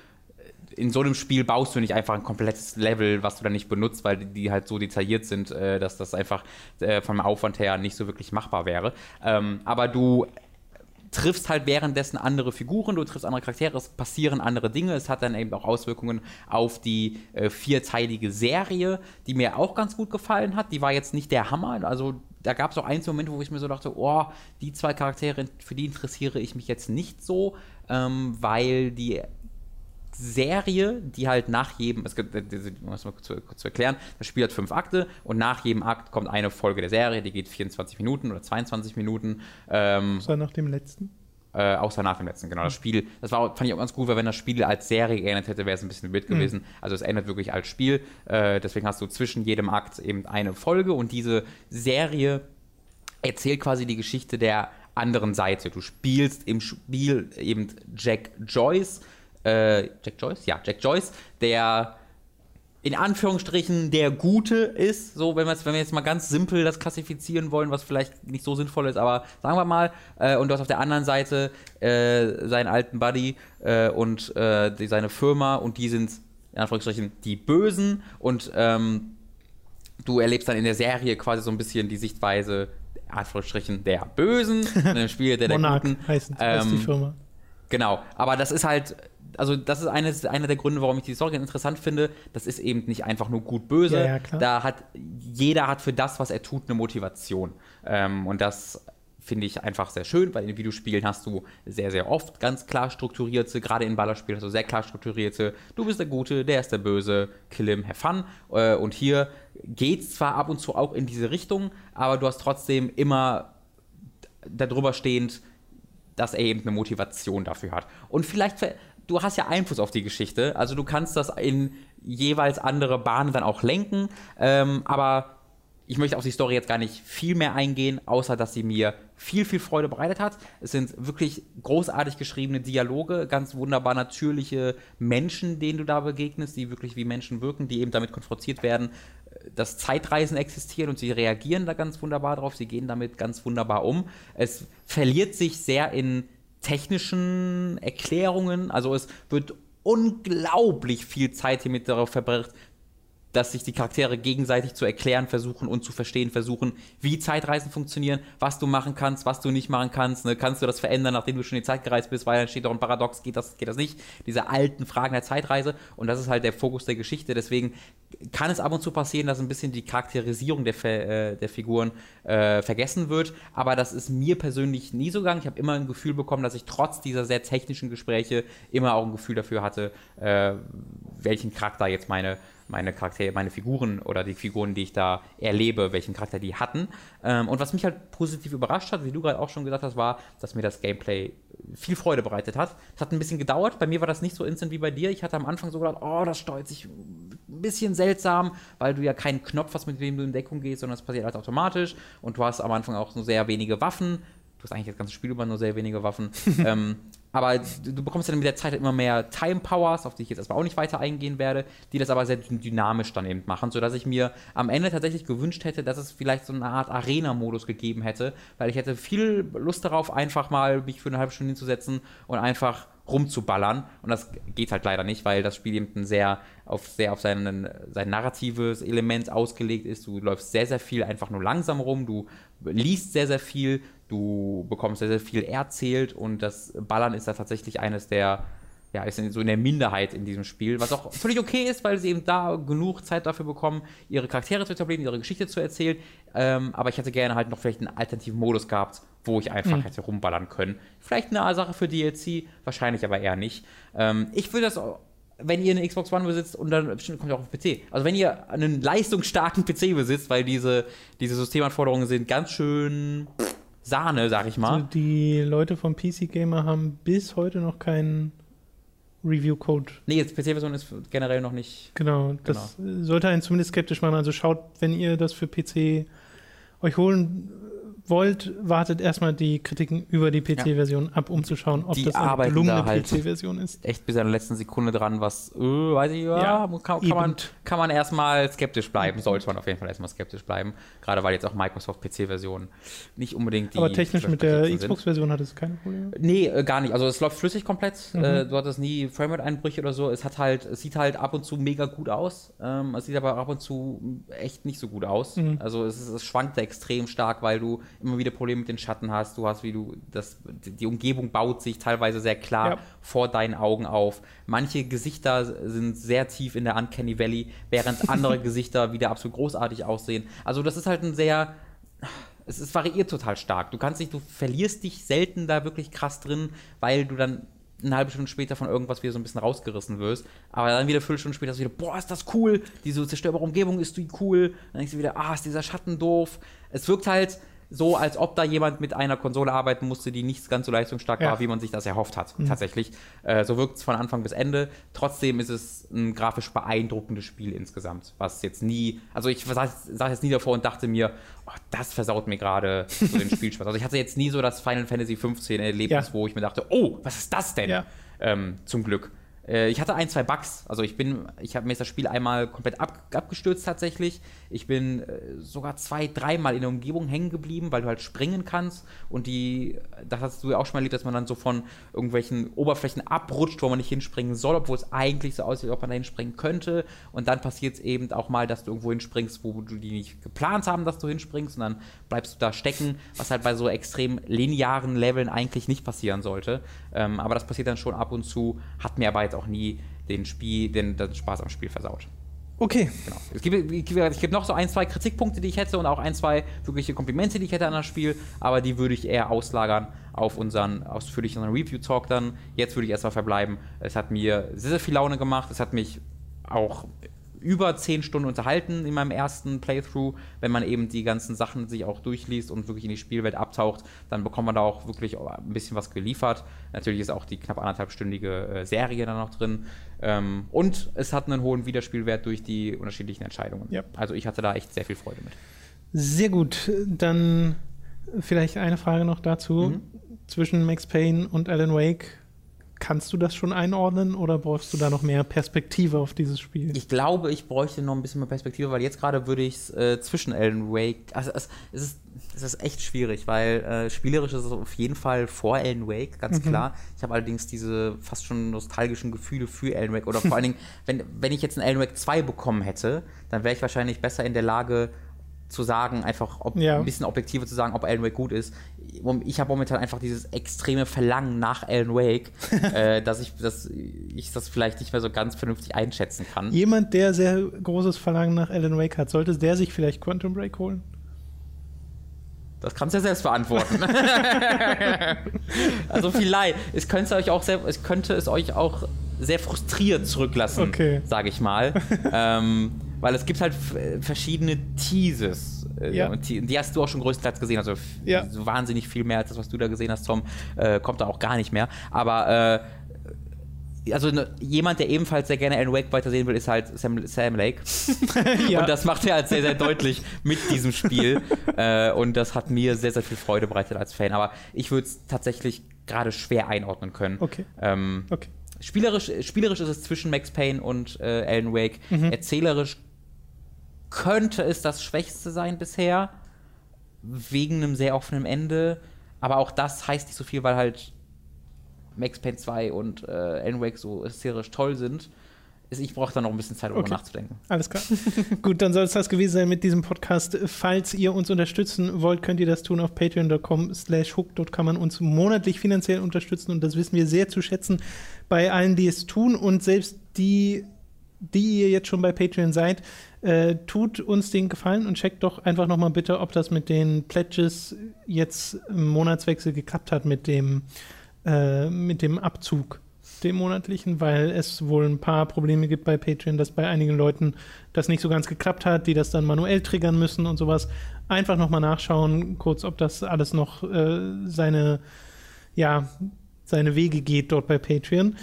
in so einem Spiel baust du nicht einfach ein komplettes Level, was du dann nicht benutzt, weil die, halt so detailliert sind, äh, dass das einfach äh, vom Aufwand her nicht so wirklich machbar wäre. Ähm, aber du triffst halt währenddessen andere Figuren, du triffst andere Charaktere, es passieren andere Dinge, es hat dann eben auch Auswirkungen auf die äh, vierteilige Serie, die mir auch ganz gut gefallen hat. Die war jetzt nicht der Hammer, also da gab es auch einzelne Momente, wo ich mir so dachte, oh, die zwei Charaktere, für die interessiere ich mich jetzt nicht so, ähm, weil die Serie, die halt nach jedem, es gibt, um das mal kurz, kurz zu erklären, das Spiel hat fünf Akte und nach jedem Akt kommt eine Folge der Serie, die geht 24 Minuten oder 22 Minuten. Ähm, außer nach dem letzten? Äh, außer nach dem letzten, genau. Das Spiel, das war, fand ich auch ganz gut, weil wenn das Spiel als Serie geendet hätte, wäre es ein bisschen wild mhm. gewesen. Mhm. Also es endet wirklich als Spiel. Äh, deswegen hast du zwischen jedem Akt eben eine Folge und diese Serie erzählt quasi die Geschichte der anderen Seite. Du spielst im Spiel eben Jack Joyce, äh, Jack Joyce? Ja, Jack Joyce, der in Anführungsstrichen der Gute ist, so wenn wir, jetzt, wenn wir jetzt mal ganz simpel das klassifizieren wollen, was vielleicht nicht so sinnvoll ist, aber sagen wir mal, äh, und du hast auf der anderen Seite äh, seinen alten Buddy äh, und äh, die, seine Firma und die sind in Anführungsstrichen die Bösen und ähm, du erlebst dann in der Serie quasi so ein bisschen die Sichtweise, in Anführungsstrichen, der Bösen, in einem Spiel der, der Monarch Guten. Heißt, ähm, die Firma. Genau, aber das ist halt also das ist eines, einer der Gründe, warum ich die Story interessant finde. Das ist eben nicht einfach nur gut-böse. Ja, ja, da hat jeder hat für das, was er tut, eine Motivation. Ähm, und das finde ich einfach sehr schön, weil in Videospielen hast du sehr, sehr oft ganz klar strukturierte, gerade in Ballerspielen hast du sehr klar strukturierte, du bist der Gute, der ist der Böse, kill him, have fun. Äh, und hier geht es zwar ab und zu auch in diese Richtung, aber du hast trotzdem immer darüber stehend, dass er eben eine Motivation dafür hat. Und vielleicht du hast ja Einfluss auf die Geschichte. Also du kannst das in jeweils andere Bahnen dann auch lenken. Ähm, aber ich möchte auf die Story jetzt gar nicht viel mehr eingehen, außer dass sie mir viel, viel Freude bereitet hat. Es sind wirklich großartig geschriebene Dialoge, ganz wunderbar natürliche Menschen, denen du da begegnest, die wirklich wie Menschen wirken, die eben damit konfrontiert werden, dass Zeitreisen existieren und sie reagieren da ganz wunderbar drauf, sie gehen damit ganz wunderbar um. Es verliert sich sehr in technischen Erklärungen. Also es wird unglaublich viel Zeit hiermit darauf verbracht, dass sich die Charaktere gegenseitig zu erklären versuchen und zu verstehen versuchen, wie Zeitreisen funktionieren, was du machen kannst, was du nicht machen kannst. Ne? Kannst du das verändern, nachdem du schon in die Zeit gereist bist, weil dann steht doch ein Paradox, geht das, geht das nicht? Diese alten Fragen der Zeitreise und das ist halt der Fokus der Geschichte. Deswegen kann es ab und zu passieren, dass ein bisschen die Charakterisierung der, äh, der Figuren äh, vergessen wird, aber das ist mir persönlich nie so gegangen. Ich habe immer ein Gefühl bekommen, dass ich trotz dieser sehr technischen Gespräche immer auch ein Gefühl dafür hatte, äh, welchen Charakter jetzt meine meine Charaktere, meine Figuren oder die Figuren, die ich da erlebe, welchen Charakter die hatten. Ähm, und was mich halt positiv überrascht hat, wie du gerade auch schon gesagt hast, war, dass mir das Gameplay viel Freude bereitet hat. Es hat ein bisschen gedauert. Bei mir war das nicht so instant wie bei dir. Ich hatte am Anfang so gedacht, oh, das steuert sich ein bisschen seltsam, weil du ja keinen Knopf hast, mit dem du in Deckung gehst, sondern es passiert halt automatisch. Und du hast am Anfang auch nur sehr wenige Waffen. Du hast eigentlich das ganze Spiel über nur sehr wenige Waffen. (laughs) ähm, aber du bekommst dann mit der Zeit halt immer mehr Time Powers, auf die ich jetzt erstmal auch nicht weiter eingehen werde, die das aber sehr dynamisch dann eben machen, sodass ich mir am Ende tatsächlich gewünscht hätte, dass es vielleicht so eine Art Arena-Modus gegeben hätte, weil ich hätte viel Lust darauf, einfach mal mich für eine halbe Stunde hinzusetzen und einfach rumzuballern. Und das geht halt leider nicht, weil das Spiel eben sehr auf, sehr auf seinen, sein narratives Element ausgelegt ist. Du läufst sehr, sehr viel einfach nur langsam rum, du liest sehr, sehr viel, du bekommst sehr, sehr viel erzählt und das Ballern ist da tatsächlich eines der ja, ist so in der Minderheit in diesem Spiel, was auch völlig okay ist, weil sie eben da genug Zeit dafür bekommen, ihre Charaktere zu etablieren, ihre Geschichte zu erzählen. Ähm, aber ich hätte gerne halt noch vielleicht einen alternativen Modus gehabt, wo ich einfach mhm. hätte rumballern können. Vielleicht eine Sache für DLC, wahrscheinlich aber eher nicht. Ähm, ich würde das wenn ihr eine Xbox One besitzt und dann bestimmt kommt ihr auch auf PC. Also wenn ihr einen leistungsstarken PC besitzt, weil diese, diese Systemanforderungen sind ganz schön Sahne, sag ich mal. Also die Leute vom PC Gamer haben bis heute noch keinen Review-Code. Nee, jetzt PC-Version ist generell noch nicht. Genau, das genau. sollte einen zumindest skeptisch machen. Also schaut, wenn ihr das für PC euch holen wollt, wartet erstmal die Kritiken über die PC-Version ja. ab, um zu schauen, ob die das eine gelungene halt PC-Version ist. Echt bis an der letzten Sekunde dran, was, äh, weiß ich, ja, ja kann, kann, man, kann man erstmal skeptisch bleiben, sollte man auf jeden Fall erstmal skeptisch bleiben. Gerade weil jetzt auch Microsoft PC-Version nicht unbedingt die. Aber technisch mit der Xbox-Version hat es keine Probleme? Nee, äh, gar nicht. Also es läuft flüssig komplett. Mhm. Äh, du hattest nie Framerate-Einbrüche oder so. Es hat halt, es sieht halt ab und zu mega gut aus. Ähm, es sieht aber ab und zu echt nicht so gut aus. Mhm. Also es, ist, es schwankt extrem stark, weil du immer wieder Probleme mit den Schatten hast. Du hast, wie du, das, die Umgebung baut sich teilweise sehr klar ja. vor deinen Augen auf. Manche Gesichter sind sehr tief in der Uncanny Valley, während (laughs) andere Gesichter wieder absolut großartig aussehen. Also das ist halt ein sehr es, es, variiert total stark. Du kannst nicht, du verlierst dich selten da wirklich krass drin, weil du dann eine halbe Stunde später von irgendwas wieder so ein bisschen rausgerissen wirst. Aber dann wieder fünf Stunden später ist wieder, boah, ist das cool. Diese zerstörbare Umgebung ist die cool. Dann denkst du wieder, ah, ist dieser Schatten doof. Es wirkt halt, so, als ob da jemand mit einer Konsole arbeiten musste, die nicht ganz so leistungsstark ja. war, wie man sich das erhofft hat. Mhm. Tatsächlich. Äh, so wirkt es von Anfang bis Ende. Trotzdem ist es ein grafisch beeindruckendes Spiel insgesamt. Was jetzt nie, also ich saß, saß jetzt nie davor und dachte mir, oh, das versaut mir gerade so den (laughs) Spielspaß. Also ich hatte jetzt nie so das Final Fantasy 15 Erlebnis, ja. wo ich mir dachte, oh, was ist das denn? Ja. Ähm, zum Glück. Äh, ich hatte ein, zwei Bugs. Also ich bin, ich habe mir das Spiel einmal komplett ab, abgestürzt tatsächlich. Ich bin äh, sogar zwei, dreimal in der Umgebung hängen geblieben, weil du halt springen kannst und die, das hast du ja auch schon mal erlebt, dass man dann so von irgendwelchen Oberflächen abrutscht, wo man nicht hinspringen soll, obwohl es eigentlich so aussieht, ob man da hinspringen könnte. Und dann passiert es eben auch mal, dass du irgendwo hinspringst, wo du die nicht geplant haben, dass du hinspringst und dann bleibst du da stecken, was halt bei so extrem linearen Leveln eigentlich nicht passieren sollte. Ähm, aber das passiert dann schon ab und zu, hat mir aber jetzt auch nie den, Spiel, den, den Spaß am Spiel versaut. Okay. Genau. Es gibt, es gibt noch so ein, zwei Kritikpunkte, die ich hätte und auch ein, zwei wirkliche Komplimente, die ich hätte an das Spiel, aber die würde ich eher auslagern auf unseren ausführlichen Review-Talk dann. Jetzt würde ich erstmal verbleiben. Es hat mir sehr, sehr viel Laune gemacht. Es hat mich auch über zehn Stunden unterhalten in meinem ersten Playthrough. Wenn man eben die ganzen Sachen sich auch durchliest und wirklich in die Spielwelt abtaucht, dann bekommt man da auch wirklich ein bisschen was geliefert. Natürlich ist auch die knapp anderthalbstündige äh, Serie dann noch drin. Ähm, und es hat einen hohen Wiederspielwert durch die unterschiedlichen Entscheidungen. Ja. Also ich hatte da echt sehr viel Freude mit. Sehr gut. Dann vielleicht eine Frage noch dazu. Mhm. Zwischen Max Payne und Alan Wake Kannst du das schon einordnen oder brauchst du da noch mehr Perspektive auf dieses Spiel? Ich glaube, ich bräuchte noch ein bisschen mehr Perspektive, weil jetzt gerade würde ich es äh, zwischen Alan Wake. Also es, es, ist, es ist echt schwierig, weil äh, spielerisch ist es auf jeden Fall vor Alan Wake, ganz mhm. klar. Ich habe allerdings diese fast schon nostalgischen Gefühle für Alan Wake. Oder vor allen Dingen, (laughs) wenn, wenn ich jetzt einen Alan Wake 2 bekommen hätte, dann wäre ich wahrscheinlich besser in der Lage, zu sagen, einfach ob, ja. ein bisschen objektiver zu sagen, ob Alan Wake gut ist. Ich habe momentan einfach dieses extreme Verlangen nach Alan Wake, (laughs) äh, dass, ich, dass ich das vielleicht nicht mehr so ganz vernünftig einschätzen kann. Jemand, der sehr großes Verlangen nach Alan Wake hat, sollte der sich vielleicht Quantum Break holen? Das kannst du ja selbst beantworten. (laughs) also vielleicht. Es könnte, euch auch sehr, es könnte es euch auch sehr frustriert zurücklassen, okay. sage ich mal. (laughs) ähm, weil es gibt halt verschiedene Teases. Äh, ja. Und die, hast du auch schon größtenteils gesehen. Also ja. so wahnsinnig viel mehr als das, was du da gesehen hast, Tom, äh, kommt da auch gar nicht mehr. Aber äh, also ne, jemand, der ebenfalls sehr gerne Alan Wake weitersehen will, ist halt Sam, Sam Lake. (laughs) ja. Und das macht er halt sehr, sehr deutlich mit diesem Spiel. (laughs) äh, und das hat mir sehr, sehr viel Freude bereitet als Fan. Aber ich würde es tatsächlich gerade schwer einordnen können. Okay. Ähm, okay. Spielerisch, spielerisch ist es zwischen Max Payne und äh, Alan Wake. Mhm. Erzählerisch könnte es das Schwächste sein bisher, wegen einem sehr offenen Ende. Aber auch das heißt nicht so viel, weil halt Max Payne 2 und äh, NWAC so hysterisch toll sind, ich brauche da noch ein bisschen Zeit, um okay. nachzudenken. Alles klar. (laughs) Gut, dann soll es das gewesen sein mit diesem Podcast. Falls ihr uns unterstützen wollt, könnt ihr das tun auf patreon.com slash hook. Dort kann man uns monatlich finanziell unterstützen und das wissen wir sehr zu schätzen bei allen, die es tun und selbst die, die ihr jetzt schon bei Patreon seid, äh, tut uns den Gefallen und checkt doch einfach nochmal bitte, ob das mit den Pledges jetzt im Monatswechsel geklappt hat mit dem, äh, mit dem Abzug dem monatlichen, weil es wohl ein paar Probleme gibt bei Patreon, dass bei einigen Leuten das nicht so ganz geklappt hat, die das dann manuell triggern müssen und sowas. Einfach nochmal nachschauen, kurz, ob das alles noch äh, seine, ja, seine Wege geht dort bei Patreon.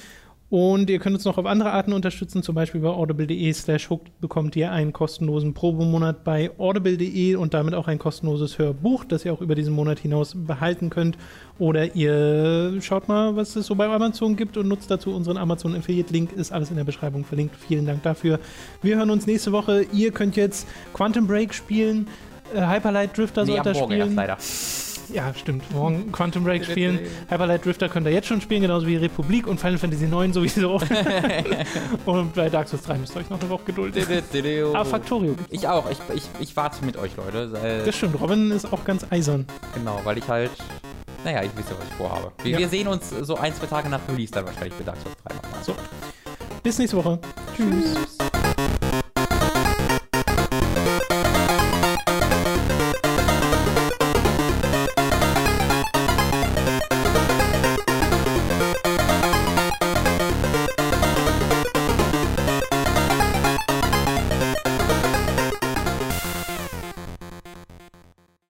Und ihr könnt uns noch auf andere Arten unterstützen, zum Beispiel bei audible.de slash hooked bekommt ihr einen kostenlosen Probemonat bei audible.de und damit auch ein kostenloses Hörbuch, das ihr auch über diesen Monat hinaus behalten könnt. Oder ihr schaut mal, was es so bei Amazon gibt und nutzt dazu unseren Amazon Affiliate Link, ist alles in der Beschreibung verlinkt. Vielen Dank dafür. Wir hören uns nächste Woche. Ihr könnt jetzt Quantum Break spielen, äh, Hyperlight Drifter nee, sollte spielen. Erst leider. Ja, stimmt. Morgen Quantum Break spielen. Hyperlight Drifter könnt ihr jetzt schon spielen, genauso wie Republik und Final Fantasy 9 sowieso. (laughs) und bei Dark Souls 3 müsst ihr euch noch eine Woche gedulden. Aber Factorio. Ich auch. Ich, ich, ich warte mit euch, Leute. Das stimmt. Robin ist auch ganz eisern. Genau, weil ich halt naja, ich weiß ja, was ich vorhabe. Wir, ja. wir, sehen uns so ein, zwei Tage nach Release dann wahrscheinlich für Dark Souls 3 nochmal. So. Bis nächste Woche. Tschüss. Tschüss.